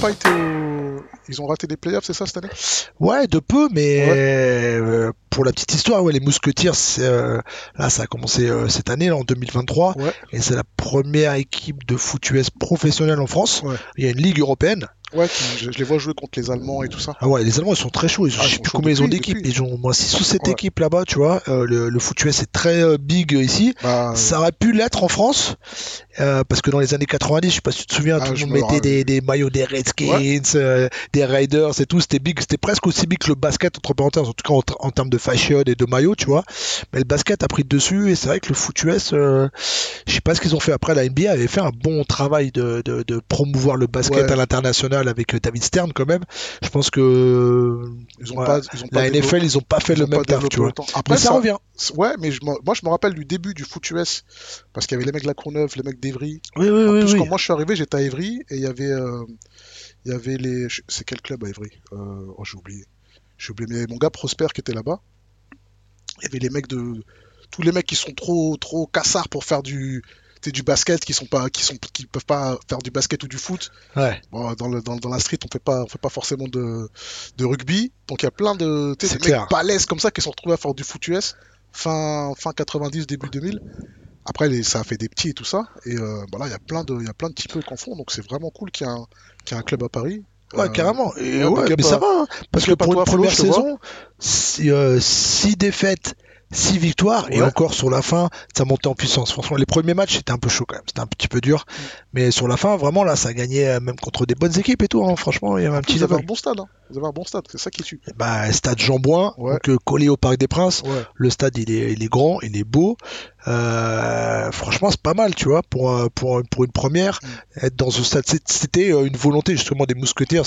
pas été au... Ils ont raté des playoffs, c'est ça cette année? Ouais, de peu, mais euh, pour la petite histoire, ouais, les Mousquetiers, euh, là, ça a commencé euh, cette année, là, en 2023, Ouais. et c'est la première équipe de foot US professionnelle en France. Il y a une ligue européenne. Ouais, je, je les vois jouer contre les Allemands et tout ça. Ah ouais, les Allemands, ils sont très chauds. Ils Ah, je sais plus combien ils ont d'équipes. Ils ont au moins 6 ou 7 Ouais. équipes là-bas, tu vois. Euh, le, le foot US est très euh, big ici. Bah, Ça aurait pu l'être en France, euh, parce que dans les années 90, je sais pas si tu te souviens, Ah, tout le je monde me mettait des, des maillots des Redskins, des Raiders et tout. C'était big, c'était presque aussi big que le basket, entre parenthèses, en tout cas en, ter- en termes de fashion et de maillots, tu vois. Mais le basket a pris dessus et c'est vrai que le foot US, je sais pas ce qu'ils ont fait après. La NBA avait fait un bon travail de, de, de promouvoir le basket Ouais. à l'international avec euh, David Stern quand même. Je pense que ils ont ouais, pas, ils ont pas la NFL, ils ont pas fait ils le même taf, tu vois. Après, Mais ça ça- revient. Ouais, mais je moi je me rappelle du début du foot US parce qu'il y avait les mecs de la Courneuve, les mecs d'Evry. Oui, oui, En oui. plus, oui. quand moi je suis arrivé, j'étais à Evry et il y avait, euh, il y avait les. C'est quel club à Evry? Euh, Oh, j'ai oublié. J'ai oublié. Mais il y avait mon gars Prosper qui était là-bas. Il y avait les mecs de. Tous les mecs qui sont trop, trop cassards pour faire du. Du basket, qui sont pas, qui sont, qui peuvent pas faire du basket ou du foot. Ouais. Bon, dans, le, dans, dans la street, on fait pas, on fait pas forcément de, de rugby. Donc il y a plein de, des clair. mecs balèzes comme ça qui se sont retrouvés à faire du foot US fin, fin 90, début 2000. Après, les, ça a fait des petits et tout ça. Et euh, bah là, il y a plein de, il y a plein de petits peu qu'on font. Donc c'est vraiment cool qu'il y ait un, qu'il y ait un club à Paris. Ouais, Euh, carrément. Et ouais, ouais, mais ça va, hein, parce que pour une première saison, si, euh, six défaites, six victoires, et encore sur la fin, ça montait en puissance. Franchement, les premiers matchs, c'était un peu chaud quand même, c'était un petit peu dur. Mais sur la fin, vraiment, là, ça gagnait euh, même contre des bonnes équipes et tout. hein. Franchement, il y avait un petit Vous avez un bon stade. Hein. Vous avez un bon stade. C'est ça qui tue. Bah, stade Jean-Bouin, Ouais. donc euh, collé au Parc des Princes. Le stade, il est, il est grand, il est beau. Euh, franchement, c'est pas mal, tu vois, pour, un- pour, pour une première, Mm. être dans ce stade. C'était euh, une volonté justement des Mousquetaires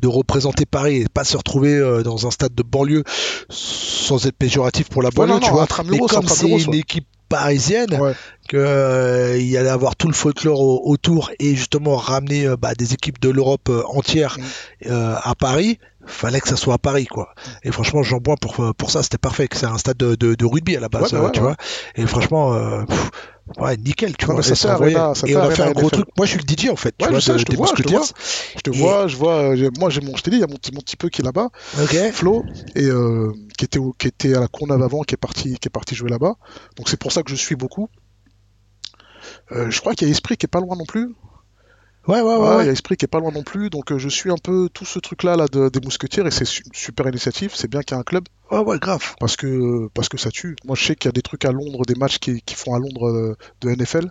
de représenter Paris et pas se retrouver euh, dans un stade de banlieue sans être péjoratif pour la banlieue, tu vois. Mais comme c'est une équipe parisienne, Ouais. que euh, il y allait avoir tout le folklore au- autour et justement ramener euh, bah, des équipes de l'Europe euh, entière Mm. euh, à Paris fallait que ça soit à Paris quoi et franchement Jean Bois pour pour ça c'était parfait que c'est un stade de, de, de rugby à la base Ouais, bah euh, ouais, tu ouais. vois et franchement euh, pff, ouais nickel tu vois ça Et ça on a fait un gros truc moi je suis le DJ en fait tu vois je sais, de- je te vois, je te vois. Je te vois, je vois. euh, Moi, j'ai mon, je t'ai dit, il y a mon, petit- mon petit peu qui est là-bas. Flo et euh, qui était qui était à la Courneuve avant, qui est parti qui est parti jouer là-bas. Donc c'est pour ça que je suis beaucoup. Euh, je crois qu'il y a Esprit qui est pas loin non plus. Ouais ouais ouais, Ouais, il ouais. y a Esprit qui est pas loin non plus. Donc euh, je suis un peu tout ce truc-là là de- des Mousquetiers et c'est su- super initiative. C'est bien qu'il y ait un club ouais ouais grave parce que parce que ça tue. Moi je sais qu'il y a des trucs à Londres, des matchs qui, qui font à Londres euh, de NFL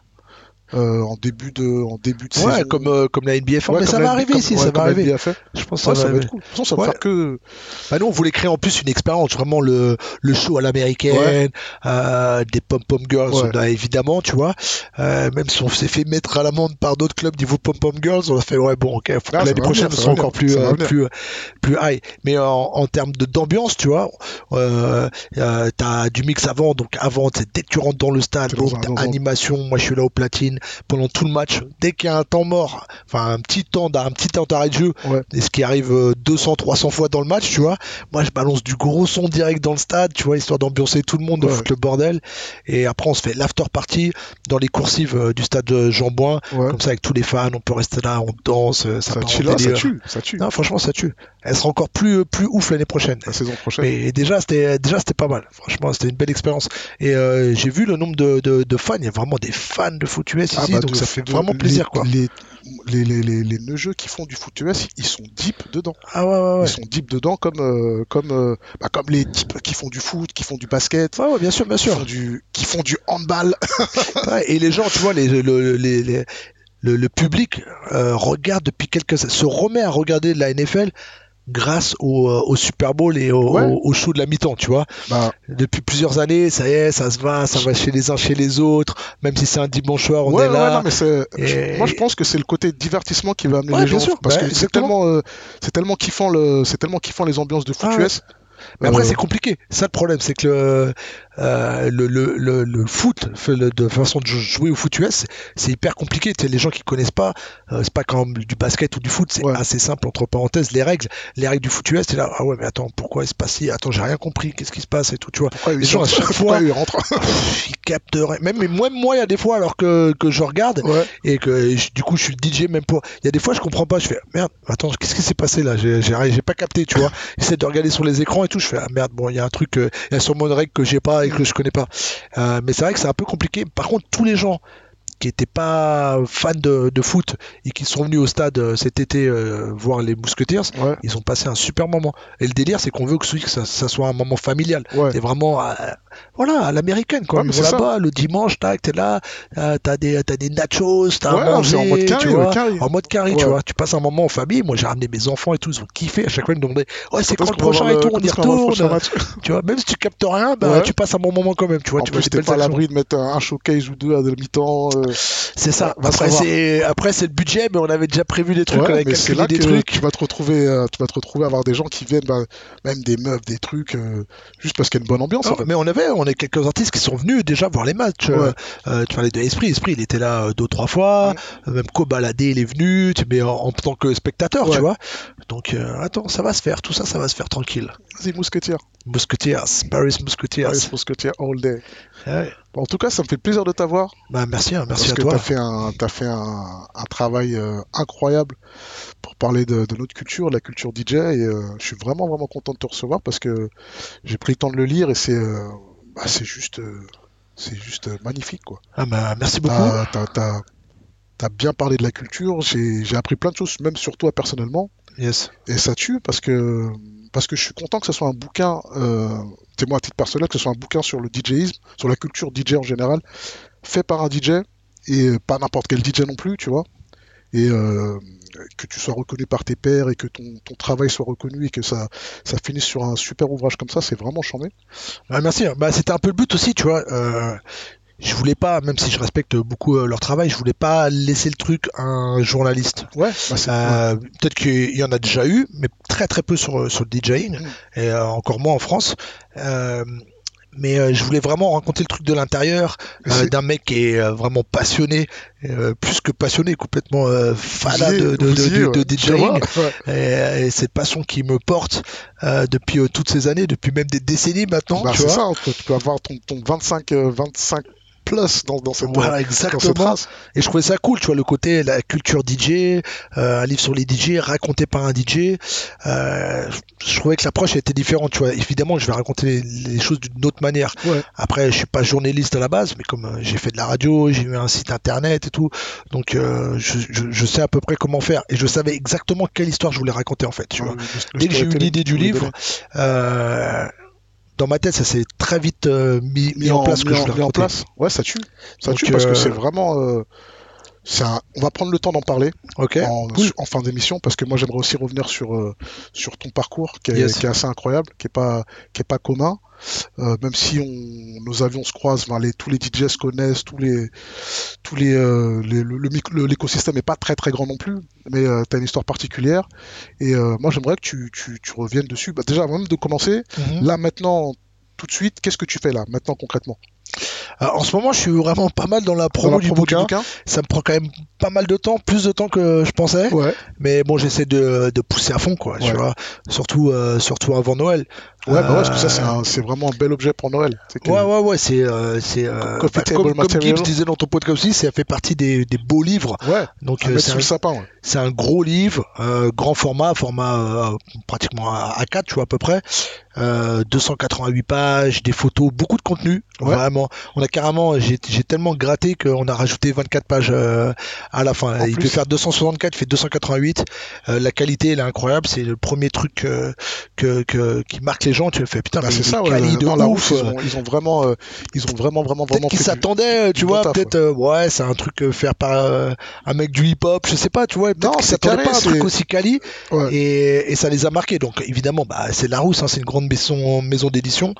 euh, en début de en début de ouais saison. comme euh, comme la NBA fait Ouais, mais ça va arriver ici ouais, ça va arriver je pense que ça ça va être cool. De toute façon, ça va faire que Bah nous, on voulait créer en plus une expérience, vraiment le, le show à l'américaine, euh, des pom-pom girls, Ouais. on a évidemment, tu vois. Même si on s'est fait mettre à l'amende par d'autres clubs niveau pom-pom girls, on a fait, ouais, bon, ok, faut Ah, que l'année prochaine, ce va encore plus, plus, plus high. Mais en, en termes de- d'ambiance, tu vois, euh, t'as du mix avant, donc avant, c'est dès que tu rentres dans le stade, animation, moi je suis là au platine, pendant tout le match, dès qu'il y a un temps mort, enfin un petit temps, un petit temps d'arrêt de jeu, Ouais. et ce qui arrive euh, 200, 300 fois dans le match, tu vois. Moi, je balance du gros son direct dans le stade, tu vois, histoire d'ambiancer tout le monde, de Ouais. foutre le bordel. Et après, on se fait l'after party dans les coursives euh, du stade de Jean-Bouin. ouais. Comme ça, avec tous les fans, on peut rester là, on danse, euh, ça, ça tue là, ça tue, ça tue. Non, franchement, ça tue. Elle sera encore plus, plus ouf l'année prochaine. La saison prochaine. Mais déjà, c'était déjà c'était pas mal. Franchement, c'était une belle expérience. Et euh, j'ai vu le nombre de, de, de fans. Il y a vraiment des fans de foot US Ah ici, bah, donc ça fait vraiment les- plaisir, quoi. Les, les, les, les, les neugeux qui font du foot US, ils sont deep dedans. Ah ouais, ouais, ouais. Ils sont deep dedans comme, euh, comme, euh, bah, comme les types qui font du foot, qui font du basket, Ouais, ouais, bien sûr, bien qui sûr. font du, qui font du handball. Et les gens, tu vois, les, le, les, les- le, le public euh, regarde depuis quelques se remet à regarder de la NFL grâce au, euh, au Super Bowl et au, Ouais. au, au show de la mi-temps, tu vois. Bah, Depuis plusieurs années, ça y est, ça se va, ça va chez les uns, chez les autres, même si c'est un dimanche soir, on ouais, est ouais, là. non, mais c'est, Et- je- moi je pense que c'est le côté divertissement qui va amener les gens. sûr, parce bah, que c'est exactement. tellement, euh, c'est tellement kiffant le, c'est tellement kiffant les ambiances de foot Ah. US. Mais après, Euh, c'est compliqué. Ça, le problème, c'est que le, euh, le, le, le, le foot, de façon de jouer au foot US, c'est- c'est hyper compliqué. Les gens qui connaissent pas, euh, c'est pas comme du basket ou du foot, c'est Ouais. assez simple entre parenthèses. Les règles, les règles du foot US, t'es là, ah ouais, mais attends, pourquoi il se passe Attends, j'ai rien compris. Qu'est-ce qui se passe et tout, tu vois Pourquoi Les gens, à chaque fois- ils rentrent? Ils captent. Même, même moi, il y a des fois, alors que, que je regarde Ouais. et que je- du coup, je suis le DJ même pour. Il y a des fois, je comprends pas. Je fais merde. Attends, qu'est-ce qui s'est passé là? J'ai pas capté, tu vois. J'essaie de regarder sur les écrans et tout. Je fais ah merde. Bon, il y a un truc, euh, il y a sûrement une règle que j'ai pas que je connais pas. Euh, mais c'est vrai que c'est un peu compliqué. Par contre, tous les gens qui étaient pas fans de, de foot et qui sont venus au stade euh, cet été euh, voir les Ouais. ils ont passé un super moment. Et le délire, c'est qu'on veut que, ce- que ça, ça soit un moment familial. Ouais. C'est vraiment, euh, voilà, à l'américaine, quoi. Ouais, Ils vont là-bas, le dimanche, tac, t'es là, euh, t'as des, t'as des nachos, t'as à manger, en mode carré, tu vois, carré. en mode carré, tu vois. Tu passes un moment en famille. Moi, j'ai ramené mes enfants et tout, ils ont kiffé. À chaque fois, ils me demandaient, ouais, c'est Quand quand le prochain et tout, on y quand retourne. Tu vois, même si tu captes rien, bah, tu passes un bon moment quand même, tu vois. En tu plus, pas à l'abri de mettre un showcase ou deux à la mi-temps. C'est ça. Après, c'est, après, c'est le budget, mais on avait déjà prévu des trucs, ouais, on avait mais c'est là des que trucs. tu vas te retrouver, euh, tu vas te retrouver à avoir des gens qui viennent, bah, même des meufs, des trucs, euh, juste parce qu'il y a une bonne ambiance. en fait. mais on avait, on a quelques artistes qui sont venus déjà voir les matchs. Ouais. Euh, tu parlais de Esprit, Esprit, il était là deux trois fois. Euh, Même Cobaladé, il est venu, mais en, en tant que spectateur, tu vois. Donc attends, ça va se faire, tout ça, ça va se faire tranquille. Vas-y, Mousquetière. Musketeers, Paris Musketeers. Ouais, Mousquetière all day. Ouais. En tout cas, ça me fait plaisir de t'avoir. Bah merci, hein, merci parce à que toi. t'as fait un, t'as fait un, un travail euh, incroyable pour parler de, de notre culture, de la culture DJ. Et euh, je suis vraiment, vraiment content de te recevoir parce que j'ai pris le temps de le lire et c'est, euh, bah, c'est juste, c'est juste magnifique, quoi. Ah bah merci beaucoup. T'as, t'as bien parlé de la culture. J'ai, j'ai appris plein de choses, même sur toi personnellement. Yes. Et ça tue parce que, parce que je suis content que ce soit un bouquin, euh, moi à titre personnel, que ce soit un bouquin sur le DJisme, sur la culture DJ en général, fait par un DJ et pas n'importe quel DJ non plus, tu vois. Et euh, que tu sois reconnu par tes pairs et que ton, travail soit reconnu et que ça, ça finisse sur un super ouvrage comme ça, c'est vraiment chambé. Ouais, merci. Bah, c'était un peu le but aussi, tu vois. Euh, je voulais pas, même si je respecte beaucoup euh, leur travail, je voulais pas laisser le truc à un journaliste. Ouais, bah Euh, Peut-être qu'il y en a déjà eu, mais très très peu sur, sur le DJing, Mm. et euh, encore moins en France. Euh, mais euh, je voulais vraiment raconter le truc de l'intérieur euh, d'un mec qui est euh, vraiment passionné, plus que passionné, complètement fan vous y de, de, ouais. DJing. Ouais. Et, et cette passion qui me porte depuis toutes ces années, depuis même des décennies maintenant. Bah, tu vois. ça, tu peux- avoir ton, ton 25, euh, 25 dans, dans cette, Voilà, dans cette exactement. race. Et je trouvais ça cool, tu vois, le côté la culture DJ, euh, un livre sur les DJ raconté par un DJ. Euh, je trouvais que l'approche était différente, tu vois. Évidemment, je vais raconter les, les choses d'une autre manière. Ouais. Après, je suis pas journaliste à la base, mais comme euh, j'ai fait de la radio, j'ai eu un site internet et tout, donc euh, je, je, je sais à peu près comment faire. Et je savais exactement quelle histoire je voulais raconter en fait, tu vois. Dès que j'ai eu l'idée du livre, dans ma tête, ça s'est très vite euh, mis, mis en place ce que je en- voulais mis en raconter. place. Ouais, ça tue. Ça Donc, tue parce euh, que c'est vraiment. euh, un- On va prendre le temps d'en parler en, Cool. en fin d'émission parce que moi j'aimerais aussi revenir sur, euh, sur ton parcours qui est, Yes. qui est assez incroyable, qui est pas, qui est pas commun. Euh, même si on, nos avions se croisent, les, tous les DJs se connaissent, tous les, tous les, euh, les- le- le mic- le- l'écosystème est pas très très grand non plus, mais tu as une histoire particulière. Et euh, moi j'aimerais que tu, tu, tu reviennes dessus. Bah, déjà, avant même de commencer, Mhm. là maintenant, tout de suite, qu'est-ce que tu fais là, maintenant concrètement? Euh, en ce moment, je suis vraiment pas mal dans la Dans promo, du, bouquin. Ça me prend quand même pas mal de temps, plus de temps que je pensais. Ouais, Mais bon, j'essaie de, de pousser à fond, quoi. Tu vois, surtout, euh, surtout avant Noël. ouais, bah ouais, parce que ça Euh, c'est vraiment un bel objet pour Noël. Que- Ouais, ouais, ouais, c'est, euh, c'est, euh, bah, comme, comme. Gibbs disait dans ton podcast aussi, ça fait partie des, des beaux livres. ouais, Donc, c'est un. Ouais. c'est un gros livre, euh, grand format, format pratiquement à A4, tu vois, à peu près. Euh, 288 pages, des photos, beaucoup de contenu, Ouais. vraiment. On a carrément, j'ai tellement gratté qu'on a rajouté 24 pages euh, à la fin. En il plus. peut faire 264, il fait 288. Euh, la qualité, elle est incroyable. C'est le premier truc euh, que, que, qui marque les gens. Tu le fais, putain, Bah, c'est ça, ouais. quali de Non, ouf. Ils ont, ils ont vraiment, euh, ils ont vraiment, vraiment, vraiment Peut-être qu'ils fait du- s'attendaient, euh, tu du vois, peut-être, euh, ouais, c'est un truc euh, faire par euh, un mec du hip-hop, je sais pas, tu vois, Non, peut-être s'attendaient pas à un truc aussi quali, Ouais. et, et ça les a marqués. Donc évidemment, bah, c'est Larousse, hein, c'est une grande maison, maison d'édition,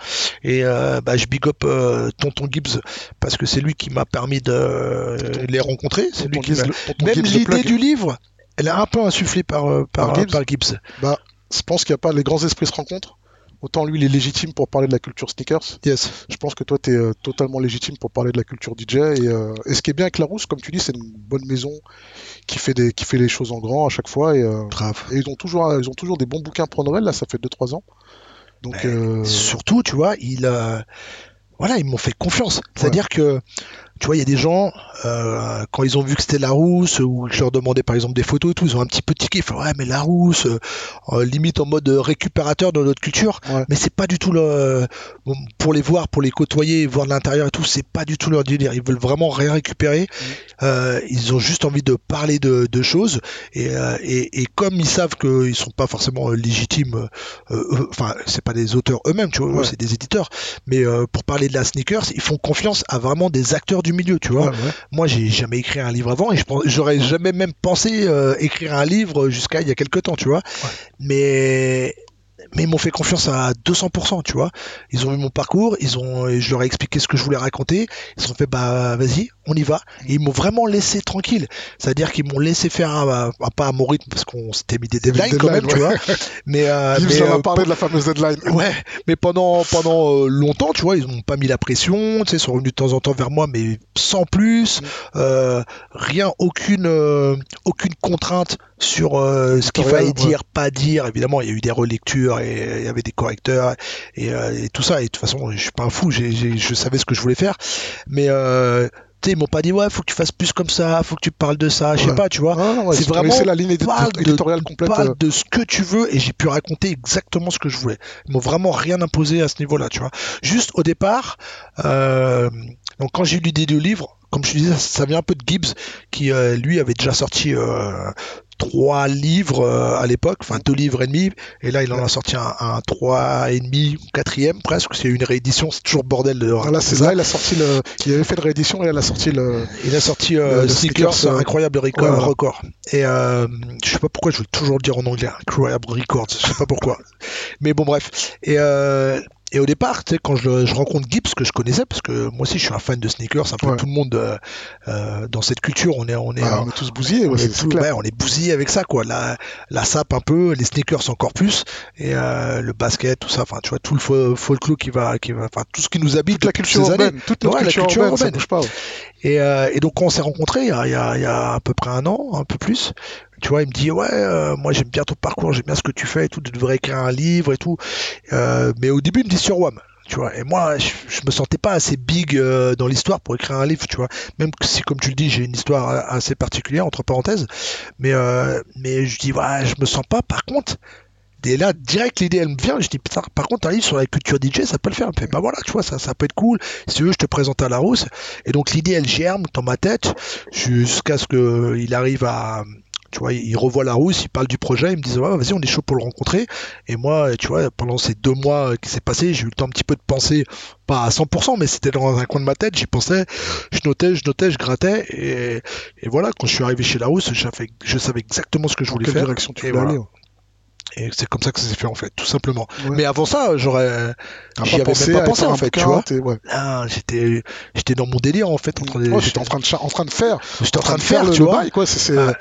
et euh, bah, je big up euh, Tonton Gibbs parce que c'est lui qui m'a permis de les rencontrer. C'est lui qui Même l'idée du livre, elle est un peu insufflée par euh, par, Gibbs Gibbs. Je pense qu'il n'y a pas les grands esprits se rencontrent. autant lui il est légitime pour parler de la culture sneakers. Yes. Je pense que toi tu es euh, totalement légitime pour parler de la culture DJ. Et, euh, et ce qui est bien avec Larousse, comme tu dis, c'est une bonne maison qui fait, des, qui fait les choses en grand à chaque fois. Et, euh, Grave. et ils, ont toujours, ils ont toujours des bons bouquins pour Noël, là ça fait 2-3 ans. Donc, Surtout, tu vois, il, euh, voilà, ils m'ont fait confiance. C'est-à-dire que, tu vois, il y a des gens, euh, quand ils ont vu que c'était Larousse, ou que je leur demandais par exemple des photos et tout, ils ont un petit peu tiqué. Ils font, ouais, mais Larousse, euh, euh, limite en mode récupérateur dans notre culture. Ouais. Mais c'est pas du tout le, pour les voir, pour les côtoyer, voir de l'intérieur et tout, c'est pas du tout leur délire. Ils veulent vraiment rien récupérer. Euh, ils ont juste envie de parler de, de choses. Et, et, et comme ils savent qu'ils sont pas forcément légitimes, enfin, c'est pas des auteurs eux-mêmes, tu vois, Ouais. c'est des éditeurs. Mais pour parler de la sneakers, ils font confiance à vraiment des acteurs du milieu, tu vois. ouais, ouais. Moi, j'ai jamais écrit un livre avant et je pense, j'aurais jamais même pensé euh, écrire un livre jusqu'à il y a quelques temps, tu vois. Mais mais ils m'ont fait confiance à 200%, tu vois. Ils ont vu mon parcours, ils ont, je leur ai expliqué ce que je voulais raconter. Ils ont fait, bah, vas-y, on y va. Et ils m'ont vraiment laissé tranquille. C'est-à-dire qu'ils m'ont laissé faire, un, un- pas à mon rythme, parce qu'on s'était mis des deadlines quand même, tu vois. Mais, euh, Gibbs mais, en a euh, parlé de la fameuse deadline. Ouais, mais pendant pendant euh, longtemps, tu vois, ils n'ont pas mis la pression, tu sais, ils sont revenus de temps en temps vers moi, mais sans plus, Mm. euh, rien, aucune aucune contrainte sur euh, ce qu'il fallait dire, pas dire. Évidemment, il y a eu des relectures et il y avait des correcteurs et, euh, et tout ça. Et de toute façon, je suis pas un fou, je savais ce que je voulais faire, mais euh, ils m'ont pas dit ouais, faut que tu fasses plus comme ça, faut que tu parles de ça, je sais Ouais. pas, tu vois. Ah, ouais, C'est vraiment laissé la ligne parle de- éditoriale complète. Parle euh, de ce que tu veux et j'ai pu raconter exactement ce que je voulais. Ils m'ont vraiment rien imposé à ce niveau-là, tu vois. Juste au départ, euh, donc quand j'ai lu l'idée du livre, comme je te disais, ça vient un peu de Gibbs qui euh, lui avait déjà sorti euh, trois livres euh, à l'époque, enfin deux livres et demi, et là il en a sorti un, un trois et demi, quatrième presque. C'est une réédition, c'est toujours bordel de Voilà, c'est ça. là, il a sorti le. Il avait fait de réédition et elle a sorti le. Il a sorti Le- euh, le Sneakers, Sneakers, euh, incroyable record, ouais, record. Et euh, je sais pas pourquoi je veux toujours le dire en anglais, incroyable records. Je sais pas pourquoi. Mais bon bref. Et euh, et au départ, tu sais, quand je, je rencontre Gibbs que je connaissais, parce que moi aussi je suis un fan de sneakers, un peu Ouais. tout le monde euh, euh, dans cette culture, on est on est Ah, on est tous bousillés, ouais, on, c'est est tout- ouais, on est bousillé avec ça quoi la la sape un peu les sneakers encore plus et euh, le basket tout ça enfin tu vois tout le fo- folklore qui va qui va enfin tout ce qui nous habite Toute la culture ces années. urbaine, toute Ouais, la culture, urbaine, ça urbaine. bouge pas. ouais. Et, euh, et donc quand on s'est rencontrés il y, a, il y a- il y a à peu près un an, un peu plus, tu vois, il me dit ouais, euh, moi j'aime bien ton parcours, j'aime bien ce que tu fais et tout, tu devrais écrire un livre et tout. Euh, mais au début il me dit sur WAM. Tu vois, et moi, je, je me sentais pas assez big euh, dans l'histoire pour écrire un livre, tu vois. Même si, comme tu le dis, j'ai une histoire assez particulière, entre parenthèses. Mais, euh, mais je dis, ouais, je me sens pas. Par contre, et là, direct, l'idée, elle me vient. Je dis, putain, par contre, un livre sur la culture DJ, ça peut le faire. Fait, bah voilà, tu vois, ça, ça peut être cool. Si tu veux, je te présente à la rousse. Et donc, l'idée, elle germe dans ma tête jusqu'à ce qu'il arrive à. Tu vois, il revoit la rousse, il parle du projet, il me dit, ouais, vas-y, on est chaud pour le rencontrer. Et moi, tu vois, pendant ces deux mois qui s'est passé, j'ai eu le temps un petit peu de penser, pas à 100%, mais c'était dans un coin de ma tête, j'y pensais, je notais, je notais, je grattais. Et, et voilà, quand je suis arrivé chez la rousse, je savais, exactement ce que je voulais Quelle faire. direction tu Et voilà. aller ouais. Et c'est comme ça que ça s'est fait en fait, tout simplement. Ouais. Mais avant ça, j'aurais, j'y avais pensé même pas pensé en fait, tu vois. ouais. Ah, j'étais, j'étais dans mon délire en fait. Les- Ouais, j'étais en train de en train de faire j'étais en train de faire, le, tu le vois. bail, quoi. C'est c'est- Ouais.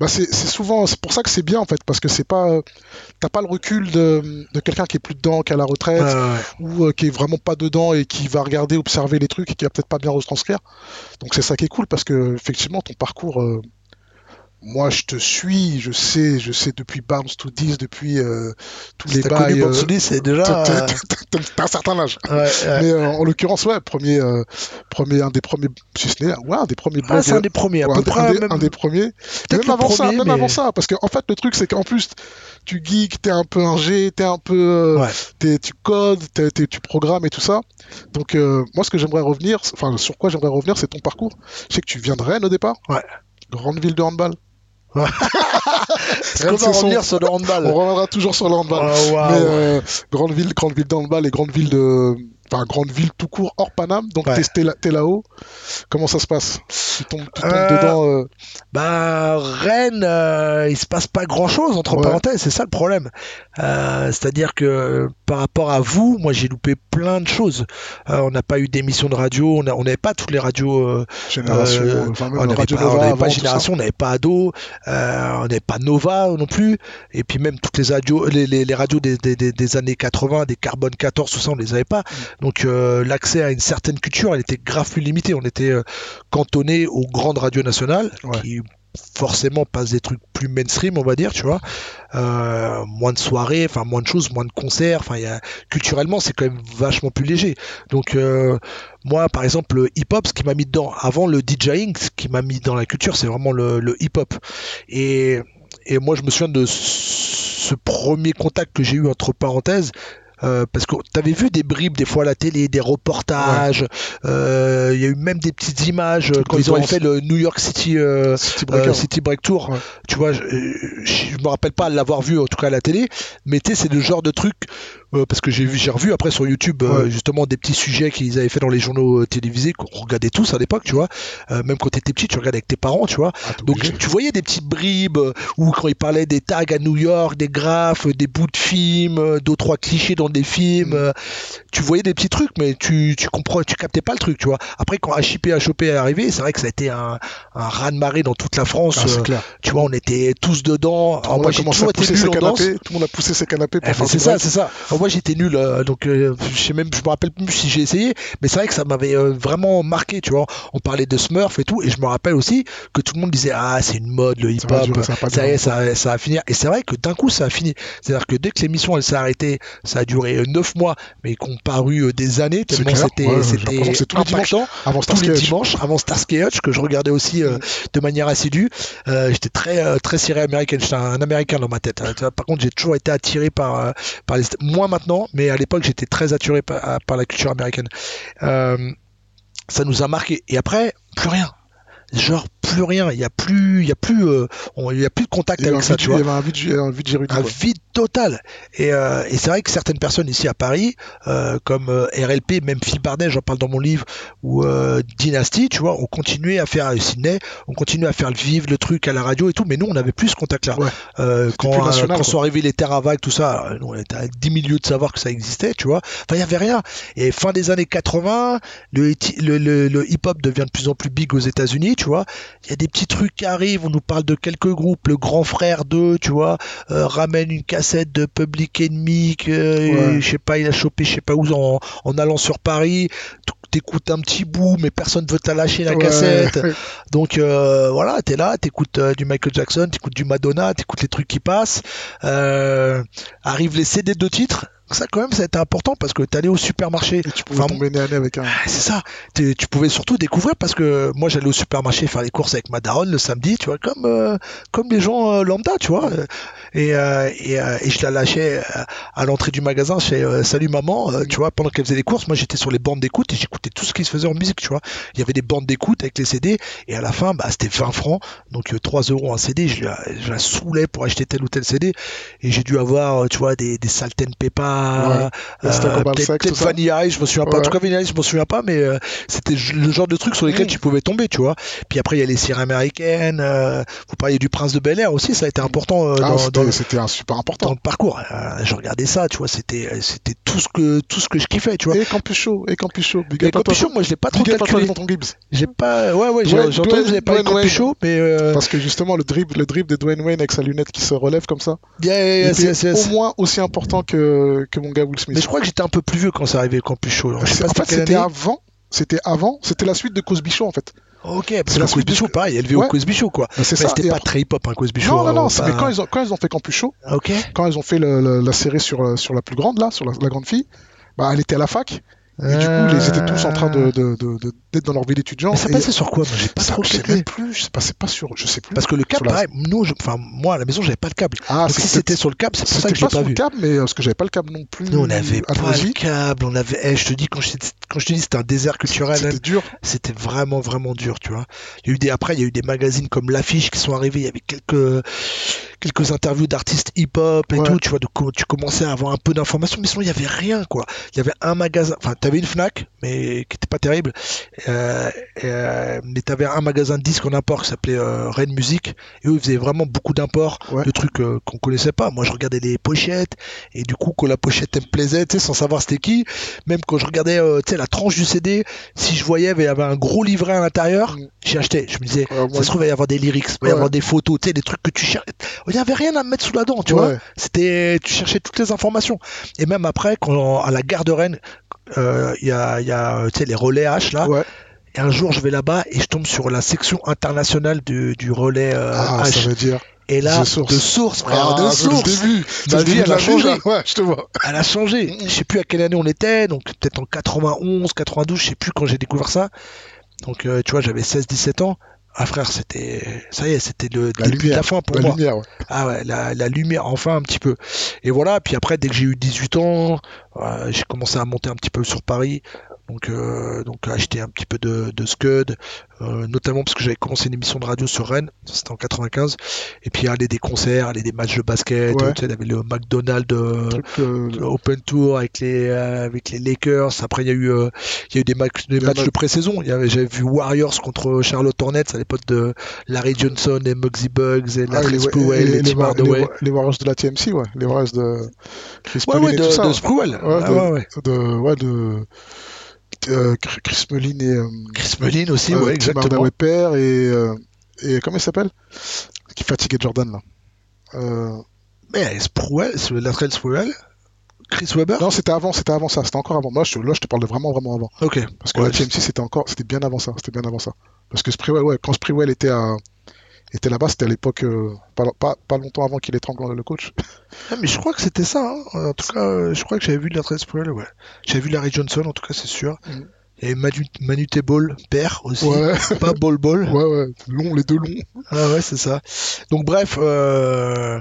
Bah, c'est- souvent, c'est pour ça que c'est bien en fait, parce que c'est pas, euh, t'as pas le recul de, de quelqu'un qui est plus dedans, qui est à la retraite, ouais, ou euh, qui est vraiment pas dedans et qui va regarder, observer les trucs et qui va peut-être pas bien retranscrire. Donc c'est ça qui est cool parce que effectivement ton parcours, euh, moi je te suis, je sais, je sais depuis Bounce to 10, depuis euh, tous les Si t'as connu bails. euh, Bansuni, c'est déjà. t'as- euh, t'as- un certain âge. ouais, ouais. Mais euh, en l'occurrence, ouais, premier, euh, premier, un des premiers, si ce n'est, ouais, un des premiers Ah, blogs. c'est un des premiers, à peu un, des- près. un des, même- un des premiers. Même avant ça, même mais- avant ça, parce qu'en fait le truc c'est qu'en plus tu geeks, t'es un peu ingé, t'es un peu, Ouais. t'es- tu codes, t'es- tu programmes et tout ça. Donc moi ce que j'aimerais revenir, enfin sur quoi j'aimerais revenir, c'est ton parcours. Je sais que tu viens de Rennes au départ. Ouais. Grande ville de handball. Est-ce qu'on va revenir sur le handball On reviendra toujours sur le handball. Oh. Mais euh, grande ville, grande ville de handball et grande ville de enfin, grande ville tout court, hors Paname. Donc, Ouais. t'es- t'es là- t'es là-haut. Comment ça se passe? Tu tombes, tu tombes Euh, dedans. euh, Bah, Rennes, il se passe pas grand chose, entre Ouais. parenthèses, c'est ça le problème. Euh, C'est-à-dire que euh, par rapport à vous, moi j'ai loupé plein de choses. Euh, on n'a pas eu d'émission de radio, on n'avait pas toutes les radios. euh, Génération, enfin, on n'avait pas, pas. Génération, on n'avait pas Ado, on n'avait pas Nova non plus. Et puis même toutes les radios, les, les- les radios des, des- des- des années 80, des Carbone 14, tout ça, on les avait pas. Mm. Donc l'accès à une certaine culture, elle était grave plus limitée. On était cantonné aux grandes radios nationales Ouais. qui forcément passent des trucs plus mainstream, on va dire, tu vois. Euh, moins de soirées, enfin moins de choses, moins de concerts. Enfin, culturellement, c'est quand même vachement plus léger. Donc euh, moi, par exemple, le hip-hop, ce qui m'a mis dedans, avant le DJing, ce qui m'a mis dans la culture, c'est vraiment le, le hip-hop. Et, et moi, je me souviens de ce premier contact que j'ai eu entre parenthèses. Euh, parce que tu avais vu des bribes des fois à la télé, des reportages, euh, il y a eu même des petites images euh, quand ils ont fait le New York City, euh, City Breaker. City Break Tour. Ouais. Tu vois, je, je me rappelle pas l'avoir vu en tout cas à la télé, mais tu sais, c'est le genre de truc euh, parce que j'ai vu, j'ai revu après sur YouTube euh, Ouais. justement des petits sujets qu'ils avaient fait dans les journaux euh, télévisés qu'on regardait tous à l'époque, tu vois. Même quand t'étais petit, tu regardais avec tes parents, tu vois. Ah, Donc obligé. tu voyais des petites bribes où quand ils parlaient des tags à New York, des graphes, des bouts de films, deux trois clichés dans des films, Mm. tu voyais des petits trucs, mais tu tu comprends, tu captais pas le truc, tu vois. Après quand HIP HOP est arrivé, c'est vrai que ça a été un un raz de marée dans toute la France. Ah, clair. tu vois, on était tous dedans. Tout le monde moi a nul ses canapés. Tout le monde a poussé ses canapés pour Eh c'est ça, c'est ça. Moi j'étais nul, euh, donc euh, je sais même, je me rappelle plus si j'ai essayé, mais c'est vrai que ça m'avait euh, vraiment marqué, tu vois. On parlait de Smurf et tout, et je me rappelle aussi que tout le monde disait ah c'est une mode le hip-hop, durer, ça va ça y durer est, ça, ça va finir. Et c'est vrai que d'un coup ça a fini. C'est-à-dire que dès que l'émission elle s'est arrêtée, ça a duré euh, 9 mois, mais qu'on paru des années tellement c'était Ouais, c'était impactant Avant tous les dimanches avant Starsky Hutch que je regardais aussi euh, de manière assidue. Euh, j'étais très très ciré américaine, j'étais un, un américain dans ma tête. hein. Par contre, j'ai toujours été attiré par par les moins maintenant, mais à l'époque j'étais très attiré par, la culture américaine. Euh, ça nous a marqué. Et après, plus rien. Genre plus rien. Il y a plus il y a plus euh, on- il y a plus de contact avec ça, vide- tu vois il y avait un vide, un vide Giroud, un quoi. vide total. Et, euh, et c'est vrai que certaines personnes ici à Paris, euh, comme RLP, même Phil Barnet, j'en parle dans mon livre, ou Dynasty, tu vois, ont continué à faire euh, Sydney, on continué à faire le vivre le truc à la radio et tout, mais nous on avait plus ce contact-là. Ouais. Quand national, quand sont arrivés les terres à vagues, tout ça, nous on était à 10 milieux de savoir que ça existait, tu vois. Enfin, il y avait rien. Et fin des années 80, le, le, le- le hip-hop devient de plus en plus big aux États-Unis, tu vois. Il y a des petits trucs qui arrivent, on nous parle de quelques groupes, le Grand Frère 2, tu vois, euh, ramène une cassette de Public Enemy que Ouais. je sais pas il a chopé je sais pas où en, en allant sur Paris. T'écoutes un petit bout mais personne veut t'a lâcher la Ouais. cassette. Donc euh, voilà t'es là t'écoutes euh, du Michael Jackson t'écoutes du Madonna t'écoutes les trucs qui passent. Euh, arrivent les CD de titres ça quand même ça a été important parce que t'allais au supermarché Et tu pouvais Enfin, tomber nez avec un. ah, c'est ça. Tu, tu pouvais surtout découvrir parce que moi j'allais au supermarché faire les courses avec ma daronne le samedi, tu vois, comme euh, comme les gens euh, lambda, tu vois. Euh, Et euh, et, et je la lâchais à l'entrée du magasin, euh, salut maman, tu vois, pendant qu'elle faisait les courses, moi j'étais sur les bandes d'écoute et j'écoutais tout ce qui se faisait en musique, tu vois. Il y avait des bandes d'écoute avec les CD et à la fin, bah c'était 20 francs, donc euh, 3 euros un CD. Je la, je la saoulais pour acheter tel ou tel CD et j'ai dû avoir, tu vois, des des Salten Peppa. Ouais. Peut-être. Vanilla Ice, je me souviens pas. En Ouais. tout cas, Vanilla je me souviens pas, mais euh, c'était le genre de truc sur lesquels Mm. tu pouvais tomber, tu vois. Puis après, il y a les séries américaines. euh, vous parliez du Prince de Bel Air aussi, ça a été important euh, Ah, dans, c'était- dans un super dans important. le parcours. Euh, je regardais ça, tu vois. C'était euh, c'était tout ce que tout ce que je kiffais, tu vois. Et Campus Show, et. Big Et à Show, moi, je l'ai pas trop à calculé. J'ai pas. Ouais, ouais. Que vous avez parlé de Show, mais euh, Parce que justement, le dribble, le dribble de Dwayne Wayne avec sa lunette qui se relève comme ça, yeah, yes, yes. au moins aussi important que, que mon gars Will Smith. mais je crois que j'étais un peu plus vieux quand ça arrivait Campus Show. Je sais C'est- pas en fait, c'était avant. C'était avant. C'était la suite de Cosby Show, en fait. Ok, C'est parce que la le suite Cosby Show, pareil, élevé Ouais. au Cosby Show, quoi. C'est c'était pas très hip-hop, un Cosby Show. Non, non, non. hein, c'est- pas- Mais quand ils ont, quand ils ont fait Campus Show, quand ils ont fait le- le- la série sur, euh, sur la plus grande, là, sur la, la grande fille, bah, elle était à la fac. Et du coup, ils étaient tous en train de, de, de- de- d'être dans leur vie d'étudiant. Mais ça Et- passait sur quoi Moi, j'ai pas ça, trop je sais même plus. Je sais pas, c'est pas sûr. Je sais plus. Parce que le câble, la- nous, je- enfin, moi, à la maison, j'avais pas le câble. Ah, Donc, si c'était sur le câble, c'est pour ça que je pas pas sur vu. le câble, mais euh, parce que j'avais pas le câble non plus. Nous, on n'avait à pas le câble, on avait. eh, je te dis, quand je, quand je te dis c'était un désert culturel, C'était hein, dur. c'était vraiment, vraiment dur, tu vois. Il y a eu des, après, il y a eu des magazines comme L'Affiche qui sont arrivés, il y avait quelques, quelques interviews d'artistes hip-hop et Ouais. tout, tu vois, tu commençais à avoir un peu d'informations, mais sinon il y avait rien, quoi. Il y avait un magasin, enfin, t'avais une Fnac, mais qui était pas terrible, euh, euh, mais t'avais un magasin de disques en import qui s'appelait euh, Rennes Music, et eux ils faisaient vraiment beaucoup d'imports, Ouais. de trucs euh, qu'on connaissait pas. Moi je regardais les pochettes, et du coup, quand la pochette elle me plaisait, tu sais, sans savoir c'était qui, même quand je regardais, tu sais, la tranche du CD, si je voyais, il y avait un gros livret à l'intérieur, Mm. j'ai acheté. Je me disais, Ouais, ça se trouve, il va y avoir des lyrics, il va y avoir des photos, tu sais, des trucs que tu cherches. Il n'y avait rien à mettre sous la dent, tu vois. C'était, tu cherchais toutes les informations. Et même après, quand à la gare de Rennes, euh, il y a, y a, les relais H là. Ouais. Et un jour, je vais là-bas et je tombe sur la section internationale du, du relais euh, Ah, H. ça veut dire. Et là, Source. de source, frère, Ah, de source. début. Ma vie, elle a changé. Ouais, je te vois. Elle a changé. Je sais plus à quelle année on était, donc peut-être en 91, 92, je sais plus quand j'ai découvert ça. Donc euh, tu vois, j'avais 16, 17 ans. Ah frère, c'était ça y est, c'était le La début de lumière. la fin pour La moi. lumière, ouais. Ah ouais, la, la lumière, enfin un petit peu. Et voilà, puis après, dès que j'ai eu 18 ans, euh, j'ai commencé à monter un petit peu sur Paris. Donc, euh, donc acheter un petit peu de, de Scud, euh, notamment parce que j'avais commencé une émission de radio sur Rennes, c'était en 95. Et puis aller des concerts, aller des matchs de basket, Ouais. tu sais, il y avait le McDonald's euh, euh, Open Tour avec les avec les Lakers. Après, il y a eu il y a eu des, matchs des matchs de pré-saison. J'avais vu Warriors contre Charlotte Hornets à l'époque de Larry Johnson et Muggsy Bugs et Larry les, et les, les, War- les, les Warriors de la TMC, ouais. Les Warriors de Chris Ouais, de, de de, de euh, Chris Mullin et euh, Chris Mullin aussi, euh, ouais, exactement. Père et, et comment il s'appelle? Qui fatiguait Jordan là. Mais le latéral Spruell. Chris Webber? Non, c'était avant, c'était avant ça, c'était encore avant. Moi, je, là, je te parle de vraiment, vraiment avant. Ok. Parce que Ouais, la TMC, c'était encore, c'était bien avant ça, c'était bien avant ça. Parce que Sprewell, ouais, quand Sprewell était à, était là-bas, c'était à l'époque, euh, pas, pas, pas longtemps avant qu'il étrangle le coach. Ah, mais je crois que c'était ça. hein. En tout cas, euh, je crois que j'avais vu le latéral Spruell, ouais. J'avais vu Larry Johnson, en tout cas, c'est sûr. Y avait Manu, Manu Ball, père aussi. Ouais, Pas Ball Ball. ouais, ouais, long, les deux longs. Ah ouais, c'est ça. Donc bref, euh,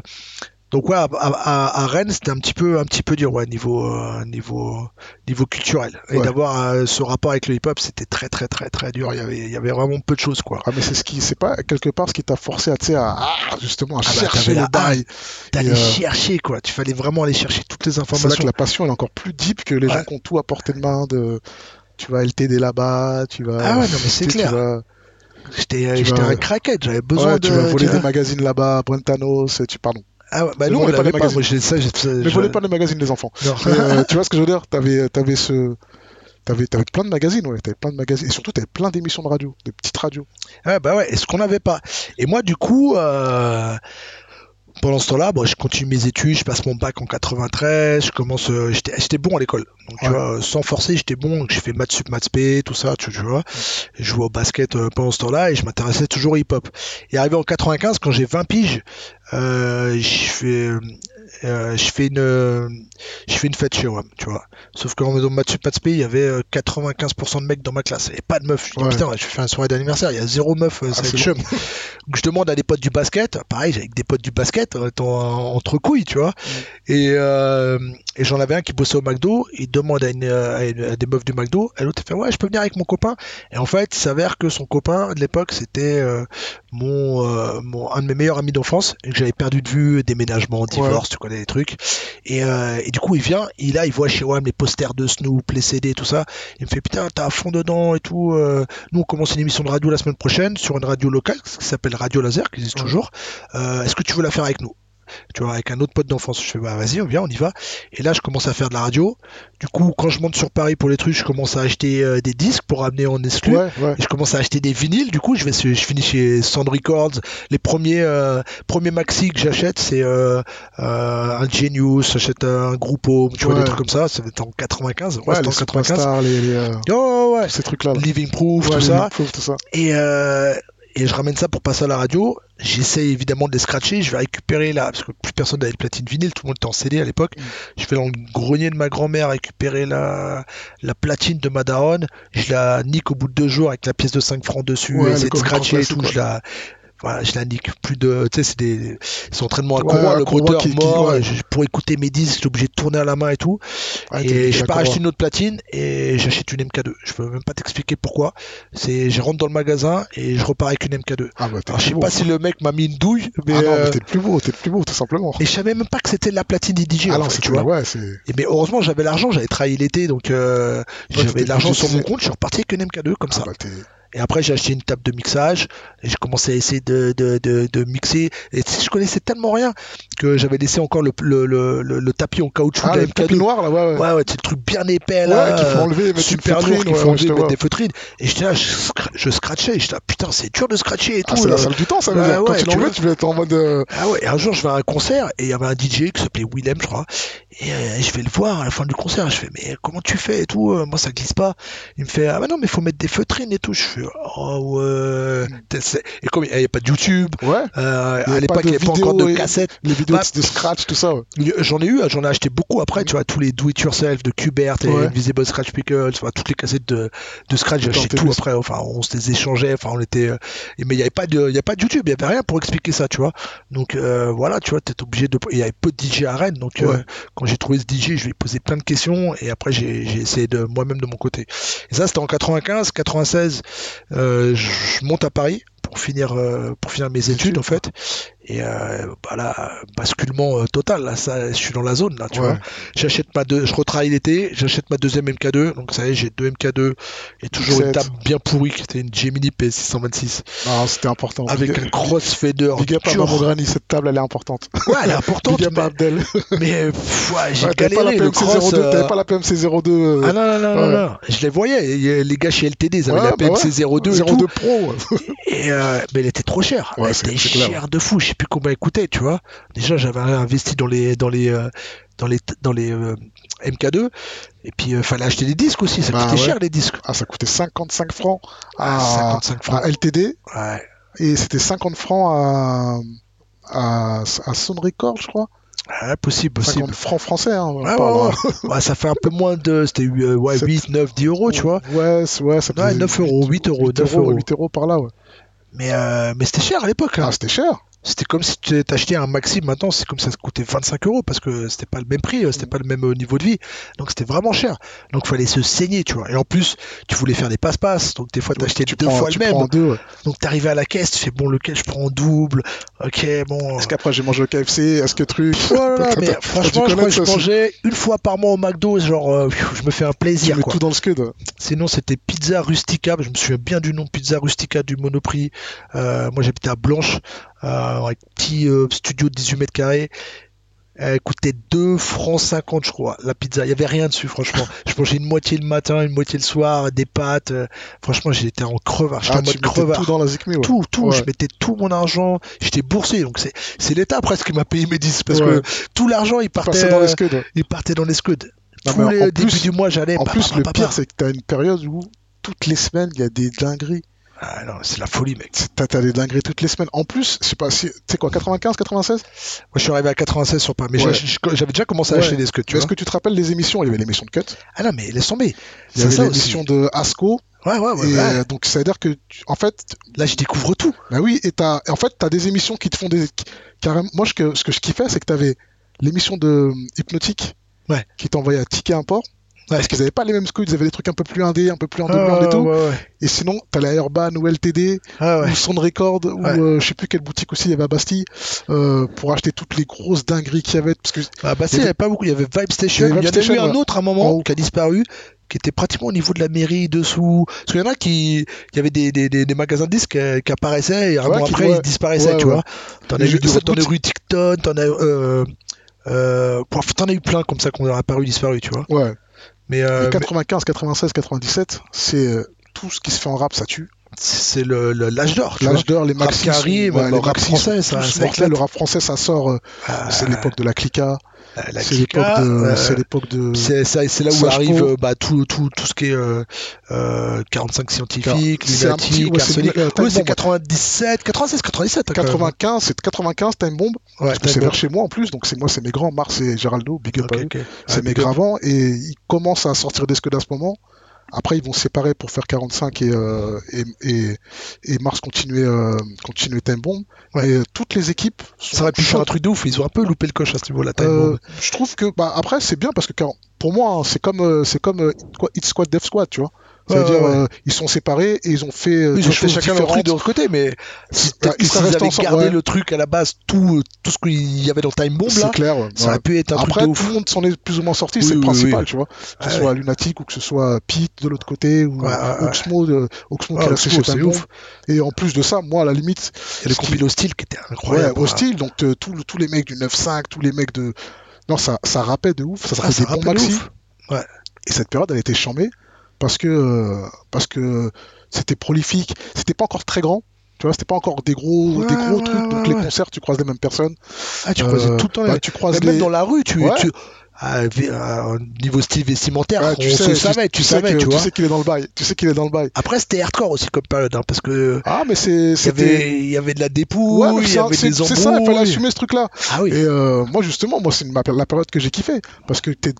donc ouais, à, à- à Rennes, c'était un petit peu, un petit peu dur, ouais, niveau, euh, niveau, niveau culturel. Et Ouais. d'avoir euh, ce rapport avec le hip-hop, c'était très, très, très, très dur. Il y avait, il y avait vraiment peu de choses, quoi. Ah, mais c'est ce qui, c'est pas quelque part ce qui t'a forcé à, tu sais, à, justement, à Ah bah, chercher t'avais le. T'allais euh, chercher, quoi. Tu fallait vraiment aller chercher toutes les C'est là que informations. la passion elle est encore plus deep que les Ouais. gens qui ont tout à portée de main de, tu vas LTD là-bas, tu vas. Ah ouais, non, mais c'est clair. Vas, J'étais, j'étais vas- un craquette. J'avais besoin ouais, de. tu vas voler tu des magazines là-bas, Brentanos, tu pardon. Ah bah nous, on l'avait pas. magazines. Moi, ça, ça. Mais je- volez pas les magazines les enfants. Non. Euh, tu vois ce que je veux dire? T'avais, t'avais ce, t'avais, plein de magazines, ouais. T'avais plein de magazines et surtout t'avais plein d'émissions de radio, de petites radios. Ouais, bah ouais, et ce qu'on n'avait pas. Et moi, du coup, euh, pendant ce temps-là, bon, je continue mes études, je passe mon bac en 93, je commence, euh, j'étais, bon à l'école. Donc, tu vois, euh, sans forcer, j'étais bon. J'ai fait maths sup, maths spé, tout ça, tu, tu vois. Je jouais au basket euh, pendant ce temps-là et je m'intéressais toujours au hip-hop. Et arrivé en 95, quand j'ai 20 piges, euh, je fais, euh, je fais une, euh, je fais une fête chez WAM, tu vois. Sauf qu'en dans sup, maths spé, il y avait euh, 95% de mecs dans ma classe et pas de meufs. Je dis, Ouais. putain, je fais une soirée d'anniversaire, il y a zéro meuf, euh, Ah, c'est je demande à des potes du basket, pareil, avec des potes du basket, en- entre couilles, tu vois. Et, euh, et j'en avais un qui bossait au McDo, il demande à, une, euh, à, une- à des meufs du McDo, et l'autre fait ouais, je peux venir avec mon copain. Et en fait, il s'avère que son copain de l'époque, c'était euh, mon, euh, mon un de mes meilleurs amis d'enfance, et que j'avais perdu de vue, déménagement, divorce, tu connais les trucs. Et, euh, et du coup, il vient, et là, il voit chez WAM les posters de Snoop, les CD, tout ça. Il me fait putain, t'as à fond dedans et tout. euh, nous, on commence une émission de radio la semaine prochaine sur une radio locale qui s'appelle Radio Laser, qui existe Ouais. toujours. Euh, Est-ce que tu veux la faire avec nous? Tu vois, avec un autre pote d'enfance. Je fais, bah vas-y, viens, on y va. Et là, je commence à faire de la radio. Du coup, quand je monte sur Paris pour les trucs, je commence à acheter euh, des disques pour amener en exclu. Ouais, ouais. Et je commence à acheter des vinyles. Du coup, je vais, je finis chez Sound Records. Les premiers, euh, premiers maxi que j'achète, c'est euh, euh, un Genius, j'achète un Groupo, tu vois, Ouais. des trucs comme ça. Ça va être en 95. Ouais, en 95. superstars, les, les, Oh, ouais. ces trucs-là. Là. Living Proof, tout ça. Proof, tout ça. Et, et je ramène ça pour passer à la radio. J'essaie évidemment de les scratcher. Je vais récupérer là, parce que plus personne n'avait de platine vinyle, tout le monde était en CD à l'époque. Mm. Je vais dans le grenier de ma grand-mère récupérer la, la platine de ma daronne. Je la nique au bout de deux jours avec la pièce de 5 francs dessus, Ouais, essayer de scratcher et tout. Je la... voilà, je l'indique. Plus de, tu sais, c'est des, c'est entraînement à Ouais, courroie, le moteur qui- qui- mort. ouais. je- pour écouter mes disques, j'étais obligé de tourner à la main et tout. Ouais, et pars d'accord. acheter une autre platine et j'achète une MK2. Je peux même pas t'expliquer pourquoi. C'est, je rentre dans le magasin et je repars avec une MK2. Ah bah Alors, je sais pas si le mec m'a mis une douille, mais, Ah non, euh, mais t'es le plus beau, t'es le plus beau, tout simplement. et je savais même pas que c'était la platine des DJ. Ah non, fait, tu vois. ouais, c'est. Et mais heureusement, j'avais l'argent, j'avais travaillé l'été, donc euh, j'avais de l'argent sur mon compte. Je suis reparti avec une MK2 comme Ah ça. bah. Et après, j'ai acheté une table de mixage et j'ai commencé à essayer de, de, de, de mixer. Et je connaissais tellement rien que j'avais laissé encore le, le, le, le- tapis en caoutchouc Ah, le tapis MK2. noir là, ouais, ouais. Ouais, ouais, c'est le truc bien épais là. Ouais, qu'il faut enlever super feutrine, qu'il faut enlever, mettre des feutrines. Et j'étais là, je, je scratchais. J'étais là, putain, c'est dur de scratcher et Ah, tout. c'est la salle du temps, ça veut Ouais, dire. Quand ouais, tu vois. tu vas être en mode. euh, Ah ouais, et un jour je vais à un concert et il y avait un DJ qui s'appelait Willem, je crois. Et euh, je vais le voir à la fin du concert. Je fais, mais comment tu fais et tout Euh, Moi ça glisse pas. Il me fait, ah bah non, mais faut mettre des feutrines et tout. Je fais, oh ouais. C'est- Et comme il n'y avait pas de YouTube, Ouais, euh, à l'époque il n'y avait pas encore de et- cassettes. les vidéos Bah, de scratch, tout ça. ouais. J'en ai eu, j'en ai acheté beaucoup après, tu vois, tous les Do It Yourself de Qbert et Ouais. Invisible Scratch Pickles, enfin, toutes les cassettes de, de Scratch, j'ai acheté tout après, enfin, on se les échangeait, enfin, on était, euh, mais il n'y avait pas de, il y avait pas de YouTube, il n'y avait rien pour expliquer ça, tu vois. Donc, euh, voilà, tu vois, t'es obligé de, il y avait peu de DJ à Rennes, donc, euh, quand j'ai trouvé ce DJ, je lui ai posé plein de questions, et après, j'ai, essayé de, moi-même de mon côté. Et ça, c'était en 95, 96, euh, je je monte à Paris pour finir, euh, pour finir mes études, en fait. Et euh, bah là, basculement euh, total, là, ça, je suis dans la zone, là, tu Ouais. vois. J'achète ma deux, je retravaille l'été, j'achète ma deuxième MK2, donc ça y est, j'ai deux MK2 et toujours une Sept. table bien pourrie qui était une Gemini P626 Ah, c'était important. avec Big- un crossfader Big up à Granny, cette table elle est importante. Ouais, elle est importante, Big up mais, Abdel. mais, pff, ouais, j'ai Ouais, T'avais pas la galéré le PMC cross. 02, euh, t'avais pas la PMC 02. euh, Ah non, non, non, non, Ouais. non, je les voyais, les gars chez LTD, ils avaient la bah PMC ouais. 02 et tout. 02 Pro. Et euh, mais elle était trop chère. Elle était chère de fou. Sais plus combien elle coûtait, tu vois. Déjà, j'avais investi dans les dans les euh, dans les dans les euh, MK2 et puis euh, fallait acheter des disques aussi. Ça Bah coûtait ouais. cher les disques. Ah, ça coûtait 55 francs à, Ah, 55 francs. à LTD Ouais. et c'était 50 francs à, à, à Sound Record, je crois. Ouais, possible, 50 possible. francs français. Hein, Ouais, ouais. Ouais, ça fait un peu moins de. C'était euh, ouais, Sept- 8, 9, 10 euros, tu vois. Ouais, ouais, ça Ouais, faisait 9 euros, 8 euros, 8 9 euros, euros. 8 euros par là, ouais. Mais, euh, mais c'était cher à l'époque. hein. Ah, c'était cher. C'était comme si tu t'achetais un maxi maintenant, c'est comme ça, ça coûtait 25 euros parce que c'était pas le même prix, euh, c'était pas le même euh, niveau de vie. Donc c'était vraiment cher. Donc fallait se saigner, tu vois. Et en plus, tu voulais faire des passe-passe, donc des fois t'achetais tu deux prends, fois tu le même. deux, ouais. Donc t'arrivais à la caisse, tu fais bon, lequel je prends en double. Ok, bon. Est-ce qu'après j'ai mangé au KFC Est-ce que truc Voilà, mais franchement, je crois connaître que je mangeais une fois par mois au McDo, genre, euh, je me fais un Tu plaisir, mets quoi. tout dans le scud. Sinon, c'était Pizza Rustica. Je me souviens bien du nom Pizza Rustica du Monoprix. Euh, moi, j'habitais à Blanche, euh, avec petit euh, studio de 18 mètres carrés. Elle coûtait 2 francs 50, je crois, la pizza. Il y avait rien dessus, franchement. je mangeais une moitié le matin, une moitié le soir, des pâtes. euh, franchement, j'étais en crevard. J'étais Ah, en tu mode crevard. tout dans la Zikmi, ouais. Tout, tout, Ouais. je mettais tout mon argent, j'étais boursier, donc c'est c'est l'État presque qui m'a payé mes disques parce Ouais. que tout l'argent il partait, dans les euh, scuds. il partait dans les scuds. Non, Tous les débuts du mois j'allais. En plus, le pire, c'est que t'as une période où toutes les semaines, il y a des dingueries. Ah non, c'est la folie mec. T'as des dingueries toutes les semaines. En plus, je sais pas si. Tu sais quoi, 95, 96 Moi, je suis arrivé à 96 sur Paris, mais Ouais. j'avais déjà commencé à Ouais. acheter des scuds, tu Est-ce que tu te rappelles les émissions? Il y avait l'émission de Cut, Ah non, mais laisse tomber. il y C'est avait ça l'émission de Asco. Ouais, ouais, ouais. et ouais. euh, donc, ça veut dire que, tu- en fait, Là, je découvre tout. bah oui, et en fait, t'as des émissions qui te font des. Carrément, moi, ce que, ce que je kiffais, c'est que t'avais l'émission de euh, Hypnotique Ouais. qui t'envoyait à Ticket Import. Ouais. Parce qu'ils avaient pas les mêmes scuds, ils avaient des trucs un peu plus indés, un peu plus Ah, underground et tout. ouais, ouais. Et sinon, t'as la Urban ou LTD Ah, ou Sound Record ou euh, je sais plus quelle boutique aussi il y avait à Bastille euh, pour acheter toutes les grosses dingueries qu'il y avait parce que Ah, bah, si, Il n'y avait pas beaucoup. Il y avait Vibe Station. Il y avait a eu un autre à un En moment qui a disparu, qui était pratiquement au niveau de la mairie dessous. Parce qu'il y en a qui. Il y avait des, des, des, des magasins de disques euh, qui apparaissaient et un mois après ouais. ils disparaissaient, Ouais, tu ouais. vois. T'en as eu du t'en as eu Ticton, t'en as eu. Euh, euh, t'en as eu plein comme ça qui ont apparu, disparu, tu vois. ouais Mais, euh, Et mais 95 96 97 c'est euh, tout ce qui se fait en rap ça tue c'est le- l'âge d'or, tu vois. l'âge d'or les Rap ouais, le rap français, ça- éclate. le rap français ça sort euh, Ah, c'est l'époque de la clica euh, la c'est l'époque Kika, de euh, c'est l'époque de C'est là où arrive bah, tout, tout, tout ce qui est euh, euh, 45 scientifiques, lunatique, ouais, Time c'est Bomb. 97, 96, 97. hein, quand même. 95 c'est 95 Time Bomb Ouais, c'est vers chez moi en plus donc c'est moi c'est mes grands Mars et Géraldo big up ok. c'est Ah, mes gravants et ils commencent à sortir des scuds à ce moment Après, ils vont se séparer pour faire 45 et, euh, et, et, et Mars continuer, euh, continuer Time Bomb. Ouais. Euh, toutes les équipes sont Ça aurait pu faire un truc de ouf. Ils ont un peu loupé le coche à ce niveau-là. Euh, je trouve que bah, après c'est bien parce que pour moi hein, c'est comme c'est comme quoi, Hit Squad Death Squad tu vois c'est-à-dire ouais, ouais. euh, ils sont séparés et ils ont fait euh, Ils des ont fait chacun leur truc de leur côté, mais si- peut-être avaient ensemble, gardé le truc à la base, tout, tout ce qu'il y avait dans Time Bomb là, c'est clair ça aurait pu être un après truc de tout le monde s'en est plus ou moins sorti Oui, c'est le principal oui. tu vois que ce soit Lunatic ou que ce soit Pete de l'autre côté ou. Oxmo de, Oxmo qui a Oxmo, séché c'est Time Bomb. ouf. et en plus de ça moi à la limite Et le ce qui- compil hostile qui était ouais, incroyable. hostile donc euh, tous les mecs du 9-5 tous les mecs de non ça ça rappait de ouf ça Ah, faisait ça des bons maxi ouf. Ouais. Et cette période, elle était chambée parce que euh, parce que c'était prolifique. C'était pas encore très grand. Tu vois, c'était pas encore des gros Ouais, des gros ouais, trucs. ouais, Donc les concerts, tu croises les mêmes personnes. Ah, tu Euh, croisais tout le temps les bah, tu croises Mais Même les- dans la rue, tu, tu à, à- niveau style vestimentaire, Ouais, on se savait, tu, sais savais, que- tu vois. sais qu'il est dans le bail. Tu sais qu'il est dans le bail. Après, c'était hardcore aussi comme période, hein, parce que Ah, mais c'est il y c'était. avait, il y avait de la dépouille, Ouais, il y avait des c'est ça. Il fallait embrouilles. assumer ce truc-là. Ah oui. Et euh, moi, justement, moi, c'est la période que j'ai kiffé parce que t'es-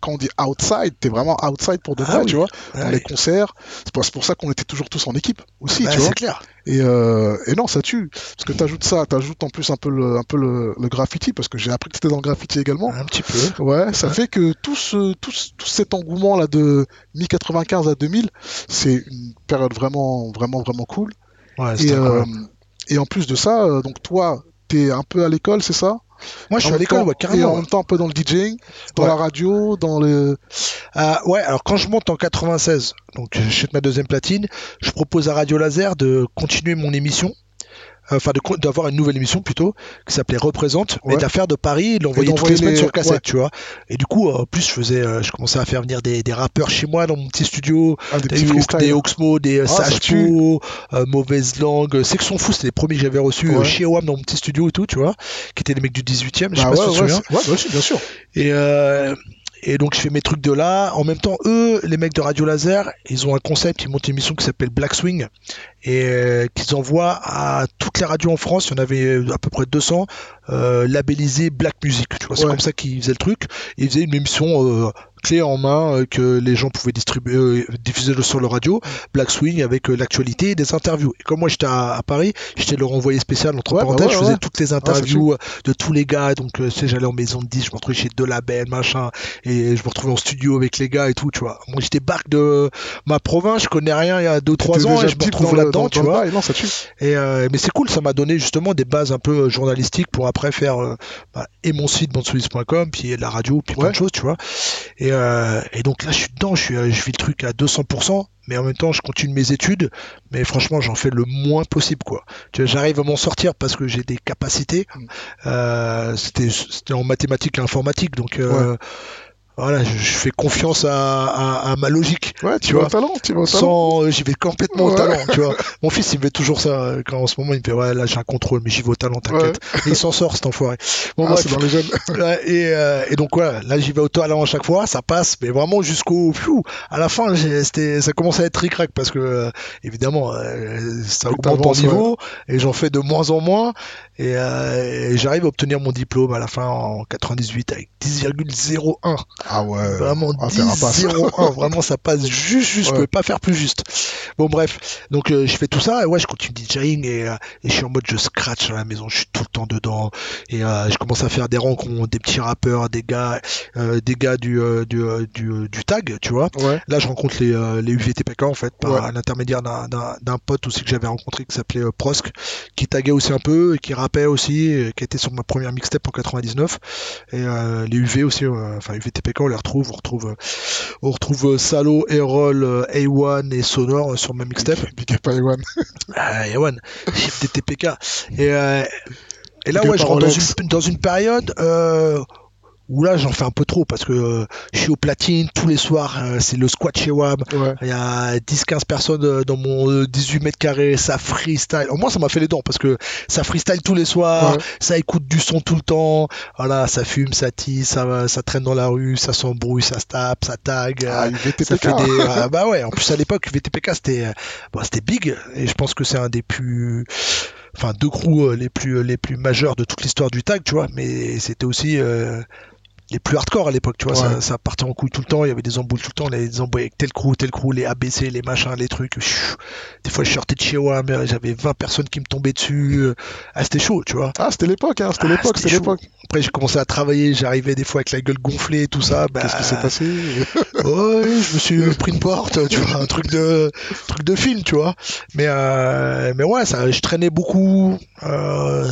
quand on dit outside, t'es vraiment outside pour de Ah vrai, oui. tu vois. Dans Ouais. les concerts, c'est pour, ça qu'on était toujours tous en équipe aussi, Bah, tu vois. c'est clair. Et, euh, et non, ça tue. Parce que t'ajoutes ça, t'ajoutes en plus un peu le, un peu le, le graffiti, parce que j'ai appris que c'était dans le graffiti également. Un petit peu. Ouais, ça Ouais. fait que tout, ce, tout, ce- tout cet engouement là de mi-95 à 2000, c'est une période vraiment, vraiment, vraiment cool. Ouais, Et, euh, et en plus de ça, euh, donc toi, t'es un peu à l'école, c'est ça? Moi, je suis à l'école, ouais, Et carrément. en ouais. même temps un peu dans le DJing, dans Ouais. la radio, dans le... Ah, ouais, alors quand je monte en 96, donc j'achète ma deuxième platine, je propose à Radio Laser de continuer mon émission. Euh, Enfin, d'avoir une nouvelle émission plutôt, qui s'appelait Représente, mais Ouais. de la faire de Paris l'envoyer toutes les semaines les- sur cassette, ouais. tu vois. Et du coup, euh, en plus, je faisais, euh, je commençais à faire venir des, des rappeurs chez moi dans mon petit studio, ah, des eu des Oxmo, des Ah, ça Sage tue. Po, euh, Mauvaise Langue, Section Fou, c'était les premiers que j'avais reçus Ouais. chez OAM dans mon petit studio et tout, tu vois, qui étaient les mecs du 18 e je sais Bah pas ouais, si tu te ouais, souviens. c'est- ouais, bien sûr. Et, euh, et donc je fais mes trucs de là. En même temps, eux, les mecs de Radio Laser, ils ont un concept, ils montent une émission qui s'appelle Black Swing et euh, qu'ils envoient à toutes les radios en France. Il y en avait euh, à peu près 200 euh, labellisés Black Music. Tu vois, c'est Ouais. comme ça qu'ils faisaient le truc. Ils faisaient une émission euh, clé en main euh, que les gens pouvaient distribuer, euh, diffuser sur le radio. Black Swing avec l'actualité et des interviews. Et comme moi j'étais à, à Paris, j'étais leur envoyé spécial entre Ouais, bah parenthèses. ouais, je faisais toutes les ça interviews de tous les gars. Donc sais, j'allais en maison de 10, je me retrouvais chez deux labels, machin et je me retrouvais en studio avec les gars et tout, tu vois. Moi, j'étais barque de ma province, je connais rien il y a 2-3 T'es ans et je me retrouve dans le- là-dedans, dans- tu vois. bail, Non, ça tue. Et, euh, mais c'est cool, ça m'a donné justement des bases un peu euh, journalistiques pour après faire euh, bah, et mon site bandsoulis.com, puis la radio, puis plein Ouais. de choses, tu vois. Et, euh, et donc là, je suis dedans, je, suis, je vis le truc à 200%. Mais en même temps, je continue mes études, mais franchement, j'en fais le moins possible, quoi. J'arrive à m'en sortir parce que j'ai des capacités. Mm. C'était, en mathématiques et informatique, donc voilà, je, je fais confiance à, à, à ma logique. Ouais, tu vois, talent, tu. Sans, euh, j'y vais complètement au talent, tu vois. Mon fils, il me fait toujours ça. euh, Quand en ce moment, il me fait, ouais, là, j'ai un contrôle, mais j'y vais au talent, t'inquiète. Et il s'en sort, cet enfoiré. Bon, Ah, c'est dans les jeunes. Et, euh, et donc voilà, là j'y vais au talent à chaque fois, ça passe, mais vraiment jusqu'au fiou. À la fin, c'était, ça commence à être ric-rac parce que euh, évidemment, euh, ça augmente en t'avances, niveau et j'en fais de moins en moins. Et, euh, et j'arrive à obtenir mon diplôme à la fin en 98 avec 10,01. Ah ouais. Vraiment Ah, t'es rapace. 10,01. Vraiment, ça passe juste, juste. Je Ouais. pouvais pas faire plus juste. Bon, bref. Donc, euh, je fais tout ça et ouais, je continue DJing et, euh, et je suis en mode je scratch à la maison. Je suis tout le temps dedans et euh, je commence à faire des rencontres, des petits rappeurs, des gars, des gars du, du, du, du tag, tu vois. Ouais. Là, je rencontre les, les UVTPK en fait, par Ouais. l'intermédiaire d'un- pote aussi que j'avais rencontré qui s'appelait Prosk, qui taguait aussi un peu et qui rappait aussi, qui était sur ma première mixtape en 99. Et les UV aussi, enfin UVTPK, on les retrouve, on retrouve, on retrouve euh, Salo, Errol, euh, A1 et Sonor euh, sur ma mixtape. Big up à Ewan. Ah, A1, chef des TPK. Et, et là, ouais, je rentre dans une, dans une période euh, où là, j'en fais un peu trop parce que euh, je suis au platine tous les soirs. euh, c'est le squat chez WAM. Ouais. Il y a 10-15 personnes euh, dans mon euh, 18 mètres carrés, ça freestyle. Au moins, ça m'a fait les dents parce que ça freestyle tous les soirs, Ouais. ça écoute du son tout le temps. Voilà, ça fume, ça tisse, ça, ça traîne dans la rue, ça s'embrouille, ça se tape, ça tag. Ah, ça fait des. ah, bah ouais, en plus à l'époque, VTPK c'était bon, c'était big et je pense que c'est un des plus. Enfin, deux crews les plus, les plus majeurs de toute l'histoire du tag, tu vois, mais c'était aussi. euh, les plus hardcore à l'époque, tu vois, Ouais. ça, ça partait en couille tout le temps, il y avait des emboules tout le temps, les emboules avec tel crew, tel crew, les ABC, les machins, les trucs. Des fois, je sortais de chez moi, mais j'avais 20 personnes qui me tombaient dessus. euh, Ah, c'était chaud, tu vois. Ah, c'était l'époque, hein, c'était Ah, l'époque, c'était l'époque. Après, j'ai commencé à travailler, j'arrivais des fois avec la gueule gonflée et tout ça. Bah, Qu'est-ce qui s'est passé? Ouais, je me suis pris une porte, tu vois, un truc de, truc de film, tu vois. Mais, euh, mais ouais, ça, je traînais beaucoup. Euh,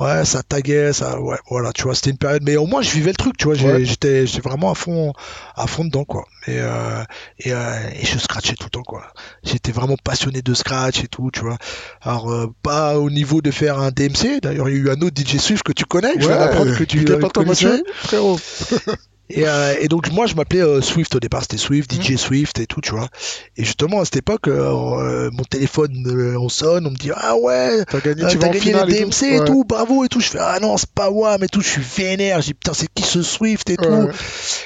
ouais, ça taguait, ça, ouais, voilà, tu vois, c'était une période. Mais au moins, je vivais le truc, tu vois. Ouais. J'étais, j'étais vraiment à fond, à fond dedans, quoi. Et, euh, et, euh, et je scratchais tout le temps, quoi. J'étais vraiment passionné de scratch et tout, tu vois. Alors, euh, pas au niveau de faire un DMC. D'ailleurs, il y a eu un autre DJ Swift que tu connais. que je viens d'apprendre que tu. Mathieu, frérot. Et, euh, et donc moi je m'appelais euh, Swift au départ, c'était Swift, Mhm. DJ Swift et tout, tu vois. Et justement à cette époque, euh, mon téléphone on sonne, on me dit ah ouais, T'as gagné, tu gagné les et DMC et tout, bravo et tout. Je fais ah non c'est pas WAM et tout, je suis vénère. Dis putain c'est qui ce Swift et tout? Ouais.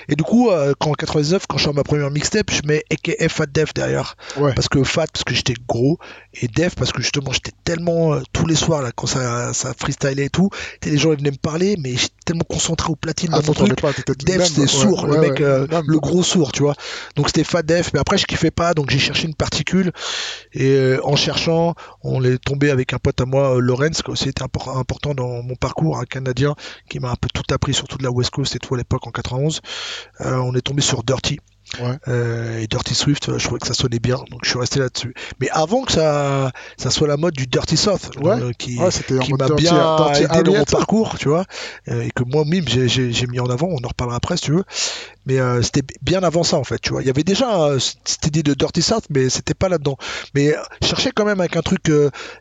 Et du coup quand en 99 quand je sors ma première mixtape, je mets AKA Fat Def derrière parce que Fat parce que j'étais gros et Def parce que justement j'étais tellement tous les soirs là quand ça ça freestylait et tout, les gens ils venaient me parler mais j'étais tellement concentré au platine Ah, dans mon truc. pas, Def c'était ouais, sourd, le mec, euh, le gros sourd, tu vois. Donc c'était Fat Def, mais après je kiffais pas, donc j'ai cherché une particule et euh, en cherchant, on est tombé avec un pote à moi, euh, Lorenz, qui aussi était impor- important dans mon parcours, un Canadien qui m'a un peu tout appris, surtout de la West Coast et tout à l'époque en 91. Euh, on est tombé sur Dirty. Ouais. Euh, et Dirty Swift, euh, je trouvais que ça sonnait bien, donc je suis resté là-dessus. Mais avant que ça, ça soit la mode du Dirty South, Ouais. euh, qui, Ouais, m'a bien Dirty aidé dans mon parcours, tu vois, euh, et que moi-même j'ai- j'ai mis en avant, on en reparlera après si tu veux. Mais c'était bien avant ça en fait, tu vois. Il y avait déjà cette idée de Dirty South, mais c'était pas là-dedans. Mais je cherchais quand même avec un truc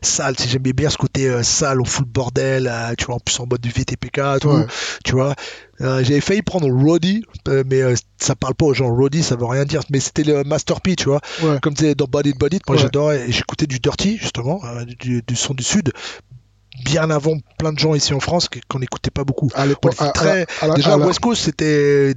sale, si j'aimais bien ce côté sale, on fout le bordel, tu vois, en plus en mode du VTPK, tout, tu vois. Euh, J'avais failli prendre Roddy, euh, mais euh, ça parle pas aux gens. Roddy, ça veut rien dire. Mais c'était le Master P, tu vois. Ouais. Comme sais, dans Body Body moi Ouais. j'adorais. Et j'écoutais du Dirty, justement, du, du son du Sud. Bien avant plein de gens ici en France qu'on n'écoutait pas beaucoup. À l'époque, était à- à- très- à Déjà, West Coast, c'était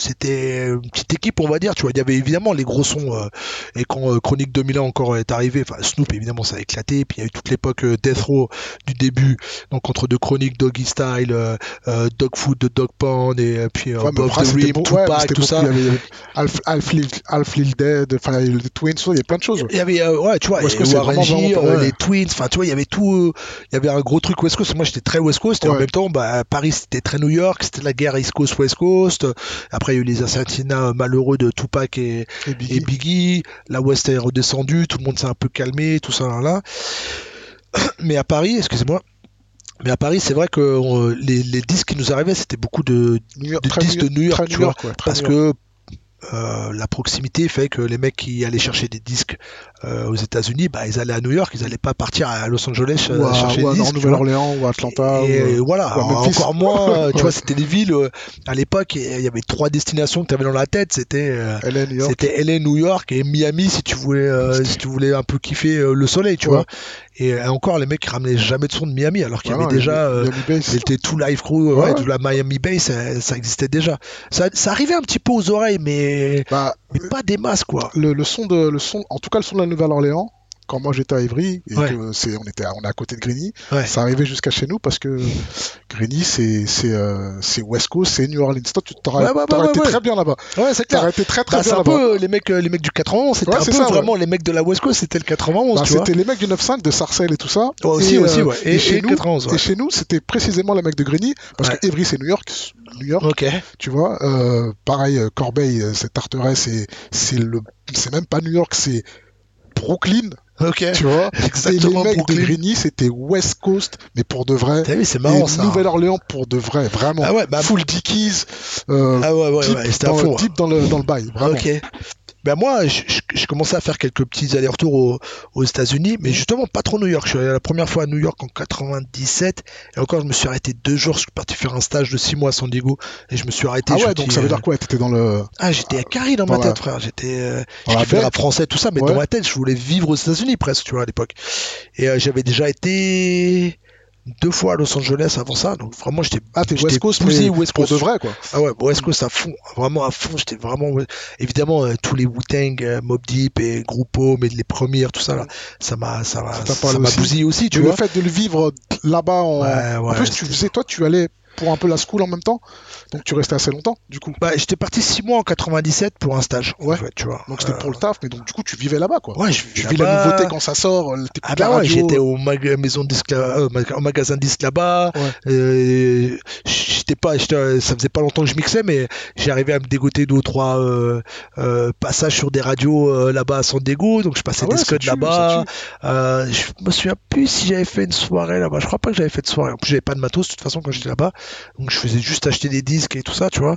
c'était une petite équipe on va dire tu vois il y avait évidemment les gros sons euh, et quand euh, Chronique 2000 encore est arrivé enfin Snoop évidemment ça a éclaté puis il y a eu toute l'époque euh, Death Row du début donc entre deux chroniques Doggy Style euh, euh, Dog Food de Dog Pound et euh, puis Ouais, après, the Rim ouais, mais Tupac c'était tout beaucoup, ça Il y avait, il y avait Alf, Alf, Lil, Alf Lil Dead, enfin, les Twins, il y avait plein de choses. Il y avait, ouais, tu vois, West et Coast, vraiment, vraiment, ouais. les Twins, enfin, tu vois, il y avait tout, il y avait un gros truc West Coast. Moi, j'étais très West Coast, et en Ouais. même temps, bah, Paris, c'était très New York, c'était la guerre East Coast, West Coast. Après, il y a eu les assassinats malheureux de Tupac et, Et Biggie. et Biggie. La West est redescendue, tout le monde s'est un peu calmé, tout ça, là, là. Mais à Paris, excusez-moi. Mais à Paris, c'est vrai que les, les disques qui nous arrivaient, c'était beaucoup de, York, très disques de New York, tu New York, ouais, très parce que euh, la proximité fait que les mecs qui allaient chercher des disques aux États-Unis, bah, ils allaient à New York, ils allaient pas partir à Los Angeles euh, ou à, chercher ou à disques. Nouvelle-Orléans ou à Atlanta. Et euh, voilà, ou à encore moins, euh, tu vois, c'était des villes, euh, à l'époque, il y avait trois destinations que tu avais dans la tête, c'était euh, LA, New York. c'était LA, New York et Miami si tu voulais, euh, si tu voulais un peu kiffer euh, le soleil, tu Ouais. vois. Et euh, encore, les mecs ramenaient jamais de son de Miami, alors qu'il y avait déjà, euh, c'était tout Live Crew, Ouais. tout la Miami Bass, ça, ça existait déjà. Ça, ça arrivait un petit peu aux oreilles, mais, Bah, mais pas des masses, quoi. le, le son de, le son, en tout cas le son de la Nouvelle-Orléans, quand moi j'étais à Ivry et Ouais. que c'est, on était, à, on est à côté de Grigny, Ouais. ça arrivait jusqu'à chez nous parce que Grigny c'est, c'est, euh, c'est West Coast, c'est New Orleans. Toi, tu t'aurais, Ouais, t'aurais été très bien là-bas. Ouais, c'est clair. T'aurais été très très Bah, c'est bien un peu les mecs, euh, les mecs du 91, c'était un peu ça, vraiment les mecs de la West Coast, c'était le 91, Bah, tu vois. c'était les mecs du 9-5 de Sarcelles et tout ça. Aussi, et, aussi, euh, ouais. et Et, chez et nous, 91, ouais. Et chez nous, c'était précisément les mecs de Grigny parce que Ivry c'est New York, New York, Ok. tu vois. Euh, pareil, Corbeil, c'est Tarteret, c'est, c'est le, c'est même pas New York, c'est Brooklyn, Ok. tu vois. Exactement, les mecs Brooklyn. de Grigny, c'était West Coast, mais pour de vrai. T'as vu, c'est Et marrant ça. Nouvelle-Orléans pour de vrai, vraiment. Ah ouais, bah- Full Dickies, euh, Ah ouais, ouais, deep, ouais, c'était à dans, fond. deep dans le, dans le bail, vraiment. Ok. Ben moi, je, je- je commençais à faire quelques petits allers-retours aux, aux États-Unis, mais justement pas trop New York. Je suis allé la première fois à New York en 97, et encore je me suis arrêté deux jours. Je suis parti faire un stage de six mois à San Diego, et je me suis arrêté. Ah ouais, donc ça veut dire quoi? T'étais dans le. Ah, j'étais à Carrie dans ma la- tête, frère. J'étais, euh, je la kiffais rap français, tout ça, mais Ouais. dans ma tête, je voulais vivre aux États-Unis presque, tu vois, à l'époque. Et euh, j'avais déjà été deux fois à Los Angeles avant ça, donc vraiment j'étais. Ah, West Coast, West pour Coast. de vrai, quoi. Ah ouais, West Coast à fond, vraiment à fond. J'étais vraiment. Évidemment, euh, tous les Wu-Tang, euh, Mob Deep et Groupo, mais les premières, tout ça là, ça m'a, ça m'a, bousillé aussi, tu Mais vois. le fait de le vivre là-bas en. Ouais, en ouais, plus, tu faisais, toi, tu allais. Pour un peu la school en même temps. Donc tu restais assez longtemps, du coup. Bah, j'étais parti six mois en 97 pour un stage. Ouais. en fait, tu vois. Donc c'était Euh, pour le taf, mais donc du coup tu vivais là-bas, quoi. Ouais, je Tu vivais vis la nouveauté quand ça sort, euh, Ah bah ouais, j'étais au maga- maison là- euh, au magasin de disques là-bas. Ouais. Euh, j'étais pas, ça faisait pas longtemps que je mixais, mais j'arrivais à me dégoter deux ou trois passages sur des radios là-bas sans dégoût. Donc je passais Ah ouais, des scuds là-bas. je me souviens plus si j'avais fait une soirée là-bas. Je crois pas que j'avais fait de soirée. En plus, j'avais pas de matos de toute façon quand j'étais là-bas. Donc je faisais juste acheter des disques et tout ça, tu vois.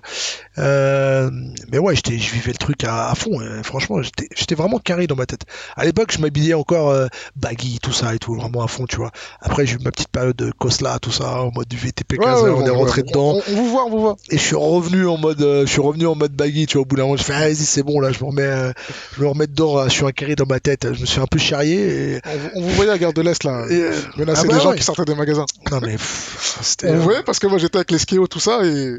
Euh, mais ouais, j'étais, je vivais le truc à, à fond. et franchement, j'étais, j'étais vraiment carré dans ma tête. À l'époque, je m'habillais encore euh, baggy, tout ça et tout, vraiment à fond, tu vois. Après, j'ai eu ma petite période de Cosla, tout ça, en mode du VTP 15, Ouais, ouais, on est rentré dedans. On, on vous voit, on vous voit. Et je suis revenu en mode, euh, je suis revenu en mode baggy, tu vois. Au bout d'un moment, je fais, ah, vas-y, c'est bon, là, je me remets, euh, je me remets dedans. là, je suis un carré dans ma tête. Je me suis un peu charrié. Et, On, vous- voyait à Gare de l'Est, là. euh, Menacer ah bah des gens ouais. qui sortaient des magasins. Non mais pff. On vous voyait parce que moi j'étais avec les skéos, tout ça, et,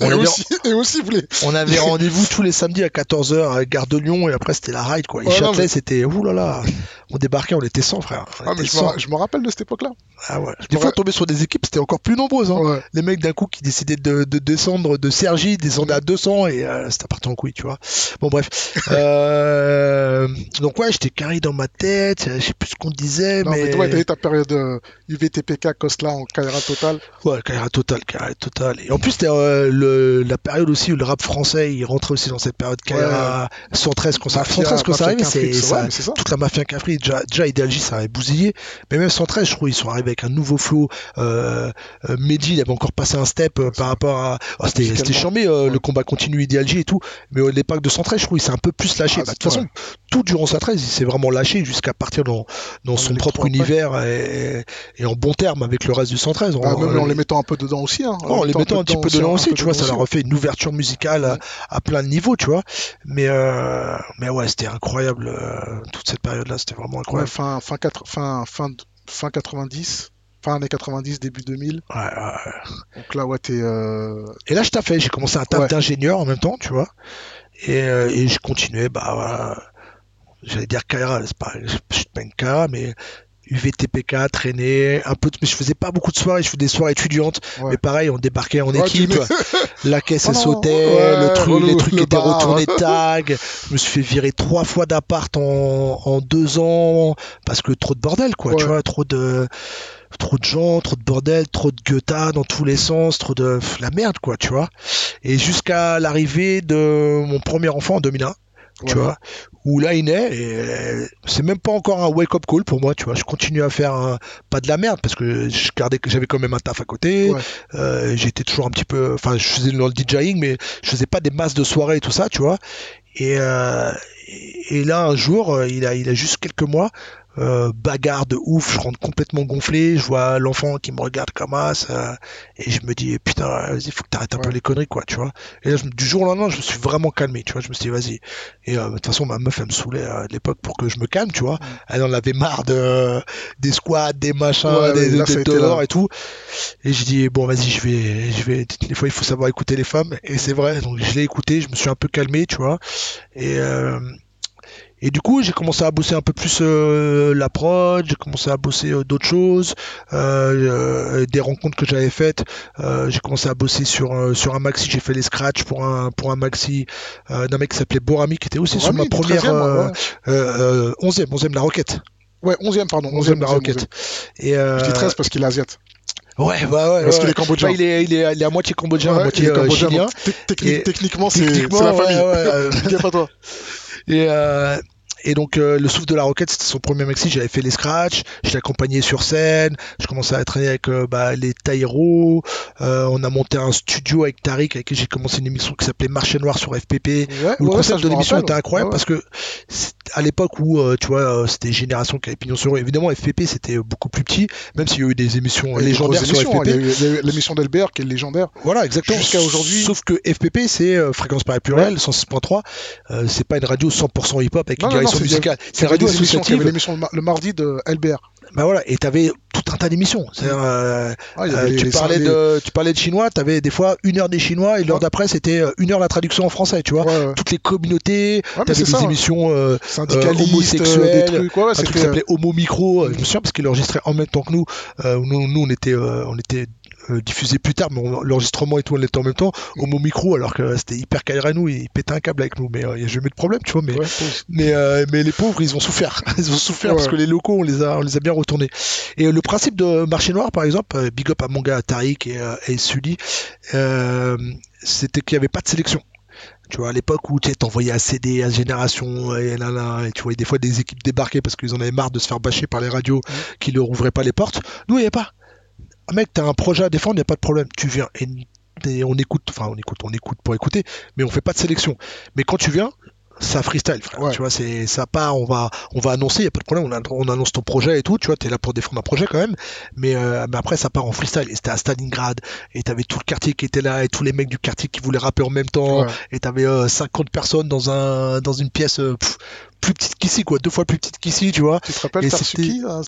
On et, aussi, et aussi, vous les. On avait rendez-vous tous les samedis à 14h à Gare de Lyon et après c'était la ride quoi. Et Ouais, non, Châtelet mais- c'était ouh là là. On débarquait, on était 100 frère. On Ah, était je me, 100. ra- je me rappelle de cette époque-là. Ah ouais. Des fois tombait sur des équipes, c'était encore plus nombreuses. Hein. Ouais. Les mecs d'un coup qui décidaient de, de descendre de Sergi, descendaient à 200 et euh, c'était parti en couille, tu vois. Bon bref. Euh, donc ouais, j'étais carré dans ma tête, je sais plus ce qu'on disait, Non, mais, mais, toi, ta période euh, UVTPK, Cosla en Kaira total. ouais, carrière totale, totale. Et en plus c'était euh, le, la période aussi où le rap français il rentrait aussi dans cette période carrière 113 quand ça, Mafia- 113 quand ça c'est ouais, toute la mafia Cafri, déjà, déjà Idealgy ça avait bousillé, mais même 113 je trouve ils sont arrivés avec un nouveau flow. Euh, euh, Mehdi il avait encore passé un step euh, par rapport à, oh, c'était Ouais. le combat continu Idealgy et tout, mais à l'époque de 113 je trouve il s'est un peu plus lâché. Ah, Bah, de toute façon ouais. tout durant 113 il s'est vraiment lâché jusqu'à partir dans, son propre univers et, et en bon terme avec le reste du 113. Ah, On- même en les mettant un peu dedans aussi. Hein, non, en les mettant un petit peu dedans aussi, tu vois, ça leur a a fait une ouverture musicale à, plein de niveaux, tu vois. Mais, euh, mais ouais, c'était incroyable, euh, toute cette période-là, c'était vraiment Ouais, incroyable. fin, fin, quatre- fin, fin, fin 90, fin années 90, début 2000. Ouais, ouais. Donc là, ouais, t'es. Euh... Et là, je t'ai fait, j'ai commencé un taf Ouais. d'ingénieur en même temps, tu vois. Et, euh, et je continuais, bah voilà. J'allais dire Kaira, c'est pas, je suis pas une Kaira, mais UVTPK, traîner, un peu de, mais je faisais pas beaucoup de soirées, je faisais des soirées étudiantes, Ouais. mais pareil, on débarquait en Ouais, équipe, la caisse Oh sautait, ouais, le truc, le- les trucs le étaient bar. retournés tag, je me suis fait virer trois fois d'appart en, en deux ans, parce que trop de bordel, quoi, tu vois, trop de, trop de gens, trop de bordel, trop de guetta dans tous les sens, trop de la merde quoi, tu vois. Et jusqu'à l'arrivée de mon premier enfant en 2001, tu vois, où là il naît et euh, c'est même pas encore un wake up call pour moi, tu vois. Je continue à faire un- pas de la merde parce que je gardais j'avais quand même un taf à côté. Ouais. Euh, j'étais toujours un petit peu enfin je faisais dans le DJing mais je faisais pas des masses de soirées et tout ça, tu vois. Et, euh, et là un jour, il a il a juste quelques mois euh, bagarre de ouf, je rentre complètement gonflé, je vois l'enfant qui me regarde comme ça, et je me dis putain, vas-y, faut que t'arrêtes un peu les conneries, quoi, tu vois. Et là, je du jour au lendemain, je me suis vraiment calmé, tu vois, je me suis dit, vas-y. Et euh, de toute façon, ma meuf, elle me saoulait euh, à l'époque pour que je me calme, tu vois. Elle en avait marre de, des squats, des machins, Ouais, des, là, des et tout. Et je dis, bon, vas-y, je vais, je vais, des fois, il faut savoir écouter les femmes, et c'est vrai, donc je l'ai écouté, je me suis un peu calmé, tu vois. Et, euh, et du coup, j'ai commencé à bosser un peu plus euh, la prod, j'ai commencé à bosser euh, d'autres choses, euh, euh, des rencontres que j'avais faites. Euh, j'ai commencé à bosser sur euh, sur un maxi, j'ai fait les scratchs pour un pour un maxi euh, d'un mec qui s'appelait Borami, qui était aussi sur Borami, ma du première 13e, ouais, euh, ouais. euh, euh, 11e, 11e la Roquette, Ouais, 11e, pardon. 11e 11e, la 11e, Roquette. 11e. Et euh, Je dis 13 parce qu'il est asiate. ouais, ouais, ouais, Parce ouais. qu'il est cambodgien. Enfin, il est il est il est à moitié cambodgien, à Ouais, moitié il est euh, cambodgien, chilien. techniquement, c'est la ouais, famille. ouais, up à toi. Et, euh, et donc euh, le souffle de la roquette c'était son premier maxi j'avais fait les scratchs je l'ai accompagné sur scène je commençais à traîner avec euh, bah, les Taïro euh, on a monté un studio avec Tariq avec qui j'ai commencé une émission qui s'appelait Marché Noir sur FPP Ouais, où le ouais, concept de l'émission était incroyable Ouais, parce que à l'époque où tu vois c'était Génération qui avait pignon sur rue évidemment FPP c'était beaucoup plus petit même s'il y a eu des émissions des légendaires sur hein. FPP l'émission d'Elbert qui est légendaire. voilà, exactement. Jusqu'à aujourd'hui. Sauf que FPP, c'est fréquence pluriel, 106.3. Euh, c'est pas une radio 100% hip-hop avec Non, une non, direction c'est- musicale. C'est radio associative. l'émission le mar- le mardi de Elbert. Bah voilà, et t'avais tout un tas d'émissions. Euh, Ah, euh, les- tu, parlais de, tu parlais de chinois, t'avais des fois une heure des chinois et l'heure Ouais. d'après c'était euh, une heure la traduction en français, tu vois. Ouais, ouais. Toutes les communautés, t'avais des ça. hein. émissions euh, euh, des trucs. Un truc qui s'appelait Homo Micro. euh, Je me souviens parce qu'il enregistrait en même temps que nous. Euh, nous, nous, on était, euh, on était euh, diffusé plus tard, mais l'enregistrement et tout, on l'était en même temps. Homo Micro, alors que c'était hyper carré à nous, il pétait un câble avec nous, mais il n'y a jamais eu de problème, tu vois. Mais Ouais, mais, euh, mais les pauvres, ils ont souffert. Ils ont souffert parce que les locaux, on les a, on les a bien retournés. Et euh, le principe de marché noir, par exemple, euh, big up à mon gars Tariq et, euh, et Sully, euh, c'était qu'il n'y avait pas de sélection. Tu vois, à l'époque où tu sais, t'envoyais un CD à Génération et là, là, et tu voyais des fois des équipes débarquer parce qu'ils en avaient marre de se faire bâcher par les radios qui leur ouvraient pas les portes. Nous, il n'y avait pas. Ah, mec, t'as un projet à défendre, il n'y a pas de problème. Tu viens et, et on écoute, enfin, on écoute, on écoute pour écouter, mais on fait pas de sélection. Mais quand tu viens, ça freestyle, frère. Ouais. Tu vois, c'est ça part, on va, on va annoncer, il y a pas de problème, on, a- on annonce ton projet et tout. Tu vois, t'es là pour défendre un projet quand même, mais, euh, mais après ça part en freestyle. Et c'était à Stalingrad, et t'avais tout le quartier qui était là, et tous les mecs du quartier qui voulaient rapper en même temps, Ouais. et t'avais euh, 50 personnes dans un, dans une pièce euh, pff, plus petite qu'ici, quoi, deux fois plus petite qu'ici, tu vois. Tu te rappelles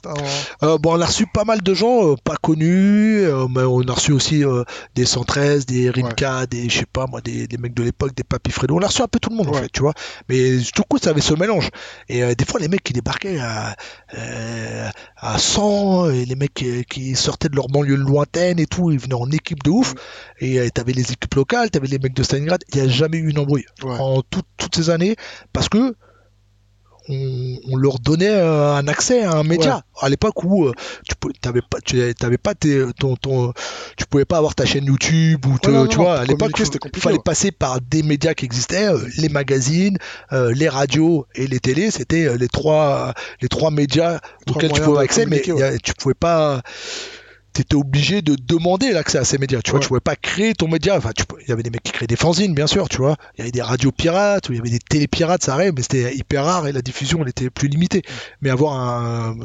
en- Euh, bon, on a reçu pas mal de gens pas connus, mais on a reçu aussi des 113, des Rimka, des je sais pas moi, des, des mecs de l'époque, des Papy Fredo. On a reçu un peu tout le monde en fait, tu vois. Mais tout coup, ça avait ce mélange. Et euh, des fois, les mecs qui débarquaient à, euh, à 100, et les mecs qui, qui sortaient de leur banlieue lointaine et tout, ils venaient en équipe de ouf. Et euh, t'avais les équipes locales, t'avais les mecs de Stalingrad. Il n'y a jamais eu une embrouille Ouais. en tout- toutes ces années parce que on, on leur donnait euh, un accès à un média. À l'époque où euh, tu t'avais pas tu pas tes- ton, ton tu pouvais pas avoir ta chaîne YouTube ou te- Ouais, non, tu non, vois à l'époque il fallait ouais. passer par des médias qui existaient euh, les magazines les radios et les télés. C'était les trois les trois médias Trois auxquels tu pouvais de accès mais a- tu pouvais pas T'étais obligé de demander l'accès à ces médias, tu vois. Ouais. Tu pouvais pas créer ton média. Enfin, tu il y avait des mecs qui créaient des fanzines, bien sûr, tu vois. Il y avait des radios pirates, ou il y avait des télépirates, ça arrive, mais c'était hyper rare et la diffusion, elle était plus limitée. Mais avoir un,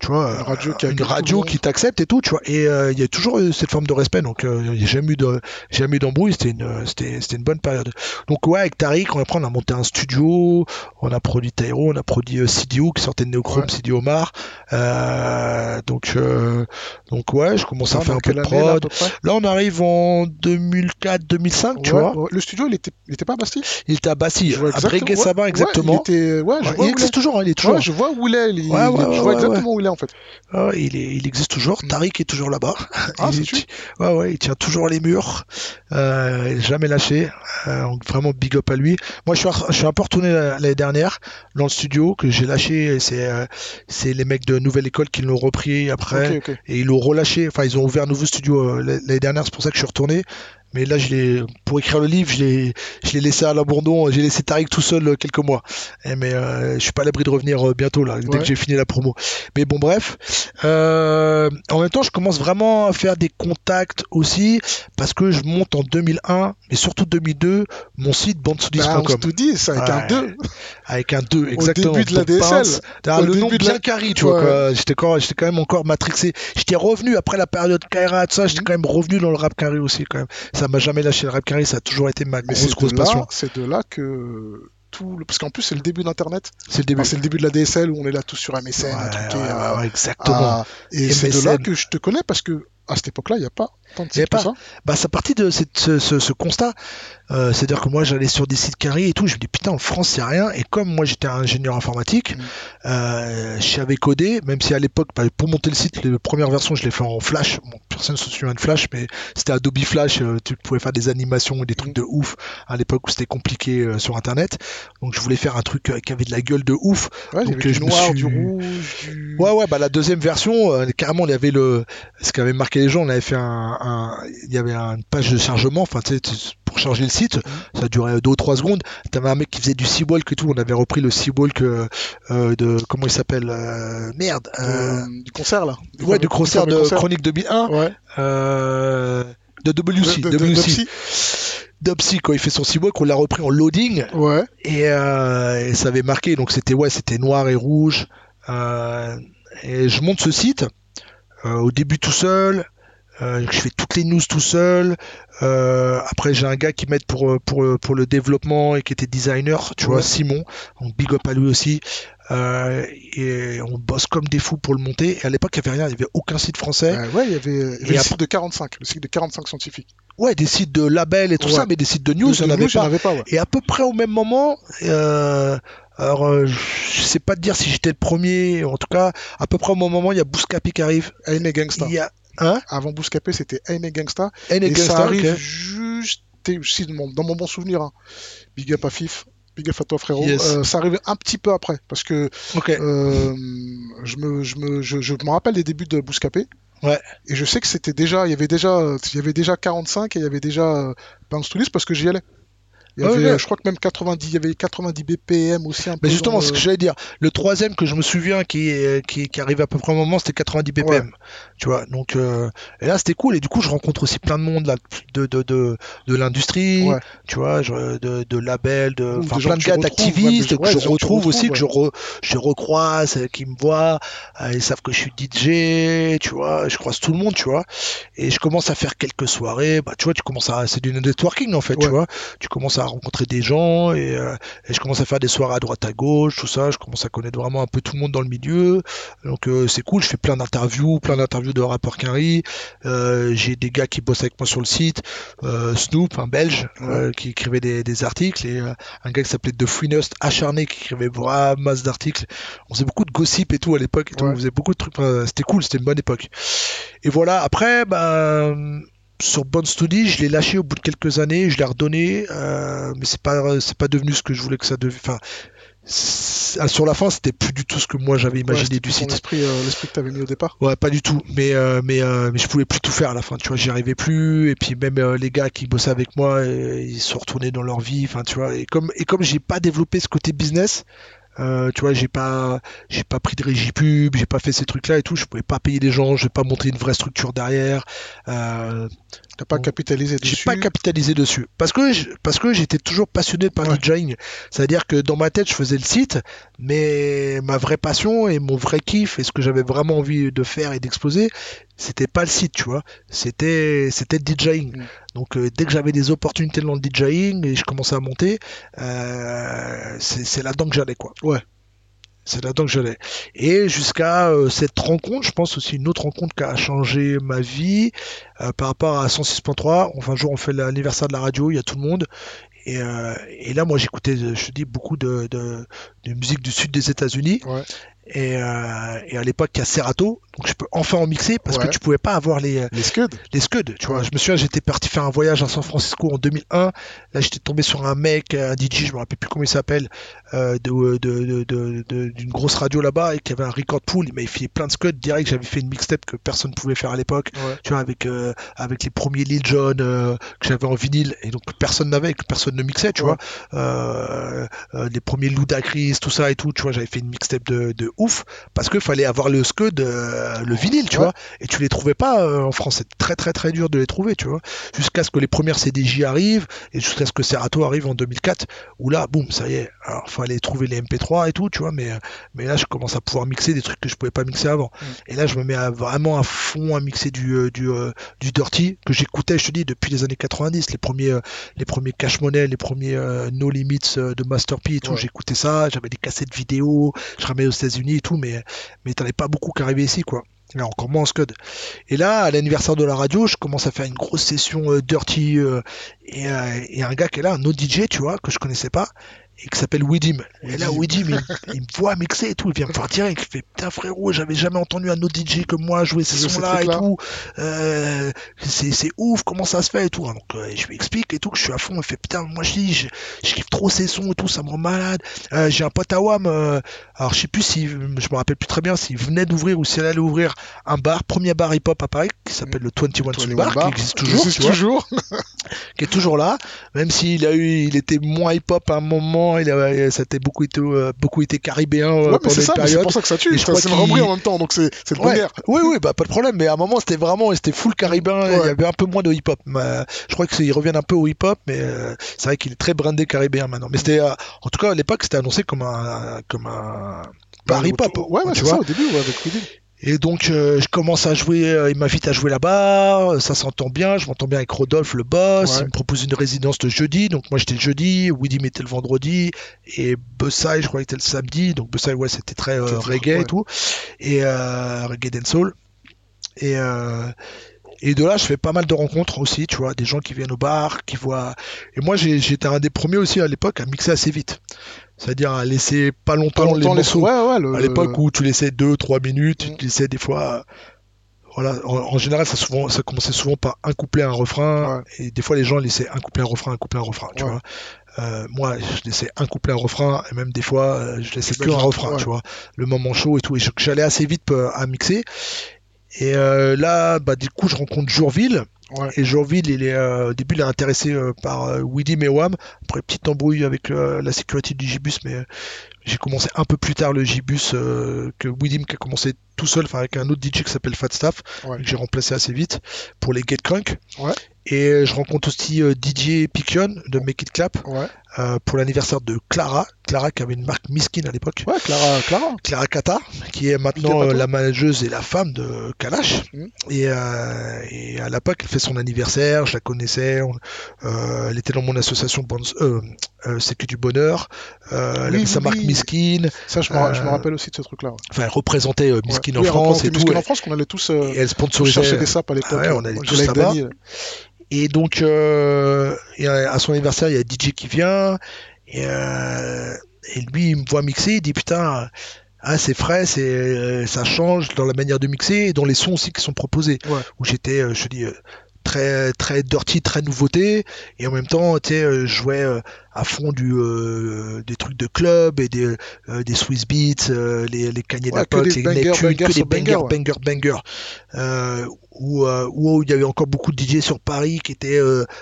tu vois, Une radio qui une radio t'accepte et tout, tu vois. Et euh, il y a toujours eu cette forme de respect, donc euh, il n'y a jamais eu de, jamais eu d'embrouille. C'était une, c'était, c'était une bonne période. Donc ouais, avec Tariq, on, après, on a monté un studio, on a produit Tyro, on a produit euh, CDO qui sortait de Neochrome, Ouais. CDO Omar. Euh, donc, euh, donc ouais, je commence à faire un peu de là, prod. peu Là, on arrive en 2004-2005, tu vois. ouais. Le studio, il était, il était pas à Bastille? Il était à vois à Breguet-Sabin, ouais, exactement. il était, je vois il existe il toujours, hein, il est toujours. Ouais, je vois où il est. il- je vois exactement où il est en fait. Ah, il, est, il existe toujours. Mm. Tariq est toujours là-bas. Ah, il, ouais, ouais, il tient toujours les murs. Euh, jamais lâché. Euh, donc vraiment big up à lui. Moi, je suis, je suis un peu retourné l'année dernière dans le studio que j'ai lâché. C'est euh, c'est les mecs de Nouvelle École qui l'ont repris après. Et ils l'ont relâché. Enfin, ils ont ouvert un nouveau studio euh, l'année dernière. C'est pour ça que je suis retourné. Mais là, je pour écrire le livre, je l'ai, laissé à l'abandon. J'ai laissé Tariq tout seul euh, quelques mois. Et mais euh, je suis pas à l'abri de revenir euh, bientôt là, dès Ouais. que j'ai fini la promo. Mais bon, bref. Euh, en même temps, je commence vraiment à faire des contacts aussi parce que je monte en 2001, mais surtout 2002, mon site Bah, on tout dit, c'est avec un Ouais. 2. avec un 2 exactement. début de la DSL. Pince, Au le nom bien la- carré, tu vois. Ouais. J'étais quand, même encore matrixé. J'étais revenu après la période Kaira, tout ça. J'étais quand même revenu dans le rap carré aussi, quand même. Ça m'a jamais lâché le rap carré. Ça a toujours été ma Mais grosse, c'est grosse de là, passion. c'est de là que tout, parce qu'en plus c'est le début d'Internet. C'est le début. Enfin, c'est le début de la DSL où on est là tous sur MSN, Ouais, à truquer, ouais, à- ouais, ouais, exactement. à- et c'est de là que je te connais parce que à cette époque-là, il n'y a pas pas. ça. Bah, ça partit de cette- ce, ce- ce constat. Euh, C'est-à-dire que moi, j'allais sur des sites carrés et tout. Je me dis, putain, en France, c'est rien. Et comme moi, j'étais ingénieur informatique, Mm. euh, je savais coder, même si à l'époque, bah, pour monter le site, les premières versions, je l'ai fait en Flash. Bon, personne ne se souvient de Flash, mais c'était Adobe Flash. euh, tu pouvais faire des animations et des trucs de ouf à l'époque où c'était compliqué euh, sur Internet. Donc, je voulais faire un truc qui avait de la gueule de ouf. Ouais, Donc, je du me noir, suis- du rouge, du. Ouais, ouais, bah la deuxième version, carrément, il y avait le, ce qui avait marqué les gens, on avait fait un, un- il y avait une page de chargement, enfin, tu sais, tu- pour charger le site, ça durait deux ou trois secondes. T'avais un mec qui faisait du Seawalk et tout, on avait repris le Seawalk euh, de, comment il s'appelle, euh, merde, de- euh, du concert là. ouais, du concert de concert. Chronique 2001, Ouais. euh, de WC, De- de- WC. Dopsy. Dopsy, quand il fait son Seawalk, on l'a repris en loading, Ouais. et, et ça avait marqué donc c'était ouais c'était noir et rouge et je monte ce site euh, au début tout seul euh, je fais toutes les news tout seul Euh, après j'ai un gars qui m'aide pour, pour, pour le développement et qui était designer tu vois. Simon donc big up à lui aussi euh, et on bosse comme des fous pour le monter. Et à l'époque, il n'y avait rien, il n'y avait aucun site français. Euh, ouais, il y avait, il y avait Et le site de 45, le site de 45 scientifiques. Ouais, des sites de labels et tout Ouais. ça, mais des sites de news, il n'y en avait en pas. avait pas, ouais. Et à peu près au même moment, euh, alors euh, je sais pas te dire si j'étais le premier, en tout cas, à peu près au même moment, il y a Bouscapi qui arrive. Aime Gangsta. Il y a un, Avant Bouscapé, c'était Aime Gangsta. Et Gangsta, ça arrive juste, si, dans mon- dans mon bon souvenir, hein. Big up à Fif, big up à toi frérot. Yes. Euh, ça arrive un petit peu après, parce que euh, je, me, je, me, je, je me rappelle des débuts de Bouscapé. Ouais. Et je sais que c'était déjà, il y avait déjà, il y avait déjà 45 et il y avait déjà euh, Bounce to This parce que j'y allais. Il y Ouais, avait, ouais. euh, je crois que même 90, il y avait 90 BPM aussi un peu. Mais justement, ce que j'allais dire, le troisième que je me souviens qui, est- qui, qui arrive à peu près au moment, c'était 90 BPM. Tu vois, donc, euh, et là, c'était cool. Et du coup, je rencontre aussi plein de monde là, de, de, de, de l'industrie, tu vois, je- de, de labels, de, enfin, plein de gars d'activistes que je retrouve aussi, que je, re- je recroise, euh, qui me voient, euh, ils savent que je suis DJ, tu vois, je croise tout le monde, tu vois. Et je commence à faire quelques soirées, bah, tu vois, tu commences à, c'est du networking en fait, tu vois. Tu commences à rencontrer des gens et, euh, et je commence à faire des soirées à droite à gauche, tout ça. Je commence à connaître vraiment un peu tout le monde dans le milieu. Donc euh, c'est cool. Je fais plein d'interviews, plein d'interviews de rappeurs Quinry. Euh, J'ai des gars qui bossent avec moi sur le site. Euh, Snoop, un Belge, qui écrivait des, des articles et un gars qui s'appelait The Freenust acharné qui écrivait vraiment masse d'articles. On faisait beaucoup de gossip et tout à l'époque. Ouais. On faisait beaucoup de trucs. C'était cool. C'était une bonne époque. Et voilà. Après, ben sur Bond Study, je l'ai lâché au bout de quelques années, je l'ai redonné, euh, mais c'est pas c'est pas devenu ce que je voulais que ça devienne. Enfin, sur la fin, c'était plus du tout ce que moi j'avais imaginé du site. L'esprit, euh, l'esprit que tu avais mis au départ. Ouais, pas du tout. Mais euh, mais euh, mais je pouvais plus tout faire à la fin. Tu vois, j'y arrivais plus. Et puis même les gars qui bossaient avec moi, ils se sont retournés dans leur vie. Enfin, tu vois. Et comme et comme j'ai pas développé ce côté business. Euh, tu vois, j'ai pas, j'ai pas pris de régie pub, j'ai pas fait ces trucs-là et tout. Je pouvais pas payer les gens, j'ai pas monté une vraie structure derrière. Euh, T'as pas capitalisé j'ai dessus. pas capitalisé dessus parce que je- parce que j'étais toujours passionné par Ouais. le DJing. C'est-à-dire que dans ma tête, je faisais le site, mais ma vraie passion et mon vrai kiff et ce que j'avais vraiment envie de faire et d'exposer, c'était pas le site, tu vois. C'était c'était le DJing. Mm. Donc euh, dès que j'avais des opportunités dans le DJing et je commençais à monter, euh, c'est c'est là-dedans que j'allais quoi. Ouais. C'est là-dedans que j'allais. Et jusqu'à euh, cette rencontre, je pense aussi une autre rencontre qui a changé ma vie euh, par rapport à 106.3. Enfin, un jour, on fait l'anniversaire de la radio, il y a tout le monde. Et, euh, là, moi, j'écoutais, je dis, beaucoup de, musique du sud des États-Unis. Et, euh, et à l'époque, il y a Serato, donc je peux enfin en mixer parce Ouais. que tu pouvais pas avoir les, Les Scuds. les scuds, tu vois. Je me souviens, j'étais parti faire un voyage à San Francisco en 2001. Là, j'étais tombé sur un mec, un DJ, je me rappelle plus comment il s'appelle, euh, de, de, de, de- de- d'une grosse radio là-bas et qui avait un record pool. Il m'avait fait plein de scuds direct. J'avais fait une mixtape que personne ne pouvait faire à l'époque, Ouais. tu vois, avec, euh, avec les premiers Lil Jon que j'avais en vinyle et donc personne n'avait, que personne ne mixait, tu Ouais. vois. Les premiers Ludacris, tout ça et tout, tu vois. J'avais fait une mixtape de, de ouf parce que fallait avoir le scud, euh, le vinyle, tu Ouais. vois. Et tu les trouvais pas euh, en France. C'est très très très dur de les trouver, tu vois. Jusqu'à ce que les premières CDJ arrivent et jusqu'à ce que Serato arrive en 2004, où là, boum, ça y est. Alors, aller trouver les MP3 et tout, tu vois. Mais, euh, mais là, je commence à pouvoir mixer des trucs que je pouvais pas mixer avant. Mm. Et là, je me mets à, vraiment à fond à mixer du, du, du dirty que j'écoutais, je te dis, depuis les années 90. Les premiers, les premiers Cash Money, les premiers No Limits de Master P et tout. Ouais. J'écoutais ça. J'avais des cassettes vidéo. Je ramenais aux États-Unis et tout. Mais, mais t'en avais pas beaucoup qui arrivaient ici, quoi. Là, encore moins en Scud. Et là, à l'anniversaire de la radio, je commence à faire une grosse session euh, dirty euh, et, euh, et un gars qui est là, un autre DJ, tu vois, que je connaissais pas et qui s'appelle Widim. Et là, Widim, il, il me voit mixer et tout, il vient me voir direct, il fait putain frérot, j'avais jamais entendu un autre DJ que moi jouer ces sons-là et tout. Euh, c'est ouf, comment ça se fait et tout. Donc euh, je lui explique et tout que je suis à fond. Il fait putain, moi je dis, je, je kiffe trop ces sons et tout, ça me rend malade. Euh, J'ai un pote à Wam, euh, alors je sais plus si, je me rappelle plus très bien s'il venait d'ouvrir ou s'il allait ouvrir un bar, premier bar hip-hop à Paris, qui s'appelle le 21 Soul 21 Bar, Bar, qui existe qui toujours, existe tu vois, toujours. qui est toujours là, même s'il a eu, il était moins hip-hop à un moment, il avait, ça a beaucoup été, euh, beaucoup été caribéen euh, Ouais, mais pendant c'est une ça, mais c'est période. pour ça que ça tue. je Ça, crois C'est le en même temps, donc c'est le Ouais, oui, oui, bah pas de problème. Mais à un moment, c'était vraiment, c'était full caribéen. Il y avait un peu moins de hip-hop. Euh, je crois qu'ils reviennent un peu au hip-hop, mais euh, c'est vrai qu'il est très brandé caribéen maintenant. Mais c'était, euh, en tout cas, à l'époque, c'était annoncé comme un, comme un bar Bah, hip-hop. Ouais, ouais, tu c'est vois. ça au début, ouais, avec. Et donc euh, je commence à jouer, euh, il m'invite à jouer là-bas, euh, ça s'entend bien, je m'entends bien avec Rodolphe le boss, Ouais. il me propose une résidence le jeudi, donc moi j'étais le jeudi, Woody m'était le vendredi, et Bussai je crois qu'il était le samedi, donc Bussai ouais c'était très euh, reggae ouais. et tout, et reggae dancehall. Et, et de là je fais pas mal de rencontres aussi, tu vois, des gens qui viennent au bar, qui voient... Et moi j'étais un des premiers aussi à l'époque à mixer assez vite, c'est-à-dire à laisser pas longtemps, Pas longtemps les les morceaux. Ouais, ouais, le- À l'époque le- où tu laissais 2-3 minutes, Mm. tu laissais des fois. Voilà, en, en général, ça, souvent, ça commençait souvent par un couplet, un refrain, Ouais. et des fois les gens laissaient un couplet, un refrain, un couplet, un refrain, tu vois. Euh, moi, je laissais un couplet, un refrain, et même des fois, euh, je laissais que un refrain, tu vois. Le moment chaud et tout, et j'allais assez vite euh, à mixer. Et euh, là, bah, du coup, je rencontre Jourville, Ouais. et Jourville, il est, euh, au début, il est intéressé euh, par euh, Weedy Mewam. Après, petite embrouille avec la sécurité du Gibus, mais euh, j'ai commencé un peu plus tard le Gibus que Weedy qui a commencé tout seul, enfin avec un autre DJ qui s'appelle Fat Staff, Ouais. que j'ai remplacé assez vite pour les Get Crunk. Ouais. Et je rencontre aussi DJ Pikion de Make It Clap. Euh, pour l'anniversaire de Clara. Clara qui avait une marque Miskin à l'époque. Ouais, Clara, Clara. Clara Kata, qui est maintenant euh, toi. la manageuse et la femme de Kalash. Mm. Et, euh, et à l'époque, elle fait son anniversaire, je la connaissais, on- euh, elle était dans mon association C'est que du bonheur, elle Oui, avait sa marque oui. Miskin, Ça, je me, ra- je me rappelle aussi de ce truc-là. ouais. enfin elle représentait Miskin Ouais. en France et tout, Miskin en France, qu'on allait tous, et elle sponsorisait. chercher des sapes à l'époque. Ah ouais, on allait tous là-bas. Et donc, euh, à son anniversaire, il y a DJ qui vient. Et, euh, et lui, il me voit mixer. Il dit Putain, ah, c'est frais, c'est, euh, ça change dans la manière de mixer et dans les sons aussi qui sont proposés. Ouais. Où j'étais, je dis, très, très dirty, très nouveauté. Et en même temps, tu sais, euh, je jouais euh, à fond du, euh, des trucs de club et des, euh, des Swiss Beats, euh, les, les Kanye Ouais, que des les bangers, Neptune, bangers que des bangers, bangers, ouais. bangers, où, où il y avait encore beaucoup de DJ sur Paris qui étaient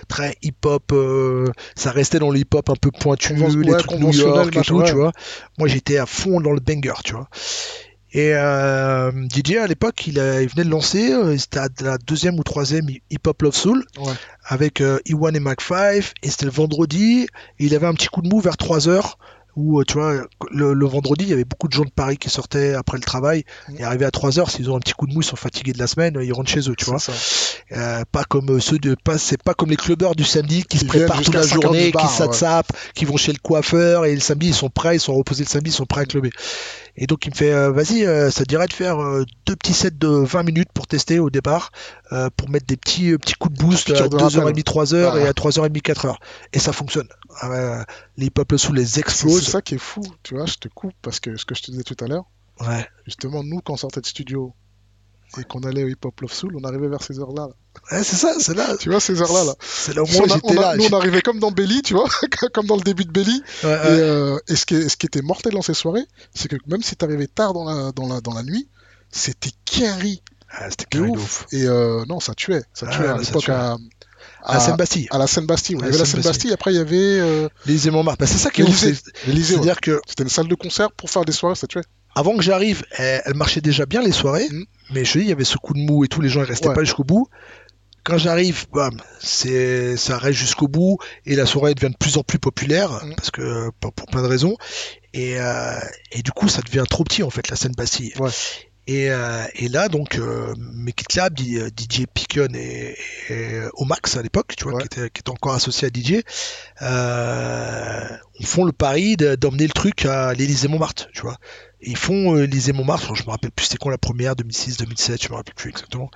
très hip-hop. euh, ça restait dans le hip-hop un peu pointu, Conven- les ouais, trucs New York et tout, tu vois. Moi, j'étais à fond dans le banger, tu vois. Et euh, DJ à l'époque, il, a- il venait de lancer, euh, c'était à la deuxième ou troisième Hip Hop Love Soul Ouais. avec euh, E1 et Mac 5 et c'était le vendredi. Et il avait un petit coup de mou vers 3 heures où euh, tu vois le, le vendredi il y avait beaucoup de gens de Paris qui sortaient après le travail Mhm. et arrivaient à 3 heures s'ils ont un petit coup de mou ils sont fatigués de la semaine ils rentrent chez eux tu vois euh, pas comme euh, ceux de pas c'est pas comme les clubbeurs du samedi qui se préparent toute la 5 heures journée bar, qui ouais. s'atsapent qui vont chez le coiffeur et le samedi ils sont prêts ils sont reposés le samedi ils sont prêts à clubber et donc il me fait euh, vas-y euh, ça te dirait de faire euh, deux petits sets de 20 minutes pour tester au départ euh, pour mettre des petits petits coups de boost à de 2h30 rappel. 3h Ah. et à 3h30 4h et ça fonctionne Ouais, les peuples sous les C'est c'est ça qui est fou, tu vois, je te coupe parce que ce que je te disais tout à l'heure, ouais justement, nous, quand on sortait de studio et qu'on allait au Hip Hop Love Soul, on arrivait vers ces heures-là. là. Ouais, c'est ça c'est là Tu vois, ces heures-là, là. c'est là où moi j'étais là nous, on arrivait comme dans Belly, tu vois, comme dans le début de Belly. Ouais, Et, euh, et ce, qui est- ce qui était mortel dans ces soirées, c'est que même si t'arrivais tard dans la, dans la, dans la nuit, c'était quinri Ah, c'était ouf. ouf Et euh, non, ça tuait. Ça Ah, tuait à l'époque. À, la Seine-Bastille à la Seine-Bastille. Il y avait la Seine-Bastille. Après il y avait euh, l'Élysée Montmartre bah, c'est ça qui est ouf ouais. c'est-à-dire que C'était une salle de concert pour faire des soirées, ça tuait. avant que j'arrive, elle, elle marchait déjà bien les soirées, Mm. mais je te dis, il y avait ce coup de mou et tout, les gens ils restaient Ouais. pas jusqu'au bout. Quand j'arrive, bam, c'est ça reste jusqu'au bout et la soirée devient de plus en plus populaire Mm. parce que pour, pour plein de raisons et, euh, et du coup ça devient trop petit en fait la scène Bastille. Ouais. Et, euh, et là donc euh, mes Kid Club, D- euh, DJ Pickon et, et Omax à l'époque, tu vois, Ouais. qui, était, qui était encore associé à DJ, euh, font le pari de- d'emmener le truc à l'Élysée Montmartre, tu vois. Et ils font l'Élysée Montmartre, je me rappelle plus c'était quand la première, 2006, 2007, je me rappelle plus exactement.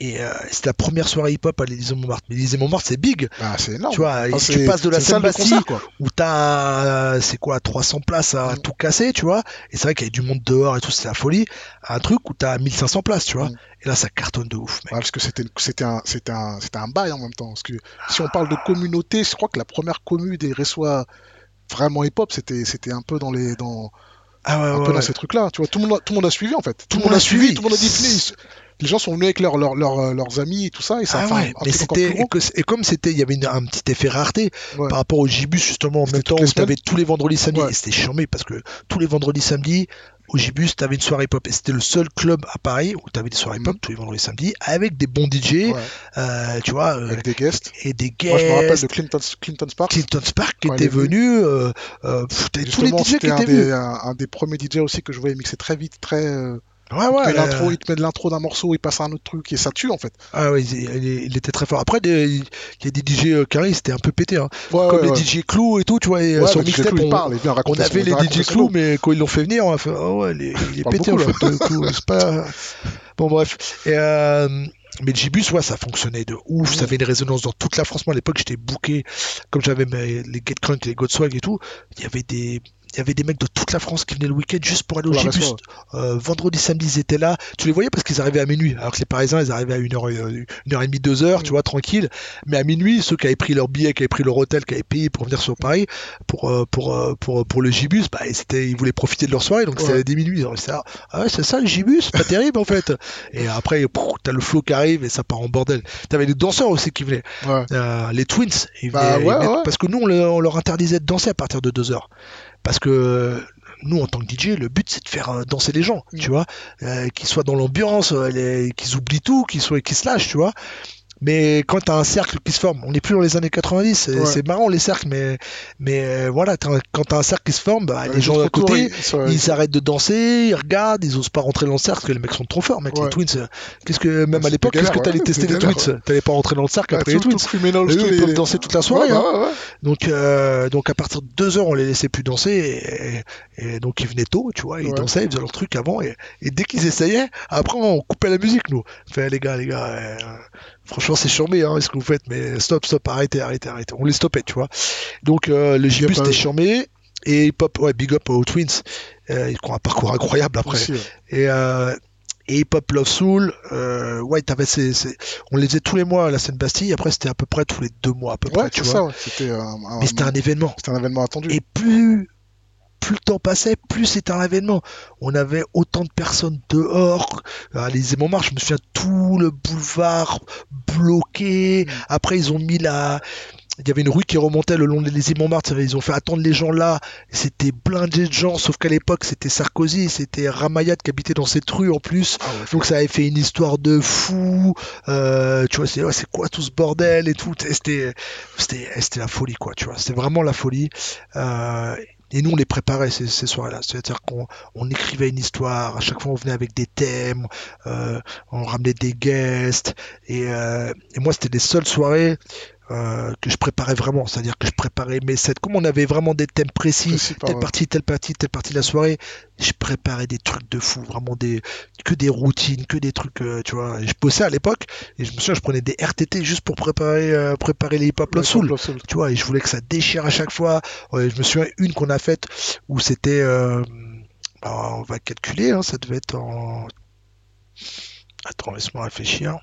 Et euh, c'était la première soirée hip-hop à l'Élysée Montmartre. Mais l'Élysée Montmartre c'est big, Ah, c'est énorme. tu vois. Ah, et si c'est- tu passes de la c'est salle concert, quoi. où t'as, euh, c'est quoi, 300 places à Mm. tout casser, tu vois. Et c'est vrai qu'il y avait du monde dehors et tout, c'était la folie. À un truc où t'as 1500 places, tu vois. Mm. Et là, ça cartonne de ouf, mec. Parce que c'était c'était un c'était un c'était un bail en même temps parce que si on parle de communauté je crois que la première commune des Ressois vraiment hip hop c'était c'était un peu dans les dans Ah ouais, un ouais, peu dans ces trucs là tu vois tout le monde a, tout le monde a suivi en fait tout, le monde a suivi. tout le monde a dit les gens sont venus avec leurs leurs amis et tout ça et ça Ah ouais, mais c'était et, comme c'était, il y avait une- un petit effet rareté Ouais. par rapport au Gibus justement en même temps où t'avais tous les vendredis samedis Ouais. et c'était charmé parce que tous les vendredis samedis au Gibus t'avais une soirée hip-hop et c'était le seul club à Paris où t'avais des soirées hip-hop Mhm. tous les vendredis samedis avec des bons DJ, Ouais, euh, tu vois, euh, avec des guests et des moi je me rappelle guests. de Clinton Clinton Sparks Clinton Spark qui était venu. euh, euh, pff, tous les DJ qui un étaient venus. des un, un des premiers DJ aussi que je voyais mixer très vite très euh, Ouais, ouais. Il, te met l'intro, il te met de l'intro d'un morceau, il passe à un autre truc et ça tue en fait. Ah ouais, il, il- il était très fort. Après, des- il y a des DJ euh, Carré, c'était un peu pété. Hein. Ouais, Comme ouais, les. DJ Clou et tout, tu vois. euh, sur mixtape, il on, parle, il on avait les il DJ Clou, mais quand ils l'ont fait venir, on a fait Oh ouais, les- il est parle pété beaucoup, en fait. Clou, c'est pas. Bon, bref. Et, euh, mais Gibus, ouais, ça fonctionnait de ouf. Ça avait une résonance dans toute la France. Moi, à l'époque, j'étais booké, comme j'avais les Get Crunk, les Godswag et tout. Il y avait des. Il y avait des mecs de toute la France qui venaient le week-end juste pour aller au Gibus. Euh, vendredi, samedi, ils étaient là. Tu les voyais parce qu'ils arrivaient à minuit. Alors que les Parisiens, ils arrivaient à 1h, une heure et demie, 2 heures, tu vois, tranquille. Mais à minuit, ceux qui avaient pris leur billet, qui avaient pris leur hôtel, qui avaient payé pour venir sur Paris, pour, euh, pour, euh, pour, pour le Gibus, bah, c'était, ils voulaient profiter de leur soirée. Donc c'était Ouais. dès minuit. Alors, c'est, ah ouais, c'est ça le Gibus? Pas terrible, en fait. Et après, t'as le flow qui arrive et ça part en bordel. T'avais des danseurs aussi qui venaient. Ouais. Euh, les Twins, ils Bah, venaient- ils ouais. parce que nous, on, le- on leur interdisait de danser à partir de 2 heures. Parce que nous, en tant que DJ, le but, c'est de faire euh, danser les gens, Mm. tu vois, euh, qu'ils soient dans l'ambiance, euh, qu'ils oublient tout, qu'ils soient, qu'ils se lâchent, tu vois. Mais quand t'as un cercle qui se forme, on n'est plus dans les années 90, c'est Ouais. marrant les cercles, mais, mais euh, voilà, quand t'as un cercle qui se forme, bah, les Les gens à côté, ils ils arrêtent de danser, ils regardent, ils osent pas rentrer dans le cercle, parce que les mecs sont trop forts, mec. Les. Twins, euh, qu'est-ce que, même à C'était l'époque, qu'est-ce que t'allais tester les galère, Twins? T'allais pas rentrer dans le cercle Ah, après les Twins. Eux, ils les- peuvent danser toute la soirée, hein. bah. Donc, euh, donc à partir de deux heures, on les laissait plus danser et, et donc ils venaient tôt, tu vois, ils dansaient, ils faisaient leur truc avant et, et dès qu'ils essayaient, après on coupait la musique nous. Fait les gars, les gars, franchement c'est charmé hein, ce que vous faites, mais stop, stop, arrêtez, arrêtez, arrêtez. On les stoppait, tu vois. Donc euh, le eux. charmé et hip hop, ouais, big up aux Twins, euh, ils ont un parcours incroyable après. Aussi, ouais. Et, euh, et Hip Hop Love Soul, euh, ouais, t'avais ces, ces- on les faisait tous les mois à la scène Bastille. Après, c'était à peu près tous les deux mois, à peu près, tu vois. ça, ouais. C'était un, un- Mais c'était un événement. c'était un événement attendu. Et plus, plus le temps passait, plus c'était un événement. On avait autant de personnes dehors. À les Montmartre, je me souviens tout le boulevard bloqué. Mm. Après, ils ont mis la. Il y avait une rue qui remontait le long de l'Élysée Montmartre. Ils ont fait attendre les gens là. C'était blindé de gens. Sauf qu'à l'époque, c'était Sarkozy, c'était Ramayad qui habitait dans cette rue en plus. Ah ouais, Donc ça avait fait une histoire de fou. Euh, tu vois, c'est ouais, c'est quoi tout ce bordel et tout. C'était la folie quoi. Tu vois, c'était vraiment la folie. Euh, et nous, on les préparait ces, soirées-là. C'est-à-dire qu'on on écrivait une histoire. À chaque fois, on venait avec des thèmes. euh, on ramenait des guests. Euh, et moi, c'était les seules soirées euh, que je préparais vraiment. C'est-à-dire que je préparais mes sets. Comme on avait vraiment des thèmes précis, telle partie, telle partie, telle partie de la soirée, je préparais des trucs de fou. Vraiment des que des routines, que des trucs, euh, tu vois. Et je bossais à l'époque et je me souviens, je prenais des RTT juste pour préparer, euh, préparer les Love Ouais, Soul Love Soul. tu vois, et je voulais que ça déchire à chaque fois. Je me souviens une qu'on a faite où c'était, euh, bah, on va calculer, hein, ça devait être en, attends, laisse-moi réfléchir.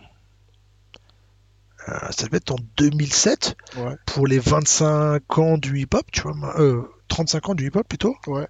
Euh, ça devait être en 2007 Ouais. pour les 25 ans du hip-hop, tu vois, euh, 35 ans du hip-hop plutôt. Ouais.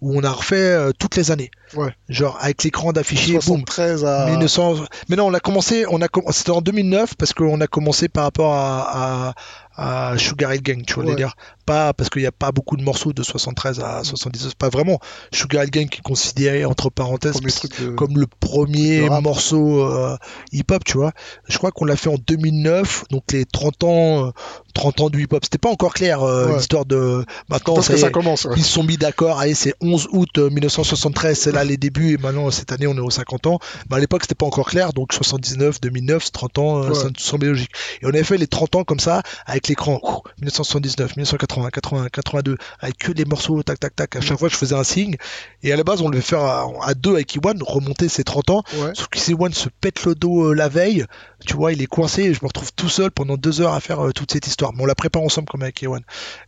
Où on a refait euh, toutes les années. Ouais. Genre avec l'écran d'affiché, boum, 73 à. 1900. Mais non, on a commencé, on a c'était en 2009 parce qu'on a commencé par rapport à, à, à Sugar Hill Gang, tu vois, Ouais. les dire. Pas parce qu'il n'y a pas beaucoup de morceaux de 73 à 79, pas vraiment. Sugar Hill Gang qui est considéré entre parenthèses de- comme le premier morceau euh, hip-hop, tu vois. Je crois qu'on l'a fait en 2009, donc les 30 ans, euh, 30 ans du hip-hop. C'était pas encore clair euh, Ouais. l'histoire de. Maintenant, ça que commence. ouais. ils se sont mis d'accord, allez, c'est 11 août euh, 1973, c'est là les débuts, et maintenant, cette année, on est aux 50 ans. Mais à l'époque, c'était pas encore clair, donc 79, 2009, c'est 30 ans, euh, ça nous semblait logique. Et on avait fait les 30 ans comme ça, avec l'écran, ouh, 1979, 1980, 80, 82, avec que les morceaux, tac, tac, tac. À chaque fois, je faisais un signe, et à la base, on devait faire à, à deux avec Iwan, remonter ces 30 ans. Ouais. Sauf que Iwan se pète le dos euh, la veille, tu vois, il est coincé, et je me retrouve tout seul pendant deux heures à faire euh, toute cette histoire. Mais on la prépare ensemble comme avec Iwan.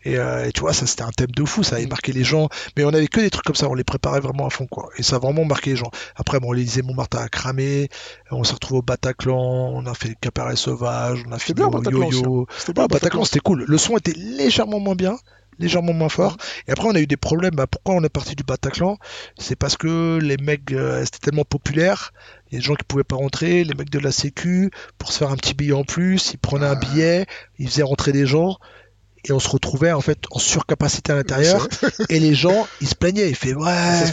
Et, euh, et tu vois, ça c'était un thème de fou, ça avait marqué les gens. Mais on avait que des trucs comme ça, on les préparait vraiment à fond, quoi. Et ça a vraiment marqué les gens. Après, bon, l'Élysée Montmartre a cramé, on s'est retrouvé au Bataclan, on a fait Caparet Sauvage, on a fait au Yo-Yo. C'était bien, Ouais, Bataclan, c'était cool. Le son était légèrement moins bien, légèrement moins fort. Et après, on a eu des problèmes. Bah, pourquoi on est parti du Bataclan? C'est parce que les mecs, euh, c'était tellement populaire. Il y a des gens qui pouvaient pas rentrer. Les mecs de la Sécu, pour se faire un petit billet en plus, ils prenaient un billet, ils faisaient rentrer des gens. Et on se retrouvait en fait en surcapacité à l'intérieur. Et les gens ils se plaignaient. Ils fait ouais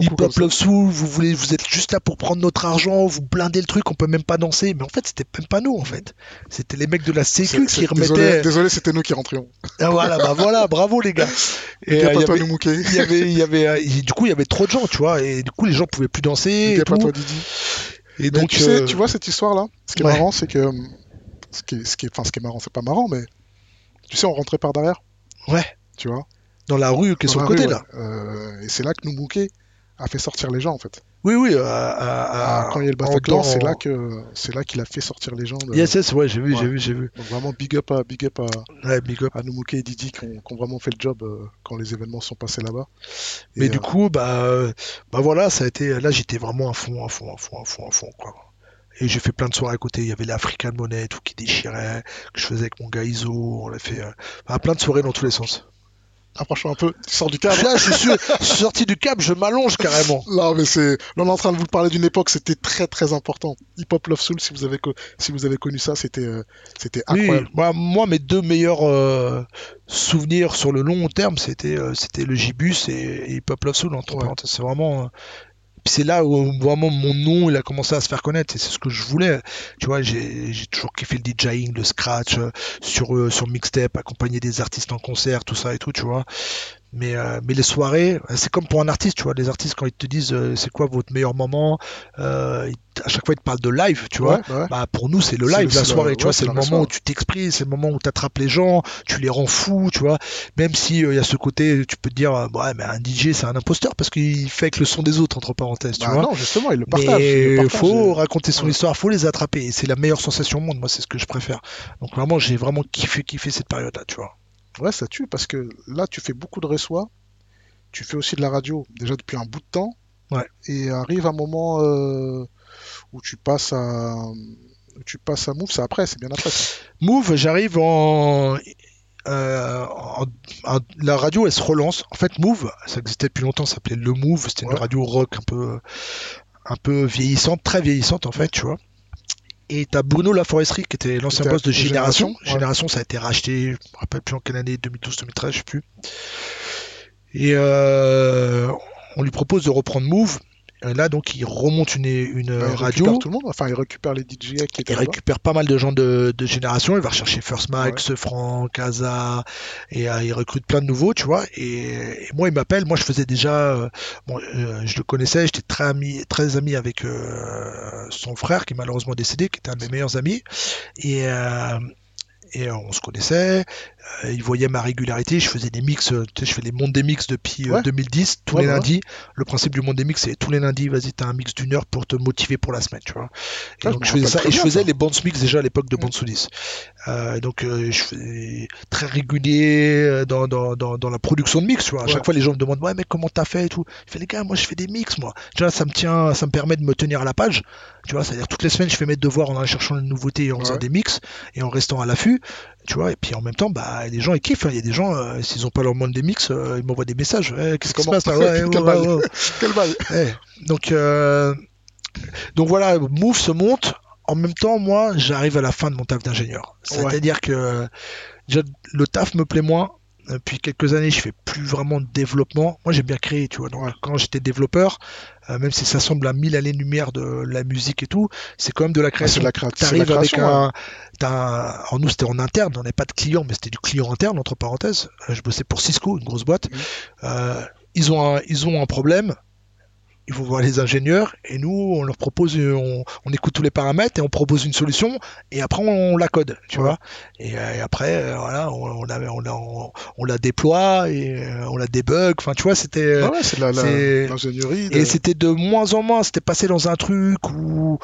hip hop love soul vous voulez vous êtes juste là pour prendre notre argent vous blindez le truc on peut même pas danser. Mais en fait c'était même pas nous en fait. C'était les mecs de la sécu qui remettaient désolé, c'était nous qui rentrions. Ah, voilà bah voilà bravo les gars. Et il y, avait, nous il y avait il y avait du coup il y avait trop de gens tu vois. Et du coup les gens pouvaient plus danser et, pas toi Didi. Et donc tu sais euh, tu vois cette histoire là ce qui est marrant c'est que ce qui est, ce qui est, enfin ce qui est marrant c'est pas marrant mais tu sais, on rentrait par derrière. Ouais. Tu vois Dans la rue qui est sur le côté, là. Euh, et c'est là que Noumouké a fait sortir les gens, en fait. Oui, oui. Ah, quand il y a le Bataclan, c'est là que c'est là qu'il a fait sortir les gens. De... Yes, yes, ouais, j'ai vu, j'ai vu, j'ai vu. Donc vraiment big up à big up à, ouais, big up. à Noumouké et Didi qui ont, vraiment fait le job euh, quand les événements sont passés là-bas. Mais du euh, coup, bah, bah voilà, ça a été. Là, j'étais vraiment à fond, à fond, à fond, à fond, à fond, quoi. Et j'ai fait plein de soirées à côté. Il y avait l'African Money, tout qui déchirait, que je faisais avec mon gars Iso. On a fait euh, plein de soirées dans tous les sens. Approche-toi un peu, tu sors du câble. Là, je suis, sorti du câble, je m'allonge carrément. Non, mais c'est. on est en train de vous parler d'une époque, c'était très très important. Hip Hop Love Soul, si vous avez, si vous avez connu ça, c'était euh, c'était incroyable. Oui, moi, mes deux meilleurs euh, souvenirs sur le long terme, c'était c'était le Gibus et, Hip Hop Love Soul, entre parenthèses. C'est vraiment c'est là où vraiment mon nom il a commencé à se faire connaître c'est ce que je voulais. Tu vois, j'ai toujours kiffé le DJing, le scratch euh, sur euh, sur mixtape, accompagner des artistes en concert, tout ça et tout, tu vois. Mais, euh, mais les soirées, c'est comme pour un artiste, tu vois. Les artistes, quand ils te disent euh, c'est quoi votre meilleur moment, euh, à chaque fois ils te parlent de live, tu vois. Bah, pour nous, c'est le live, la soirée, tu vois. C'est le moment où tu t'exprimes, c'est le moment où tu attrapes les gens, tu les rends fous, tu vois. Même si il y a ce côté, tu peux te dire, ouais, mais un DJ, c'est un imposteur parce qu'il fait avec le son des autres, entre parenthèses, tu bah vois. Non, justement, il le partage. il faut raconter son histoire, faut les attraper. Et c'est la meilleure sensation au monde, moi, c'est ce que je préfère. Donc vraiment, j'ai vraiment kiffé, kiffé cette période-là, tu vois. Ouais, ça tue parce que là, tu fais beaucoup de reçois. Tu fais aussi de la radio déjà depuis un bout de temps. Ouais. Et arrive un moment euh, où tu passes à tu passes à Move, c'est après, c'est bien après. Move, j'arrive en... Euh, la radio elle se relance. En fait, Move, ça existait depuis longtemps, ça s'appelait Le Move, c'était une radio rock un peu, un peu vieillissante, très vieillissante en fait, tu vois. Et t'as Bruno Laforesterie qui était l'ancien boss de Génération. Génération, ça a été racheté, je me rappelle plus en quelle année, 2012-2013, je sais plus. Et euh, on lui propose de reprendre Move. Et là, donc, il remonte une, une bah, radio. tout le monde. Enfin, il récupère les DJ qui étaient Il récupère pas mal de gens de, de génération. Il va rechercher First Mike, ouais. Frank, Kaza, et euh, il recrute plein de nouveaux, tu vois. Et, moi, il m'appelle. Moi, je faisais déjà. Euh, bon, euh, je le connaissais. J'étais très ami, très ami avec euh, son frère, qui est malheureusement décédé, qui était un de mes meilleurs amis. Et et on se connaissait. Euh, il voyait ma régularité. Je faisais des mix, euh, tu sais, je fais les mondes des mix depuis 2010, euh, tous les bah lundis. Le principe du monde des mix, c'est tous les lundis, vas-y, t'as un mix d'une heure pour te motiver pour la semaine, tu vois. Et ah, donc je faisais ça, et je faisais les bandes mix déjà à l'époque de Bandes Euh, donc je faisais très régulier dans, dans, dans, dans, la production de mix, tu vois. À chaque fois, les gens me demandent, ouais, mais comment t'as fait et tout. Je fais, les gars, moi, je fais des mix, moi. Déjà, ça me tient, ça me permet de me tenir à la page. Tu vois, c'est-à-dire toutes les semaines, je fais mes devoirs en allant cherchant une nouveauté et en faisant des mix et en restant à l'affût tu vois et puis en même temps bah les gens ils kiffent hein. il y a des gens euh, s'ils ont pas leur monde des mix euh, ils m'envoient des messages. Qu'est-ce qui se passe là bail donc euh, donc voilà Move se monte. En même temps moi j'arrive à la fin de mon taf d'ingénieur. C'est à dire que le taf me plaît moins depuis quelques années, je fais plus vraiment de développement. Moi, j'ai bien créé, tu vois. Donc, quand j'étais développeur, euh, même si ça semble à mille années-lumière de la musique et tout, c'est quand même de la création. Ah, tu arrives avec un, En nous, c'était en interne, on n'avait pas de client, mais c'était du client interne, entre parenthèses. Euh, je bossais pour Cisco, une grosse boîte. Mmh. Euh, ils, ont ils ont un problème, ils vont voir les ingénieurs et nous on leur propose on, écoute tous les paramètres et on propose une solution et après on, la code tu vois. Et, euh, après euh, voilà on, la on, on, la déploie et euh, on la débug. Enfin tu vois c'était ouais, c'est l'ingénierie et c'était de moins en moins. C'était passé dans un truc où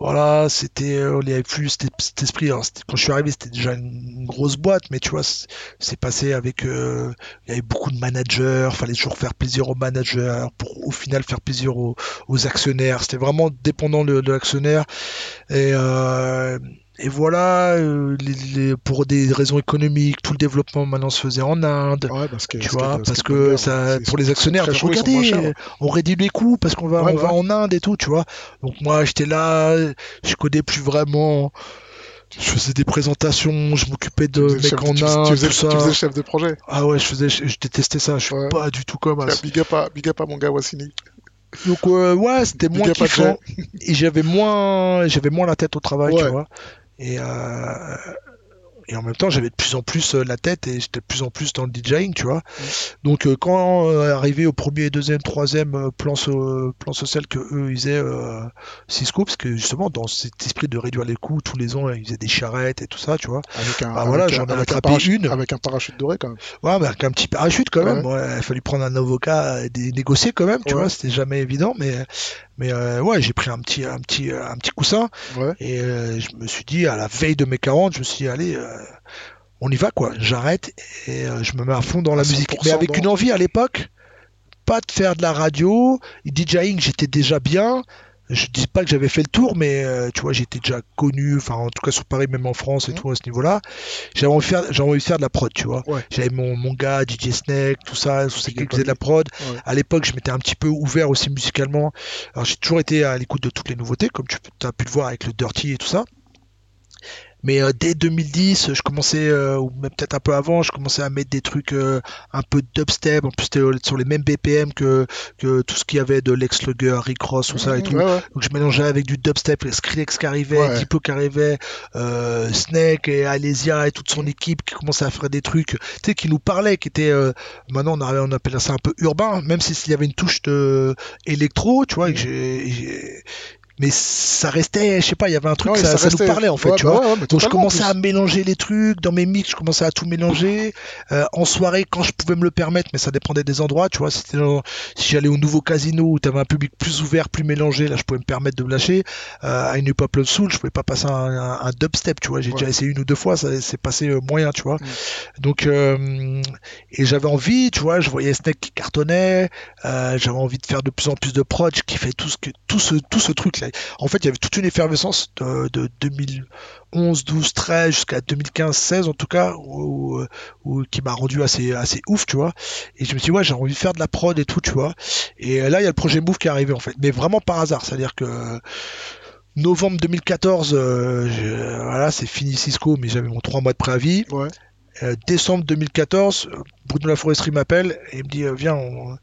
voilà, c'était, euh, il y avait plus cet, esprit. quand je suis arrivé, c'était déjà une, grosse boîte, mais tu vois, c'est passé avec, euh, il y avait beaucoup de managers, fallait toujours faire plaisir aux managers pour au final faire plaisir aux, actionnaires. C'était vraiment dépendant de, l'actionnaire euh, et voilà, euh, les, pour des raisons économiques, tout le développement maintenant se faisait en Inde. parce que, tu vois, parce que, ça, pour les actionnaires, regardez, on réduit les coûts parce qu'on va, on va en Inde et tout, tu vois. Donc moi, j'étais là, je connais plus vraiment Je faisais des présentations, je m'occupais de mecs chef- en tu- Inde, tu faisais- tout tu faisais ça. chef de projet. Ah ouais, je faisais, je, je détestais ça. Je suis Ouais. pas du tout comme Ah, Big up à, big up à mon gars Wassini. Donc euh, ouais, c'était moins kiffant et j'avais moins, j'avais moins la tête au travail, tu Ouais. vois. Et euh, et en même temps, j'avais de plus en plus euh, la tête et j'étais de plus en plus dans le DJing, tu vois. Donc euh, quand arrivé au premier, deuxième, troisième plan, so- plan social que eux ils faisaient euh, Cisco, parce que justement dans cet esprit de réduire les coûts, tous les ans ils faisaient des charrettes et tout ça, tu vois. Avec un, Bah voilà, avec j'en un attrapé parachute- une. Avec un parachute doré quand même. Ouais, mais avec un petit parachute quand même. Ouais, il a fallu prendre un avocat et négocier quand même, tu Ouais. vois. C'était jamais évident, mais mais euh, ouais, j'ai pris un petit un petit un petit coussin Ouais. et euh, je me suis dit à la veille de mes 40, je me suis dit allez, euh, on y va quoi. J'arrête et euh, je me mets à fond dans la musique, 100% mais avec dans- une envie à l'époque, pas de faire de la radio, DJing, j'étais déjà bien. Je dis pas que j'avais fait le tour, mais euh, tu vois, j'étais déjà connu, enfin en tout cas sur Paris, même en France et Mhm. tout à ce niveau-là. J'avais envie de faire, j'avais envie de faire de la prod, tu vois. Ouais. J'avais mon, mon gars, DJ Snake, tout ça, up qui à faisaient de la prod. Ouais. À l'époque, je m'étais un petit peu ouvert aussi musicalement. Alors j'ai toujours été à l'écoute de toutes les nouveautés, comme tu as pu le voir avec le Dirty et tout ça. Mais euh, dès 2010, je commençais, euh, ou même peut-être un peu avant, je commençais à mettre des trucs euh, un peu dubstep. En plus, c'était sur les mêmes BPM que, que tout ce qu'il y avait de Lex Luger, Rick Ross, tout ça et tout. Ouais, ouais. Donc je mélangeais avec du dubstep, les Skrillex qui arrivait, Ouais. Diplo qui arrivait, euh, Snake et Alesia et toute son équipe qui commençait à faire des trucs, tu sais, qui nous parlaient, qui étaient, euh, maintenant on, arrive, on appelle ça un peu urbain, même si s'il y avait une touche de électro, tu vois, et j'ai- mais ça restait, je sais pas, il y avait un truc, ça, ça nous parlait en fait, ouais, tu vois. ouais, ouais, mais Donc je commençais à mélanger les trucs dans mes mix, je commençais à tout mélanger euh, en soirée quand je pouvais me le permettre, mais ça dépendait des endroits, tu vois. Si, j'allais au nouveau casino où tu avais un public plus ouvert, plus mélangé, là je pouvais me permettre de me lâcher. Euh, à une Hip Hop Love Soul, je pouvais pas passer un, un- un dubstep, tu vois. J'ai déjà essayé une ou deux fois, ça s'est passé euh, moyen, tu vois. Mm. Donc euh, et j'avais envie, tu vois, je voyais Snake qui cartonnait, euh, j'avais envie de faire de plus en plus de prod, qui fait tout ce que tout ce tout ce truc là. En fait, il y avait toute une effervescence de, de 2011, 12, 13 jusqu'à 2015, 16 en tout cas, où, où- qui m'a rendu assez assez ouf, tu vois. Et je me suis dit ouais, j'ai envie de faire de la prod et tout, tu vois. Et là, il y a le projet Move qui est arrivé en fait, mais vraiment par hasard, c'est-à-dire que novembre 2014, euh, je- voilà, c'est fini Cisco, mais j'avais mon trois mois de préavis. Ouais. Euh, décembre 2014, euh, Bruno Laforesterie m'appelle et il me dit euh, Viens, on-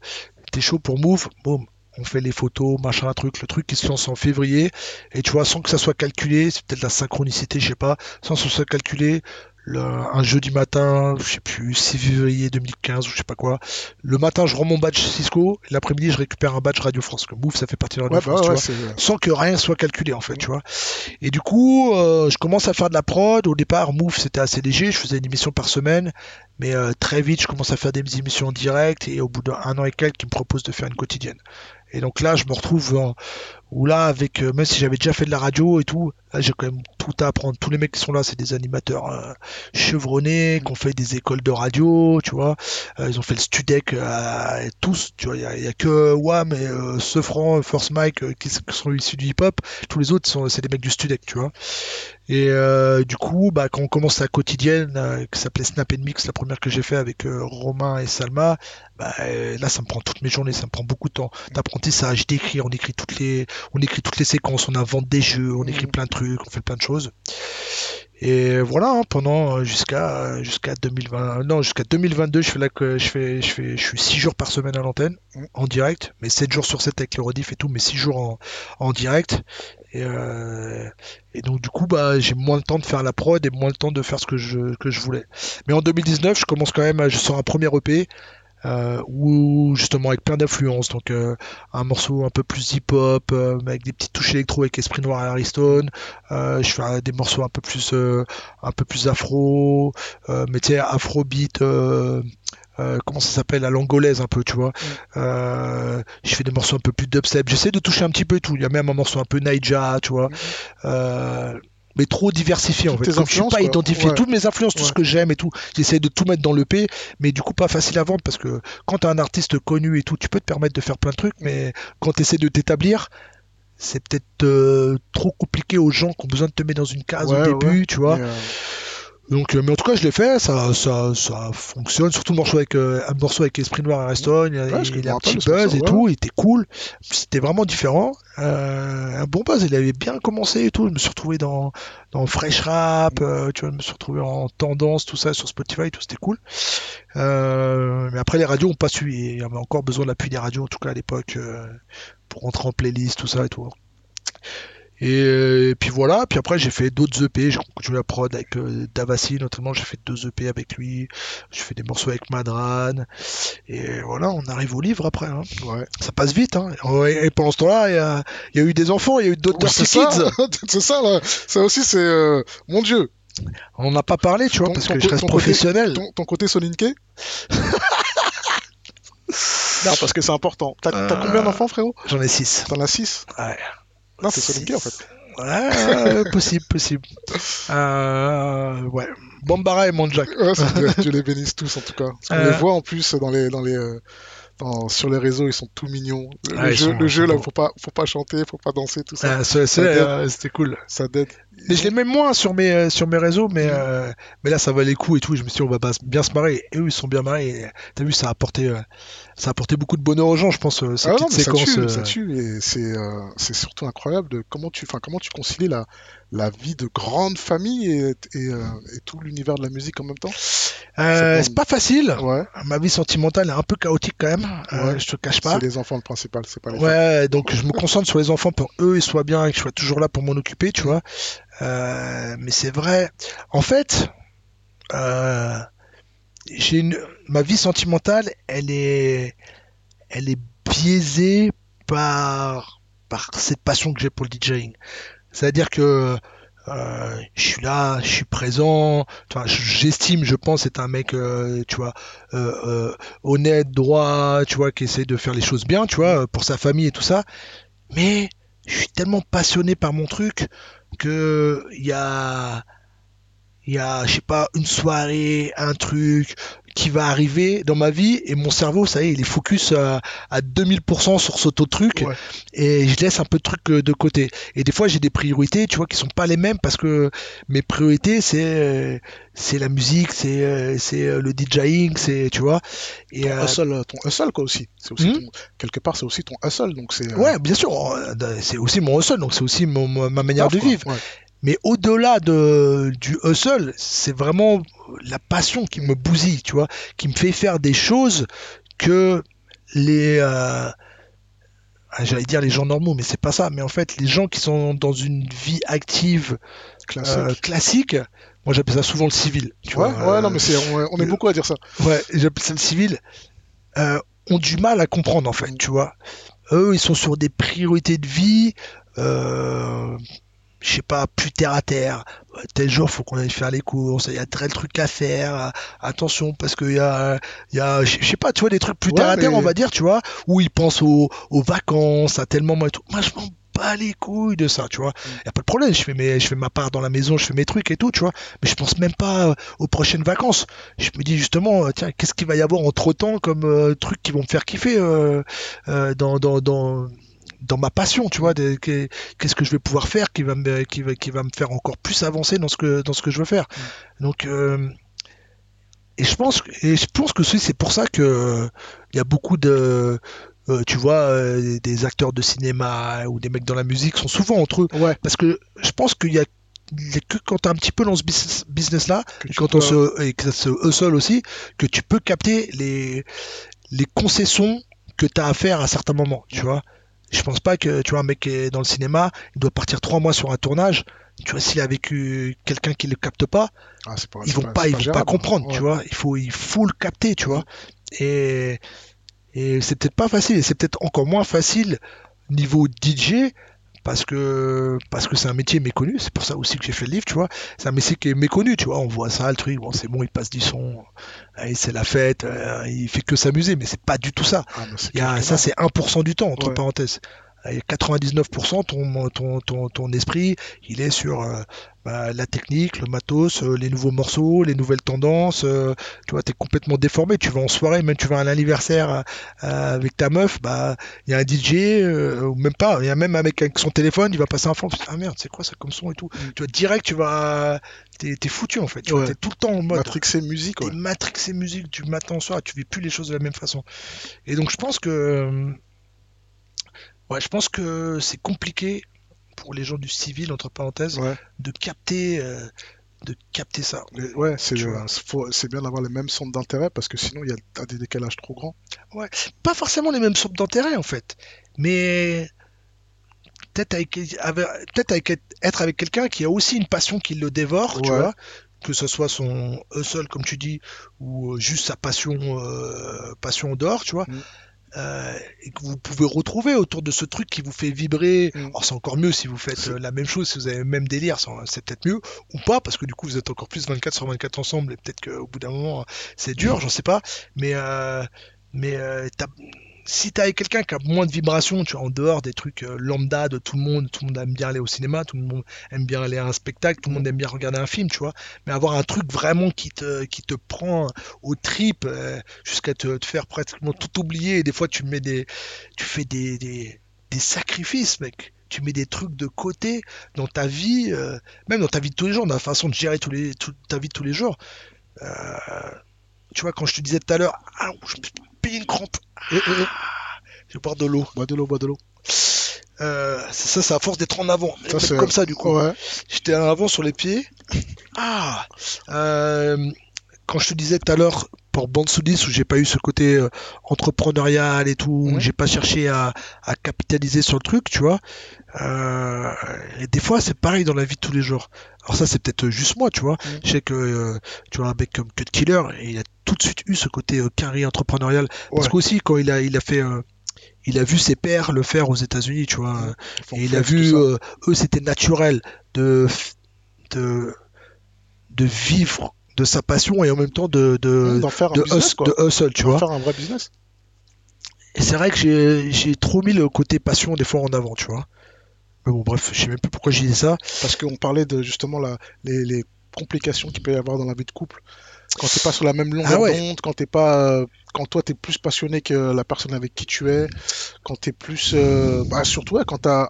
t'es chaud pour Move Boum, on fait les photos, machin, truc, le truc qui se lance en février. Et tu vois, sans que ça soit calculé, c'est peut-être la synchronicité, je sais pas, sans que ça soit calculé, le- un jeudi matin, je sais plus, 6 février 2015 ou je sais pas quoi. Le matin, je rends mon badge Cisco, l'après-midi, je récupère un badge Radio France. Que ça fait partie de Radio Ouais, France, bah tu ouais, vois sans que rien soit calculé en fait, tu vois. Et du coup, euh, je commence à faire de la prod. Au départ, Move c'était assez léger, je faisais une émission par semaine, mais euh, très vite, je commence à faire des émissions en direct et au bout d'un an et quelques, ils me proposent de faire une quotidienne. Et donc là, je me retrouve en- où là, avec euh, même si j'avais déjà fait de la radio et tout, j'ai quand même tout à apprendre. Tous les mecs qui sont là, c'est des animateurs euh, chevronnés, qui ont fait des écoles de radio, tu vois. Euh, ils ont fait le Studec euh, tous, tu vois. Il y a, que Wham et Sefran, Force Mike qui, sont issus du hip-hop. Tous les autres, c'est des mecs du Studec, tu vois. Et du coup, bah, quand on commence la quotidienne, qui s'appelait Snap and Mix, la première que j'ai fait avec Romain et Salma, bah, là, ça me prend toutes mes journées, ça me prend beaucoup de temps d'apprentissage, d'écrire, on écrit toutes les, on écrit toutes les séquences, on invente des jeux, on écrit Mhm. plein de trucs, on fait plein de choses. Et voilà, hein, pendant euh, jusqu'à euh, jusqu'à 2020, non jusqu'à 2022, je fais là que je fais, je fais, je suis 6 jours par semaine à l'antenne en direct, mais 7 jours sur 7 avec le rediff et tout, mais 6 jours en, en direct. Et, euh, et donc du coup, bah j'ai moins le temps de faire la prod et moins le temps de faire ce que je que je voulais. Mais en 2019, je commence quand même, à- je sors un premier EP. Euh, où justement avec plein d'influences donc euh, un morceau un peu plus hip hop avec des petites touches électro avec Esprit Noir et Harry Stone. Euh, je fais euh, des morceaux un peu plus euh, un peu plus afro euh, mais tu sais afrobeat euh, euh, comment ça s'appelle à l'angolaise un peu tu vois. Euh, je fais des morceaux un peu plus dubstep. J'essaie de toucher un petit peu tout. Il y a même un morceau un peu Naija tu vois. Euh, mais trop diversifié en fait. Comme je suis pas quoi. identifié, Ouais. toutes mes influences, tout Ouais. ce que j'aime et tout, j'essaie de tout mettre dans le P, mais du coup pas facile à vendre parce que quand t'as un artiste connu et tout, tu peux te permettre de faire plein de trucs, mais quand tu essaies de t'établir, c'est peut-être euh, trop compliqué aux gens qui ont besoin de te mettre dans une case Ouais, au début, tu vois. Euh, Donc, euh, mais en tout cas, je l'ai fait, ça, ça, ça fonctionne. Surtout le morceau avec euh, un morceau avec Esprit Noir et Reston, il, Ouais, il me a un petit buzz et tout, il était cool. C'était vraiment différent. Euh, un bon buzz, il avait bien commencé et tout. Je me suis retrouvé dans, dans Fresh Rap, euh, tu vois, je me suis retrouvé en tendance, tout ça sur Spotify, tout c'était cool. Mais après, les radios ont pas su. Il y avait encore besoin de l'appui des radios, en tout cas à l'époque, pour rentrer en playlist, tout ça et tout. Et, euh, puis voilà, puis après j'ai fait d'autres EP, j'ai continué la prod avec euh, Davassi notamment, j'ai fait deux EP avec lui, j'ai fait des morceaux avec Madran, et voilà, on arrive au livre après, hein. Ouais. ça passe vite, hein. Et pendant ce temps-là, il y a, il y a eu des enfants, il y a eu d'autres c'est Kids, ça, c'est ça, là. Ça aussi, c'est. euh, Mon Dieu, on n'a pas parlé, tu vois, Ton- parce ton que je reste côté- professionnel. ton, ton côté Soninke Non, parce que c'est important. T'as Euh, combien d'enfants, frérot? J'en ai six. T'en as 6 Ouais. Non, t'es Soninke, en fait. Ouais, possible, possible. Euh, ouais. Bambara et Manjak. Ouais, c'est. Dieu les bénisse tous, en tout cas. Parce qu'on Euh. les voit, en plus, dans les... Dans les euh, dans- sur les réseaux, ils sont tout mignons. Le ils jeu, sont- le jeu là, faut pas, faut pas chanter, faut pas danser, tout ça. Ah, c'est- c'est- euh, C'était cool. Ça dead. Mais je les mets moins sur mes, euh, sur mes réseaux, mais, Mhm. euh, mais là ça valait le coup et tout. Je me suis dit, on va bien se marrer. Et eux, ils sont bien marrés. T'as vu, ça a, apporté, euh, ça a apporté beaucoup de bonheur aux gens, je pense, Ah non, mais ça séquences. tue, ça tue, et c'est surtout incroyable de comment tu, comment tu concilies la, la vie de grande famille et, et, et tout l'univers de la musique en même temps. euh, Ça c'est pas facile. Ouais, Ma vie sentimentale est un peu chaotique quand même. euh, Ouais. je te cache pas. c'est les enfants le principal, c'est pas les femmes. Donc je me concentre sur les enfants pour eux ils soient bien et que je sois toujours là pour m'en occuper, tu vois. Euh, mais c'est vrai. En fait, euh, j'ai ma vie sentimentale, elle est elle est biaisée par par cette passion que j'ai pour le DJing. C'est-à-dire que euh, je suis là, je suis présent. Vois, j'estime, je pense, être un mec, tu vois, honnête, droit, tu vois, qui essaie de faire les choses bien, tu vois, pour sa famille et tout ça. Mais je suis tellement passionné par mon truc que il y a, il y a, je sais pas, une soirée, un truc qui va arriver dans ma vie et mon cerveau, ça y est, il est focus à, à 2000% sur ce autre truc Ouais. et je laisse un peu de trucs euh, de côté. Et des fois, j'ai des priorités, tu vois, qui sont pas les mêmes parce que mes priorités, c'est euh, c'est la musique, c'est euh, c'est le DJing, c'est tu vois. Et Ton euh, hustle, ton hustle quoi aussi. C'est aussi Hmm? ton- quelque part, c'est aussi ton hustle, donc c'est. euh, ouais, bien sûr, euh, c'est aussi mon hustle, donc c'est aussi mon, ma manière de quoi. vivre. Ouais. Mais au-delà de, du hustle, c'est vraiment la passion qui me bousille, tu vois, qui me fait faire des choses que les, euh, ah, j'allais dire les gens normaux, mais c'est pas ça. Mais en fait, les gens qui sont dans une vie active Classique. euh, classique, moi j'appelle ça souvent le civil. Tu ouais, vois, ouais, euh, non, mais c'est, on, on est euh, beaucoup à dire ça. Ouais, j'appelle ça le civil, ont du mal à comprendre en fait, tu vois. Eux, ils sont sur des priorités de vie, euh, je sais pas, plus terre à terre. Tel jour, faut qu'on aille faire les courses, il y a tel truc à faire, attention, parce qu'il y a, il y a, je sais pas, tu vois, des trucs plus Ouais, terre à terre, mais- on va dire, tu vois, où ils pensent aux, aux vacances, à tel moment et tout. Moi, je m'en bats les couilles de ça, tu vois. Y a pas de problème, je fais mes, je fais ma part dans la maison, je fais mes trucs et tout, tu vois. Mais je pense même pas euh, aux prochaines vacances. Je me dis justement, euh, tiens, qu'est-ce qu'il va y avoir entre temps comme euh, trucs qui vont me faire kiffer euh, euh, dans, dans, dans, dans ma passion, tu vois. Qu'est-ce que je vais pouvoir faire qui va me, qui va, qui va me faire encore plus avancer dans ce que, dans ce que je veux faire. Donc, euh, et je pense, et je pense que c'est pour ça que euh, il y a beaucoup de, euh, tu vois, euh, des acteurs de cinéma ou des mecs dans la musique sont souvent entre eux. Ouais. Parce que je pense qu'il y a, que quand t'es un petit peu dans ce business, business là, Que et tu quand on se, et que aussi, que tu peux capter les, les concessions que tu as à faire à certains moments, tu vois. Je pense pas que, tu vois, un mec qui est dans le cinéma, il doit partir trois mois sur un tournage. Tu vois, s'il a vécu quelqu'un qui le capte pas, Ah, pas, ils vont pas, ils vont pas comprendre, Ouais. tu vois. Il faut, il faut le capter, tu vois. Et, et c'est peut-être pas facile, et c'est peut-être encore moins facile niveau DJ parce que parce que c'est un métier méconnu. C'est pour ça aussi que j'ai fait le livre, tu vois. C'est un métier qui est méconnu, tu vois. On voit ça, le truc, bon, c'est bon, il passe du son, c'est la fête, euh, il fait que s'amuser, mais c'est pas du tout ça. Ah, Il y a, ça, c'est 1% du temps, entre Ouais. parenthèses. Euh, 99% ton, ton, ton, ton esprit, il est sur euh, bah, la technique, le matos, euh, les nouveaux morceaux, les nouvelles tendances. euh, tu vois, t'es complètement déformé. Tu vas en soirée, même tu vas à un anniversaire euh, avec ta meuf, bah, il y a un DJ, ou même pas, il y a même un mec avec son téléphone, il va passer un fond. Ah merde, c'est quoi ça comme son et tout. Tu vois, direct, tu vas, t'es, t'es foutu en fait. Tu vois, Ouais. t'es tout le temps en mode. Matrixé musique, ouais. T'es matrixé musique du matin au soir, tu vis plus les choses de la même façon. Et donc je pense que ouais, je pense que c'est compliqué pour les gens du civil entre parenthèses Ouais, de capter euh, de capter ça. mais ouais, c'est bien d'avoir les mêmes centres d'intérêt parce que sinon il y a des décalages trop grands. Pas forcément les mêmes sortes d'intérêts en fait, mais peut-être avec, avec- peut-être avec être- avec quelqu'un qui a aussi une passion qui le dévore, tu Ouais. vois, que ce soit son hustle comme tu dis ou juste sa passion euh, passion dehors, tu vois. Mm. Euh, et que vous pouvez retrouver autour de ce truc qui vous fait vibrer. Mm. Alors c'est encore mieux si vous faites euh, la même chose, si vous avez le même délire, c'est c'est peut-être mieux ou pas parce que du coup vous êtes encore plus 24 sur 24 ensemble et peut-être qu'au bout d'un moment c'est dur, j'en sais pas. Mais euh, mais euh, t'as- si t'es avec quelqu'un qui a moins de vibrations, tu vois, en dehors des trucs euh, lambda de tout le monde, tout le monde aime bien aller au cinéma, tout le monde aime bien aller à un spectacle, tout le monde aime bien regarder un film, tu vois. Mais avoir un truc vraiment qui te, qui te prend aux tripes euh, jusqu'à te, faire pratiquement tout oublier. Et des fois, tu mets des, tu fais des, des, sacrifices, mec. Tu mets des trucs de côté dans ta vie, euh, même dans ta vie de tous les jours, dans la façon de gérer toute ta vie de tous les jours. Tu vois, quand je te disais tout à l'heure, ah, payé une crampe. Et, et, et, Je vais boire de l'eau. bois de l'eau, bois de l'eau. Euh, c'est ça, c'est à force d'être en avant. Ça, comme ça, du coup. Ouais, J'étais en avant sur les pieds. Ah euh, Quand je te disais tout à l'heure, pour Bande Soudis, où j'ai pas eu ce côté euh, entrepreneurial et tout, où j'ai pas cherché à, à capitaliser sur le truc, tu vois. Euh, et des fois, c'est pareil dans la vie de tous les jours. Alors ça, c'est peut-être juste moi, tu vois. Mhm. Je sais que, euh, tu vois, un mec comme Cut Killer, il a tout de suite eu ce côté euh, carré entrepreneurial. Parce qu'aussi, quand il a, il a fait... euh, il a vu ses pères le faire aux États-Unis, tu vois. Font Et il a vu, euh, eux, c'était naturel de, de, de vivre de sa passion et en même temps de, de, d'en faire un de, business, hus- quoi. de hustle, tu vois. faire un vrai business. Et c'est vrai que j'ai trop mis le côté passion des fois en avant, tu vois. Mais bon, bref, je sais même plus pourquoi j'ai dit ça. Parce qu'on parlait de justement la, les, les complications qu'il peut y avoir dans la vie de couple. Quand t'es pas sur la même longueur Ah ouais. d'onde, quand t'es pas, euh, quand toi t'es plus passionné que la personne avec qui tu es, quand t'es plus, euh, bah, surtout ouais, quand t'as,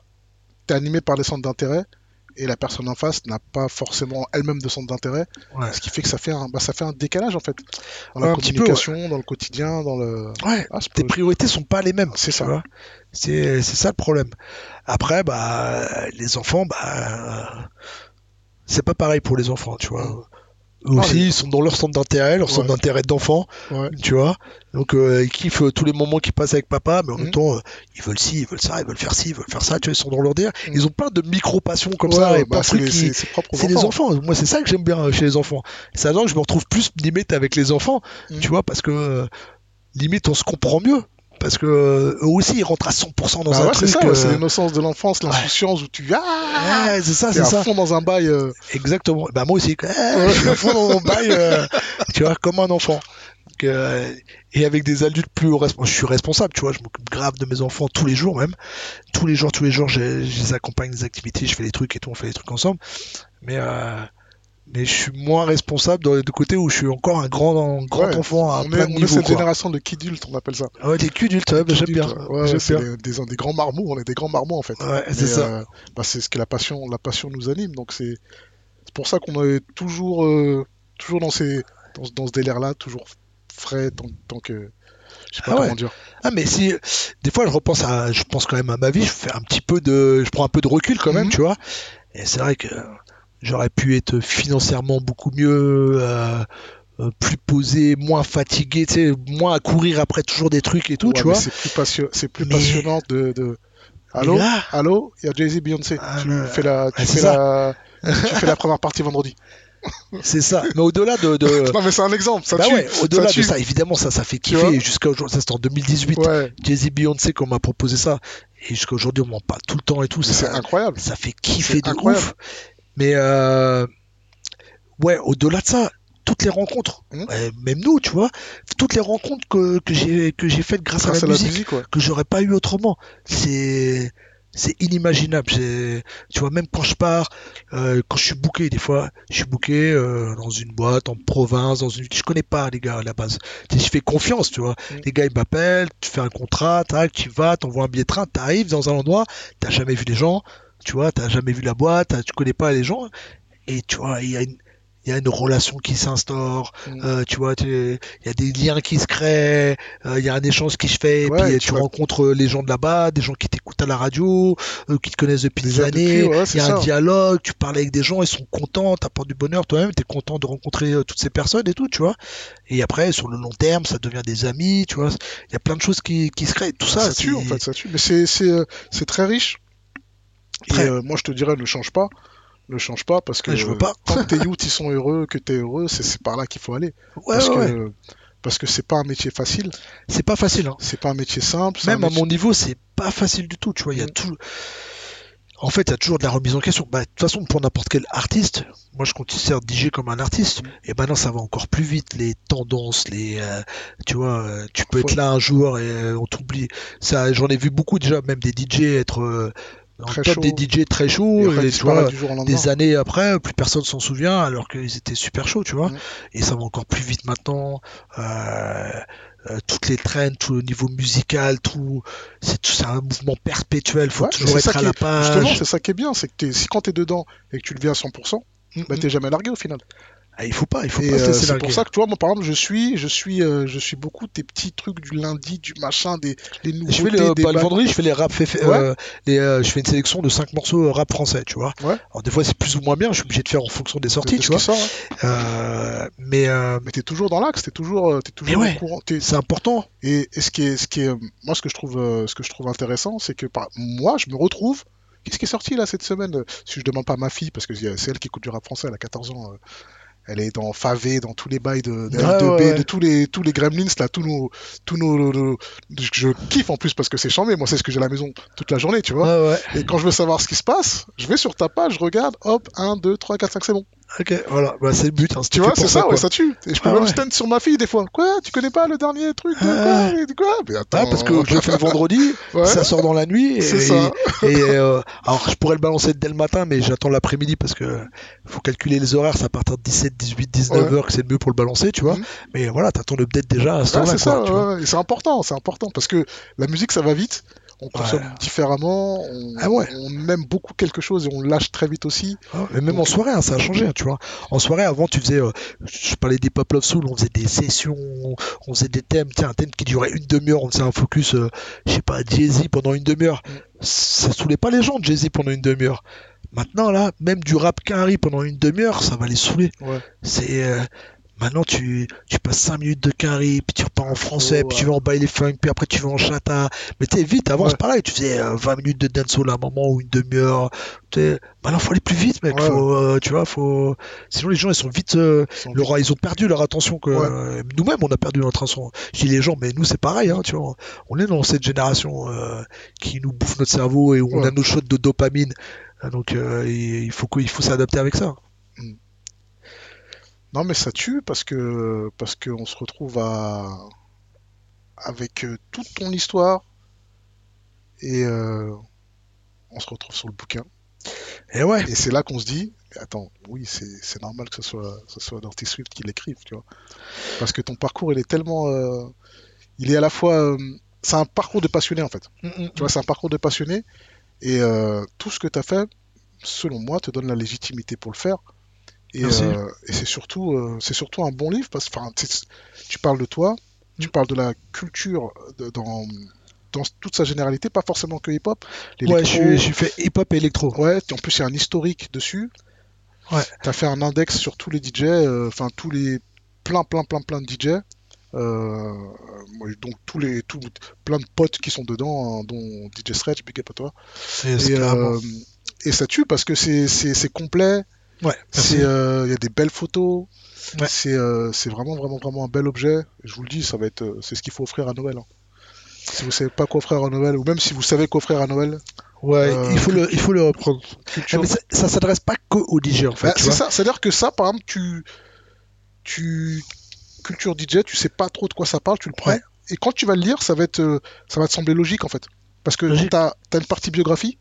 t'es animé par des centres d'intérêt et la personne en face n'a pas forcément elle-même de centre d'intérêt, Ouais. ce qui fait que ça fait un, bah, ça fait un décalage en fait dans la Ouais, peu, communication, dans le quotidien, dans le. Ouais, Ah, tes priorités sont pas les mêmes. C'est ça. C'est, c'est ça le problème. Après, bah, les enfants, bah, c'est pas pareil pour les enfants, tu vois. Eux aussi, ils sont dans leur centre d'intérêt, leur centre Ouais. d'intérêt d'enfant. Ouais. tu vois. Donc euh, ils kiffent euh, tous les moments qu'ils passent avec papa, mais en Mhm. même temps, euh, ils veulent ci, ils veulent ça, ils veulent faire ci, ils veulent faire ça, tu vois, ils sont dans leur délire. Mhm. Ils ont plein de micro-passions comme Ouais, ça, et bah, c'est qui... c'est- les enfants. Moi, c'est ça que j'aime bien chez les enfants. C'est là que je me retrouve plus limite avec les enfants, Mhm. tu vois, parce que limite on se comprend mieux. Parce que euh, eux aussi ils rentrent à 100% dans Bah un ouais, truc. c'est ça, ouais, c'est euh, l'innocence de l'enfance, l'insouciance où tu ah, ouais, c'est ça, c'est à ça. fond dans un bail. euh, Exactement. Bah moi aussi, eh, je suis à fond dans mon bail, euh, tu vois, comme un enfant. Donc, euh, et avec des adultes plus responsables. Je suis responsable, tu vois, je m'occupe grave de mes enfants tous les jours même. Tous les jours, tous les jours, je, je les accompagne des activités, je fais les trucs et tout, on fait les trucs ensemble. Mais euh, mais je suis moins responsable dans- du côté où je suis encore un grand, grand Ouais, enfant à on plein est, de on est cette quoi. génération de kidultes, on appelle ça. Ah ouais, des ouais, bah, j'aime bien. Kidultes, ouais, ouais, J'aime c'est bien. des, des- des grands marmots, on est des grands marmots en fait. Ouais, c'est ça. euh, bah, c'est ce que la passion, la passion nous anime. Donc c'est c'est pour ça qu'on est toujours, euh, toujours dans, ces, dans, ce- dans ce délire-là, toujours frais tant, tant que. Je sais pas Ah comment dire. Ah mais si des fois je repense à je pense quand même à ma vie, je fais un petit peu de je prends un peu de recul quand même, Mhm. tu vois. Et c'est vrai que j'aurais pu être financièrement beaucoup mieux euh, euh, plus posé, moins fatigué, tu sais, moins à courir après toujours des trucs et tout, Ouais, tu vois. C'est plus, passio- c'est plus Mais- passionnant de. de... Allô là, Allô Il y a Jay-Z, Beyoncé. Ah, tu, fais la, tu, Ah, fais la, tu fais la première partie vendredi. c'est ça. Mais au-delà de, de Non, mais c'est un exemple. Ça bah ouais, au-delà de tue. ça, évidemment, ça, ça fait kiffer. jusqu'à aujourd'hui, c'était en 2018. Ouais, Jay-Z Beyoncé, qu'on m'a proposé ça. Et jusqu'à aujourd'hui, on m'en parle tout le temps et tout. c'est incroyable. ça fait kiffer de incroyable. ouf. Mais euh, ouais, au-delà de ça, toutes les rencontres, euh, même nous, tu vois, toutes les rencontres que, que j'ai que j'ai faites grâce, Grâce à la musique, ouais. que j'aurais pas eu autrement. C'est c'est inimaginable. Tu vois, même quand je pars, euh, quand je suis booké, des fois, je suis booké euh, dans une boîte en province, dans une, je connais pas les gars à la base. Tu sais, je fais confiance, tu vois. Mm. Les gars ils m'appellent, tu fais un contrat, tac, tu vas, t'envoies un billet de train, t'arrives dans un endroit, t'as jamais vu les gens, tu vois, t'as jamais vu la boîte, tu connais pas les gens, et tu vois, il y a une il y a une relation qui s'instaure, Mm. euh, tu vois, il y a des liens qui se créent, euh, il y a un échange qui se fait, Ouais, puis tu tu vois. rencontres les gens de là-bas, des gens qui t'écoutent à la radio, euh, qui te connaissent depuis des années, il y a un dialogue, tu parles avec des gens, ils sont contents, t'apportes du bonheur toi-même, t'es content de rencontrer euh, toutes ces personnes et tout, tu vois. Et après, sur le long terme, ça devient des amis, tu vois. Il y a plein de choses qui, qui se créent, tout ça. ça tue en fait, ça tue. Mais euh, c'est très riche. Et euh, moi je te dirais ne change pas, ne change pas parce que je veux pas. tant que tes youths ils sont heureux, que t'es heureux, c'est par là qu'il faut aller. Ouais, parce ouais, ouais. que parce que c'est pas un métier facile, C'est pas facile, hein. c'est pas un métier simple. Même à mon niveau, c'est pas facile du tout, tu vois. Il y a Mm. tout. En fait, il y a toujours de la remise en question. Bah, de toute façon, pour n'importe quel artiste, moi je considère DJ comme un artiste. Mm. Et maintenant, ça va encore plus vite. Les tendances, les, euh, tu vois, euh, tu peux être là un jour et euh, on t'oublie. Ça, j'en ai vu beaucoup déjà, même des DJ être euh, dans Très le top chaud. des DJ très chauds. et tu vois, des années après, plus personne s'en souvient alors qu'ils étaient super chauds, tu vois. Mm. Et ça va encore plus vite maintenant. Euh, euh, toutes les trends, tout le niveau musical, tout, c'est un mouvement perpétuel. Faut Ouais, toujours c'est être ça à qui la est- Justement, page. c'est ça qui est bien, c'est que si quand t'es dedans et que tu le vis à 100%, Mm, bah mm. t'es jamais largué au final. Ah, il faut pas, il faut Et pas euh, c'est pour ça que tu vois, moi par exemple, je suis, je suis, euh, je suis beaucoup tes petits trucs du lundi, du machin, des les nouveautés, Je fais le, des bah, le vendredi, je fais les rap, fait- fait- Ouais. euh, les, euh, je fais une sélection de 5 morceaux rap français, tu vois. Ouais. Alors des fois c'est plus ou moins bien, je suis obligé de faire en fonction des de- sorties, de tu vois. qui sort, hein. Euh, mais euh, Mais t'es toujours dans l'axe, t'es toujours, t'es toujours ouais. au courant. c'est important. Et, et ce qui est, ce qui est, moi ce que je trouve, ce que je trouve intéressant, c'est que par, moi je me retrouve. Qu'est-ce qui est sorti là cette semaine? Si je demande pas à ma fille, parce que c'est elle qui écoute du rap français, elle a 14 ans. Elle est dans Favé, dans tous les bails de, de Ouais, L2B, ouais, ouais. de tous les tous les Gremlins là, tous nos tous nos, nos- je kiffe en plus parce que c'est chambé. Moi c'est ce que j'ai à la maison toute la journée, tu vois. Ouais. Et quand je veux savoir ce qui se passe, je vais sur ta page, je regarde, hop, 1, 2, 3, 4, 5, c'est bon. Ok, voilà, bah, c'est le but. hein, Tu vois, c'est ça, quoi. ouais, ça tue. Et je peux Ah même ouais. stand sur ma fille des fois. Quoi? Tu connais pas le dernier truc de Ah quoi, de quoi? Mais attends. Ouais, parce que je le fais le vendredi, Ouais, ça sort dans la nuit. Et, c'est ça. et, euh, alors, je pourrais le balancer dès le matin, mais j'attends l'après-midi parce que faut calculer les horaires. C'est à partir de 17, 18, 19 Ouais. heures que c'est le mieux pour le balancer, tu vois. Mhm. Mais voilà, t'as ton update déjà à ce temps-là, c'est ça. Et c'est important, c'est important. Parce que la musique, ça va vite. On consomme Ouais. différemment. On, Ah ouais. on aime beaucoup quelque chose et on lâche très vite aussi. Ah, mais même en soirée, hein, ça a changé, hein, tu vois. En soirée, avant, tu faisais, euh, je parlais des pop love soul, on faisait des sessions, on faisait des thèmes, tiens, un thème qui durait une demi-heure, on faisait un focus, euh, je sais pas, Jay-Z pendant une demi-heure. Mm. Ça saoulait pas les gens, Jay-Z pendant une demi-heure. Maintenant, là, même du rap Quinry pendant une demi-heure, ça va les saouler. Ouais. C'est, euh, maintenant, tu, tu passes 5 minutes de Quinry, puis tu repars en français, Oh, puis ouais. tu vas en baile funk, puis après tu vas en chata. Mais tu vite, avant, Ouais. c'est pareil, tu faisais euh, 20 minutes de dancehall à un moment ou une demi-heure. Maintenant, faut aller plus vite, mec. Ouais. Faut, euh, tu vois, faut. Sinon, les gens, ils sont vite. euh, Ils sont leur- ils ont perdu leur attention. Que euh, nous-mêmes, on a perdu notre attention. Je dis les gens, mais nous, c'est pareil. Hein, tu vois. On est dans cette génération euh, qui nous bouffe notre cerveau et où on a nos shots de dopamine. Euh, Donc, euh, il faut faut s'adapter avec ça. Non, mais ça tue parce que parce qu'on se retrouve à avec euh, toute ton histoire et euh, on se retrouve sur le bouquin. Et ouais. Et c'est là qu'on se dit, mais attends, oui, c'est normal que ce soit ce soit Dirty Swift qui l'écrive, tu vois. Parce que ton parcours, il est tellement, euh, il est à la fois, euh, c'est un parcours de passionné en fait. Tu vois, c'est un parcours de passionné et euh, tout ce que tu as fait, selon moi, te donne la légitimité pour le faire. Et, euh, et c'est surtout, euh, c'est surtout un bon livre parce que tu parles de toi, tu parles de la culture de- dans, dans toute sa généralité, pas forcément que hip-hop. Ouais, j'ai fait hip-hop et électro. Ouais, en plus il y a un historique dessus. Ouais. Tu as fait un index sur tous les DJ, euh, enfin tous les plein plein plein plein de DJ. Euh, donc tous les tout, plein de potes qui sont dedans, hein, dont DJ Stretch, big up à toi. Et, euh, et ça tue parce que c'est complet. Ouais, euh, il y a des belles photos. Ouais. C'est euh, c'est vraiment vraiment vraiment un bel objet. Je vous le dis, ça va être euh, c'est ce qu'il faut offrir à Noël. hein. Si vous savez pas quoi offrir à Noël ou même si vous savez quoi offrir à Noël, Ouais, euh, il faut le, il faut le reprendre. Ah, culture mais ça, ça s'adresse pas que aux DJ en fait. Bah, c'est ça, c'est-à-dire que ça, par exemple, tu, tu culture DJ, tu sais pas trop de quoi ça parle, tu le prends. Ouais. Et quand tu vas le lire, ça va être, ça va te sembler logique en fait, parce que tu as, une partie biographie.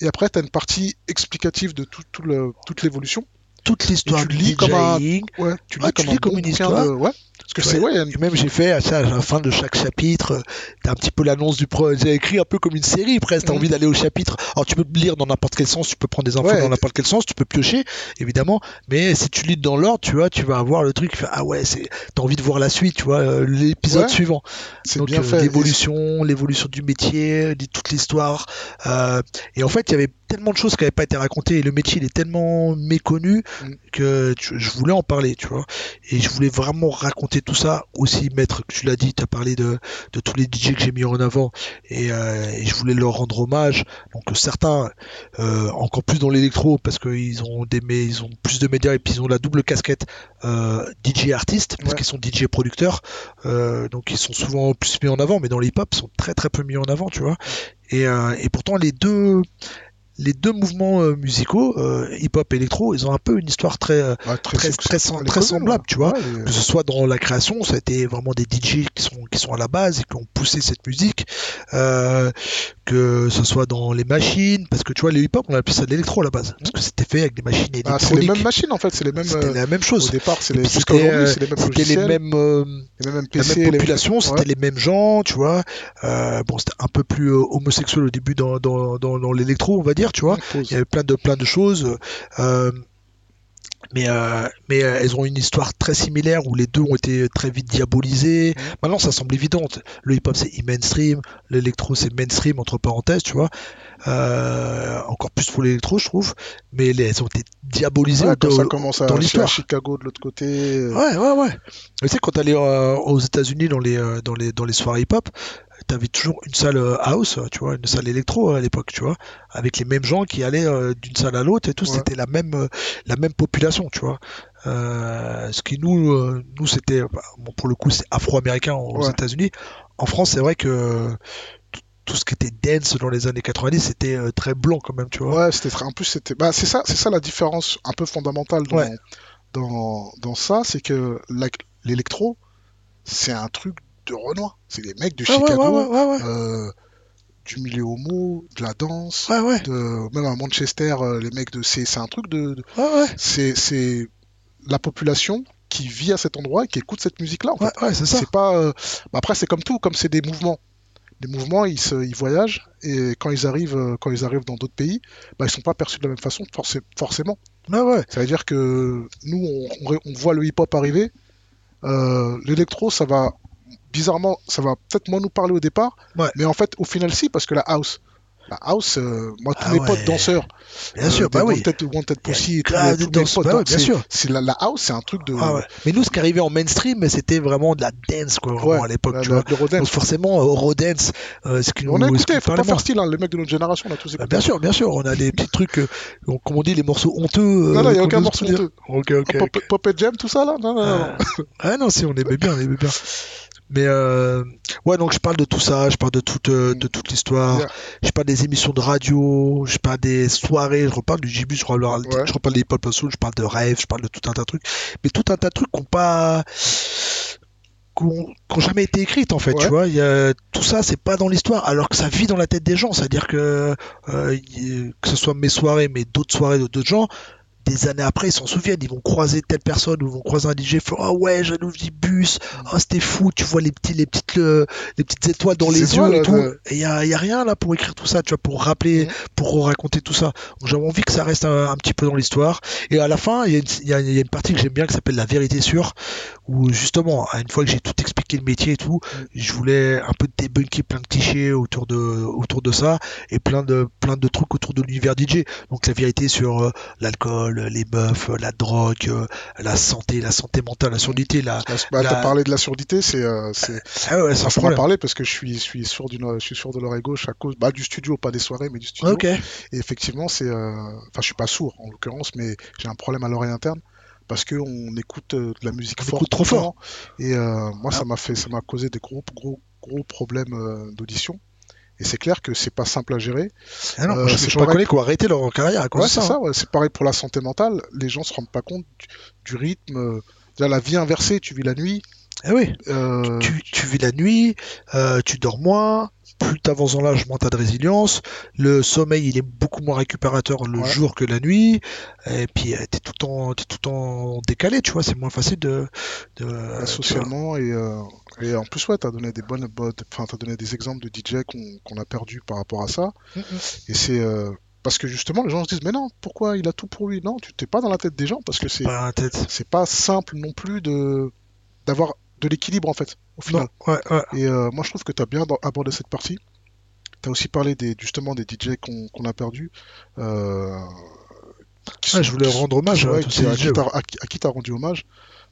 Et après, tu as une partie explicative de toute l'évolution. Toute l'histoire tu du le lis comme un-. Ouais, tu Ah, lis comme lis un comme bon une histoire. de- Ouais. Parce que c'est, Ouais. même j'ai fait à ça, à la fin de chaque chapitre, t'as un petit peu l'annonce du projet. J'ai écrit un peu comme une série presque. T'as Mhm. envie d'aller au chapitre. Alors tu peux lire dans n'importe quel sens, tu peux prendre des infos Ouais. dans n'importe quel sens, tu peux piocher évidemment. Mais si tu lis dans l'ordre, tu vois, tu vas avoir le truc. ah ouais, c'est. T'as envie de voir la suite, tu vois, euh, l'épisode Ouais. suivant. c'est Donc bien euh, fait. l'évolution, l'évolution du métier, dit toute l'histoire. Euh, et en fait, il y avait tellement de choses qui n'avaient pas été racontées. Et le métier, il est tellement méconnu Mm. que tu- je voulais en parler, tu vois. Et je voulais vraiment raconter tout ça. Aussi mettre, tu l'as dit, tu as parlé de, de tous les DJ que j'ai mis en avant. Et, euh, et je voulais leur rendre hommage. Donc euh, certains, euh, encore plus dans l'électro, parce qu'ils ont des, ils ont plus de médias et puis ils ont la double casquette euh, DJ artiste, parce Ouais. qu'ils sont DJ producteurs. Donc ils sont souvent plus mis en avant, mais dans les hip-hop, ils sont très très peu mis en avant, tu vois. Et, euh, et pourtant les deux les deux mouvements euh, musicaux, euh, hip-hop et électro, ils ont un peu une histoire très euh, Ouais, très- très sem- semblable, ouais. tu vois. Ouais, que ce soit dans la création, ça a été vraiment des DJ qui sont qui sont à la base et qui ont poussé cette musique, que ce soit dans les machines, parce que tu vois les hip-hop on appelait ça de l'électro à la base, parce que c'était fait avec des machines Ah, c'est les électroniques. mêmes machines en fait, c'est les mêmes. C'était la même Au chose. départ, c'est les. c'était, les mêmes C'était les mêmes la PC, les c'était ouais. les mêmes gens, tu vois. Bon, c'était un peu plus homosexuel au début dans, dans, dans, dans l'électro, on va dire, tu vois. Il y avait plein de, plein de choses. euh, mais euh, mais euh, elles ont une histoire très similaire où les deux ont été très vite diabolisés. Mhm. Maintenant, ça semble évident. Le hip-hop, c'est mainstream. L'électro, c'est mainstream, entre parenthèses, tu vois. Euh, encore plus pour l'électro, je trouve. Mais les- elles ont été diabolisées Ouais, quand ça commence à, dans à l'histoire. Chicago de l'autre côté. Ouais, ouais, ouais. Tu sais, quand t'allais aux États-Unis dans les, dans les, dans les soirées hip-hop, t'avais toujours une salle euh, house, tu vois, une salle électro euh, à l'époque, tu vois, avec les mêmes gens qui allaient euh, d'une salle à l'autre et tout, Ouais. c'était la même, euh, la même population, tu vois. Euh, ce qui nous, euh, nous c'était, bah, bon, pour le coup, c'est afro-américain aux Ouais. États-Unis. En France, c'est vrai que tout- ce qui était dance dans les années 90, c'était très blanc quand même, tu vois. Ouais, c'était en plus c'était bah c'est ça c'est ça la différence un peu fondamentale dans Ouais. dans, dans ça, c'est que l'électro c'est un truc de Renoir, c'est les mecs de Chicago, ouais, ouais, ouais, euh, du milieu homo, de la danse, de même à Manchester euh, les mecs de c'est c'est un truc de, de- c'est c'est la population qui vit à cet endroit et qui écoute cette musique là en fait. c'est pas. euh, bah après, c'est comme tout, comme c'est des mouvements. Les mouvements, ils, se, ils voyagent et quand ils arrivent, quand ils arrivent dans d'autres pays, bah, ils sont pas perçus de la même façon, forcé- forcément. Ouais, ouais. Ça veut dire que nous, on, on- on voit le hip-hop arriver. euh, L'électro, ça va bizarrement, ça va peut-être moins nous parler au départ, Ouais. mais en fait, au final, si, parce que la house. La house, euh, moi, tous Ah mes ouais. potes danseurs, Bien sûr, des bah oui. Wanted, Wanted Pussy, tous les- tous mes potes, bah ouais, donc bien sûr. c'est la, la house, c'est un truc de. Ah ouais. Mais nous, ce qui arrivait en mainstream, c'était vraiment de la dance, quoi, vraiment, à l'époque, la- tu la- vois. Donc forcément, euh, Eurodance, euh, ce qui nous, On a écouté, faut pas faire style, hein, les mecs de notre génération, on a tous Bah, écouté. bien sûr, bien sûr, on a des petits trucs, euh, donc, comme on dit, les morceaux honteux. euh, Non, non, il n'y a aucun morceau honteux. Ok, ok. Ah, Pop, Jam, tout ça là? Non, non, non. Ah. Ah non, si, on aimait bien, on aimait bien. Mais euh, ouais, donc je parle de tout ça, je parle de toute, euh, de toute l'histoire, Yeah. je parle des émissions de radio, je parle des soirées, je reparle du Jibu, je reparle, Ouais. je reparle des soul, je parle de rêve, je parle de tout un tas de trucs, mais tout un tas de trucs qui n'ont pas qui ont, qui ont jamais été écrites en fait, Ouais. tu vois. Il y a, tout ça, c'est pas dans l'histoire, alors que ça vit dans la tête des gens. C'est-à-dire que euh, que ce soit mes soirées, mais d'autres soirées de d'autres gens, des années après, ils s'en souviennent. Ils vont croiser telle personne ou ils vont croiser un DJ, font oh ouais, Jalousie bus, oh c'était fou. Tu vois les petits, les petites, euh, les petites étoiles dans les yeux et tout. de- Et il y a, y a rien là pour écrire tout ça, tu vois, pour rappeler, Mhm. pour raconter tout ça. Donc j'avais envie que ça reste un, un petit peu dans l'histoire. Et à la fin, il y, a une- il y y a une partie que j'aime bien qui s'appelle la vérité sûre, où justement, une fois que j'ai tout expliqué le métier et tout, je voulais un peu débunker plein de clichés autour de, autour de ça et plein de, plein de trucs autour de l'univers DJ. Donc la vérité sur euh, l'alcool, les meufs, euh, la drogue, euh, la santé, la santé mentale, la surdité, la. Bah, La- T'as parlé de la surdité, c'est. euh, Ah ouais, Ça problème. parler parce que je suis, je suis sûr d'une, je suis sûr de l'oreille gauche à cause bah, du studio, pas des soirées, mais du studio. Et effectivement, c'est, enfin, je suis pas sourd en l'occurrence, mais j'ai un problème à l'oreille interne parce que on écoute de la musique On forte écoute trop fort. Et euh, moi, Ah. ça m'a fait, ça m'a causé des gros, gros, gros problèmes d'audition. Et c'est clair que c'est pas simple à gérer. Ah non, Euh, je c'est pas leur carrière à cause Ouais, de c'est ça. ça. hein. ouais. C'est pareil pour la santé mentale. Les gens se rendent pas compte du, du rythme. euh, Déjà, la vie inversée, tu vis la nuit. Eh oui. euh, tu, tu vis la nuit, euh, tu dors moins, plus tu avances en l'âge, moins tu de résilience. Le sommeil, il est beaucoup moins récupérateur le Ouais. jour que la nuit. Et puis, tu es tout temps, t'es tout temps décalé, tu vois. C'est moins facile de. de euh, socialement et, euh, et en plus ouais t'as donné des bonnes enfin t'as donné des exemples de DJ qu'on a perdu par rapport à ça. Mm, mm. et c'est euh, parce que justement les gens se disent mais non pourquoi il a tout pour lui? Non tu t'es pas dans la tête des gens parce que c'est Pas pas simple non plus de d'avoir de l'équilibre en fait au final. Non, ouais, ouais. et euh, moi je trouve que tu as bien abordé cette partie. Tu as aussi parlé des justement des DJ qu'on a perdus euh, Ouais, je voulais qui rendre hommage ouais, qui- ces à DJ, qui t'as- à qui- t'as rendu hommage,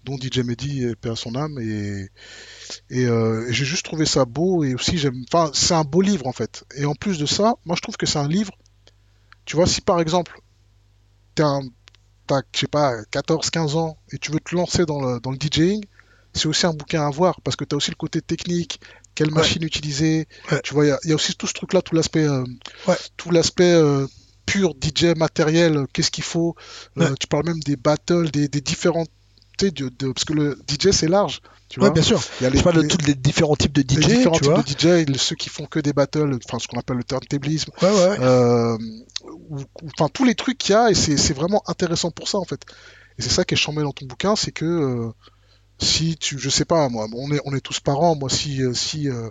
dont DJ Mehdi, paix à son âme, et, et, euh, et j'ai juste trouvé ça beau, et aussi j'aime, enfin c'est un beau livre en fait, et en plus de ça, moi je trouve que c'est un livre, tu vois, si par exemple, t'as, je sais pas, 14, 15 ans, et tu veux te lancer dans le, dans le DJing, c'est aussi un bouquin à voir, parce que t'as aussi le côté technique, quelle Ouais. machine utiliser, Ouais. tu vois, il y a- il y, a aussi tout ce truc-là, tout l'aspect, euh, Ouais. tout l'aspect euh, pur DJ matériel, euh, qu'est-ce qu'il faut, euh, tu parles même des battles, des, des différentes, tu de, de- parce que le DJ c'est large, tu Ouais, vois, bien sûr. il y a les, Je parle de les- tous les différents types de les DJ, différents tu types vois. de DJ, ceux qui font que des battles, enfin ce qu'on appelle le turntablisme, Ouais, ouais, euh, ou- ou- enfin tous les trucs qu'il y a et c'est c'est vraiment intéressant pour ça en fait et c'est ça qui est chambé dans ton bouquin c'est que euh, si tu je sais pas moi on est on est tous parents moi si euh, si euh,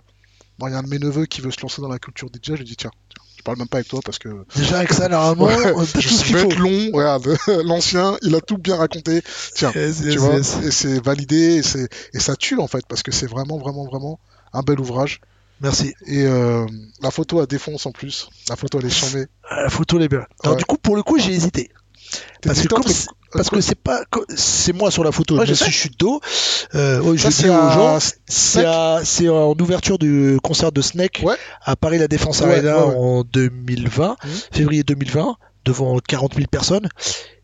moi, il y a un de mes neveux qui veut se lancer dans la culture DJ je lui dis tiens, tiens, je parle même pas avec toi parce que Déjà, avec ça, normalement, Ouais, on- je faut. être long regarde l'ancien il a tout bien raconté tiens Yes, tu yes, vois yes. et c'est validé et c'est et ça tue en fait parce que c'est vraiment vraiment vraiment un bel ouvrage Merci. et euh, la photo à défonce en plus la photo elle est chambée La photo, elle est bien. Alors, Ouais. du coup, pour le coup, j'ai hésité. Parce que comme c'est- parce que c'est pas co- c'est moi sur la photo, Ouais, je si sais. je suis dos. Euh, je dis c'est aux gens, c'est en ouverture du concert de Snake Ouais. à Paris la Défense Ouais, Arena en 2020, Mhm. février 2020, devant 40 000 personnes.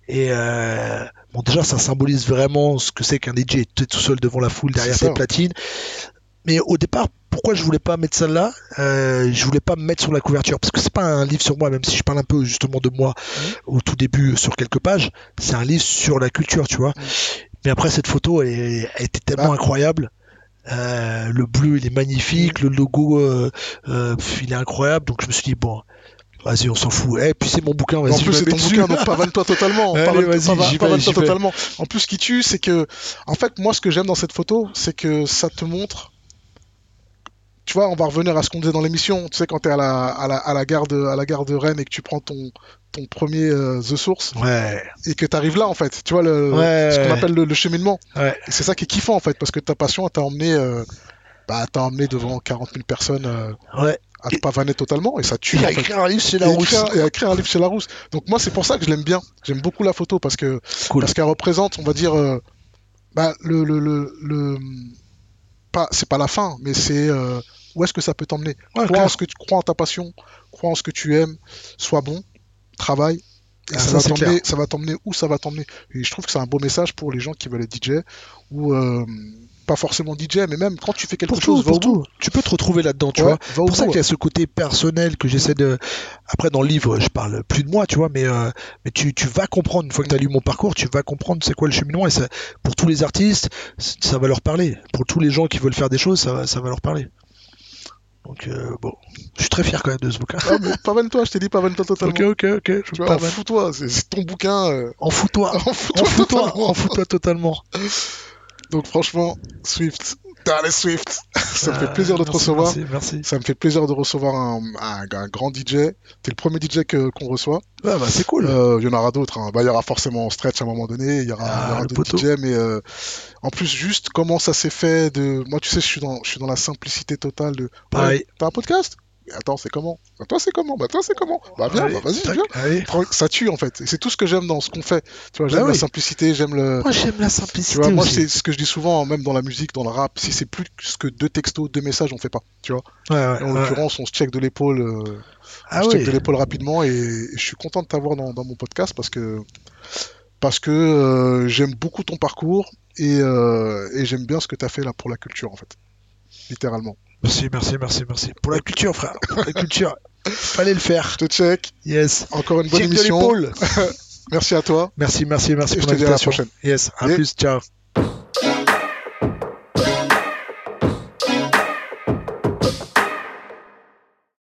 Et euh, bon, déjà, ça symbolise vraiment ce que c'est qu'un DJ, tout seul devant la foule derrière tes platines. Mais au départ, pourquoi je voulais pas mettre celle-là euh, Je voulais pas me mettre sur la couverture parce que c'est pas un livre sur moi, même si je parle un peu justement de moi au tout début sur quelques pages. C'est un livre sur la culture, tu vois. Mm. Mais après cette photo, elle, était tellement Bah. incroyable. Euh, le bleu, il est magnifique. Le logo, euh, il est incroyable. Donc je me suis dit bon, vas-y, on s'en fout. Et puis c'est mon bouquin, En vas-y. je plus, c'est ton dessus. bouquin, donc pavane-toi totalement. Pavane-toi totalement. En plus, ce qui tue, c'est que, en fait, moi, ce que j'aime dans cette photo, c'est que ça te montre. Tu vois, on va revenir à ce qu'on disait dans l'émission. Tu sais, quand t'es à la, à la, à la gare de, à la gare de Rennes et que tu prends ton, ton premier euh, The Source Ouais, et que t'arrives là, en fait. Tu vois, le, Ouais. ce qu'on appelle le, le cheminement. ouais. Et c'est ça qui est kiffant, en fait, parce que ta passion, t'a emmené, euh, bah, t'a emmené devant 40 000 personnes euh, à te pavaner totalement et ça tue, a fait écrit un livre chez et la rousse. écrire, et écrire un livre chez Larousse. Donc moi c'est pour ça que je l'aime bien. J'aime beaucoup la photo parce que Cool. parce qu'elle représente, on va dire, bah, le le le, le- pas c'est pas la fin, mais c'est où est-ce que ça peut t'emmener. Ouais, crois en ce que tu crois en ta passion, crois en ce que tu aimes, sois bon, travaille. Et Ah, ça, ça, va c'est ça va t'emmener où ça va t'emmener. Et je trouve que c'est un beau message pour les gens qui veulent être DJ ou euh, pas forcément DJ, mais même quand tu fais quelque Pour chose, tout, va pour au bout. tout. Tu peux te retrouver là-dedans, tu Ouais, vois. au pour ça qu'il y a ce côté personnel que j'essaie de. Après, dans le livre, je parle plus de moi, tu vois, mais, euh, mais tu, tu vas comprendre, une fois que tu as lu mon parcours, tu vas comprendre c'est quoi le cheminement. Et ça, pour tous les artistes, ça va leur parler. Pour tous les gens qui veulent faire des choses, ça va, ça va leur parler. Donc, euh, bon, je suis très fier quand même de ce bouquin. Ah, mais pavane-toi, je t'ai dit pavane-toi totalement. ok, ok, ok. Je Tu me vois, pardonne. fous-toi, c'est ton bouquin. euh, En fous-toi. en En fous-toi. En fous-toi totalement. Donc franchement, Swift, allez Swift, ça me fait Euh, plaisir de te merci, recevoir. Merci, merci. Ça me fait plaisir de recevoir un, un- un grand DJ. T'es le premier DJ que- qu'on reçoit. Ouais, bah, c'est cool. Euh, Il y en aura d'autres. hein. Bah, il y aura forcément Stretch à un moment donné. Il y aura, Ah, il y aura le d'autres. DJ. Mais euh, en plus, juste comment ça s'est fait. De... Moi, tu sais, je suis dans, je suis dans la simplicité totale. De... Pareil. Ouais, T'as un podcast? Attends, c'est comment? Bah, toi, c'est comment? Bah, toi, c'est comment? Bah, viens, Allez, bah, vas-y, viens. allez. Ça tue, en fait. Et c'est tout ce que j'aime dans ce qu'on fait. Tu vois, Bah j'aime la oui. simplicité, j'aime le. Moi, j'aime la Tu simplicité. vois, moi, c'est ce que je dis souvent, même dans la musique, dans le rap, si c'est plus que deux textos, deux messages, on fait pas. Tu vois. Ouais, ouais, Et en ouais. l'occurrence, on se check de l'épaule, euh, Ah on se check oui. de l'épaule rapidement, et, et je suis content de t'avoir dans, dans mon podcast parce que parce que euh, j'aime beaucoup ton parcours et, euh, et j'aime bien ce que tu as fait là pour la culture en fait, littéralement. Merci, merci, merci, merci. Pour la culture, frère. Pour la culture. Fallait le faire. Je te check. Yes. Encore une bonne Check de émission. l'épaule. Merci à toi. Merci, merci, merci Et pour je te dis à la prochaine. Yes. À Et- plus. Ciao.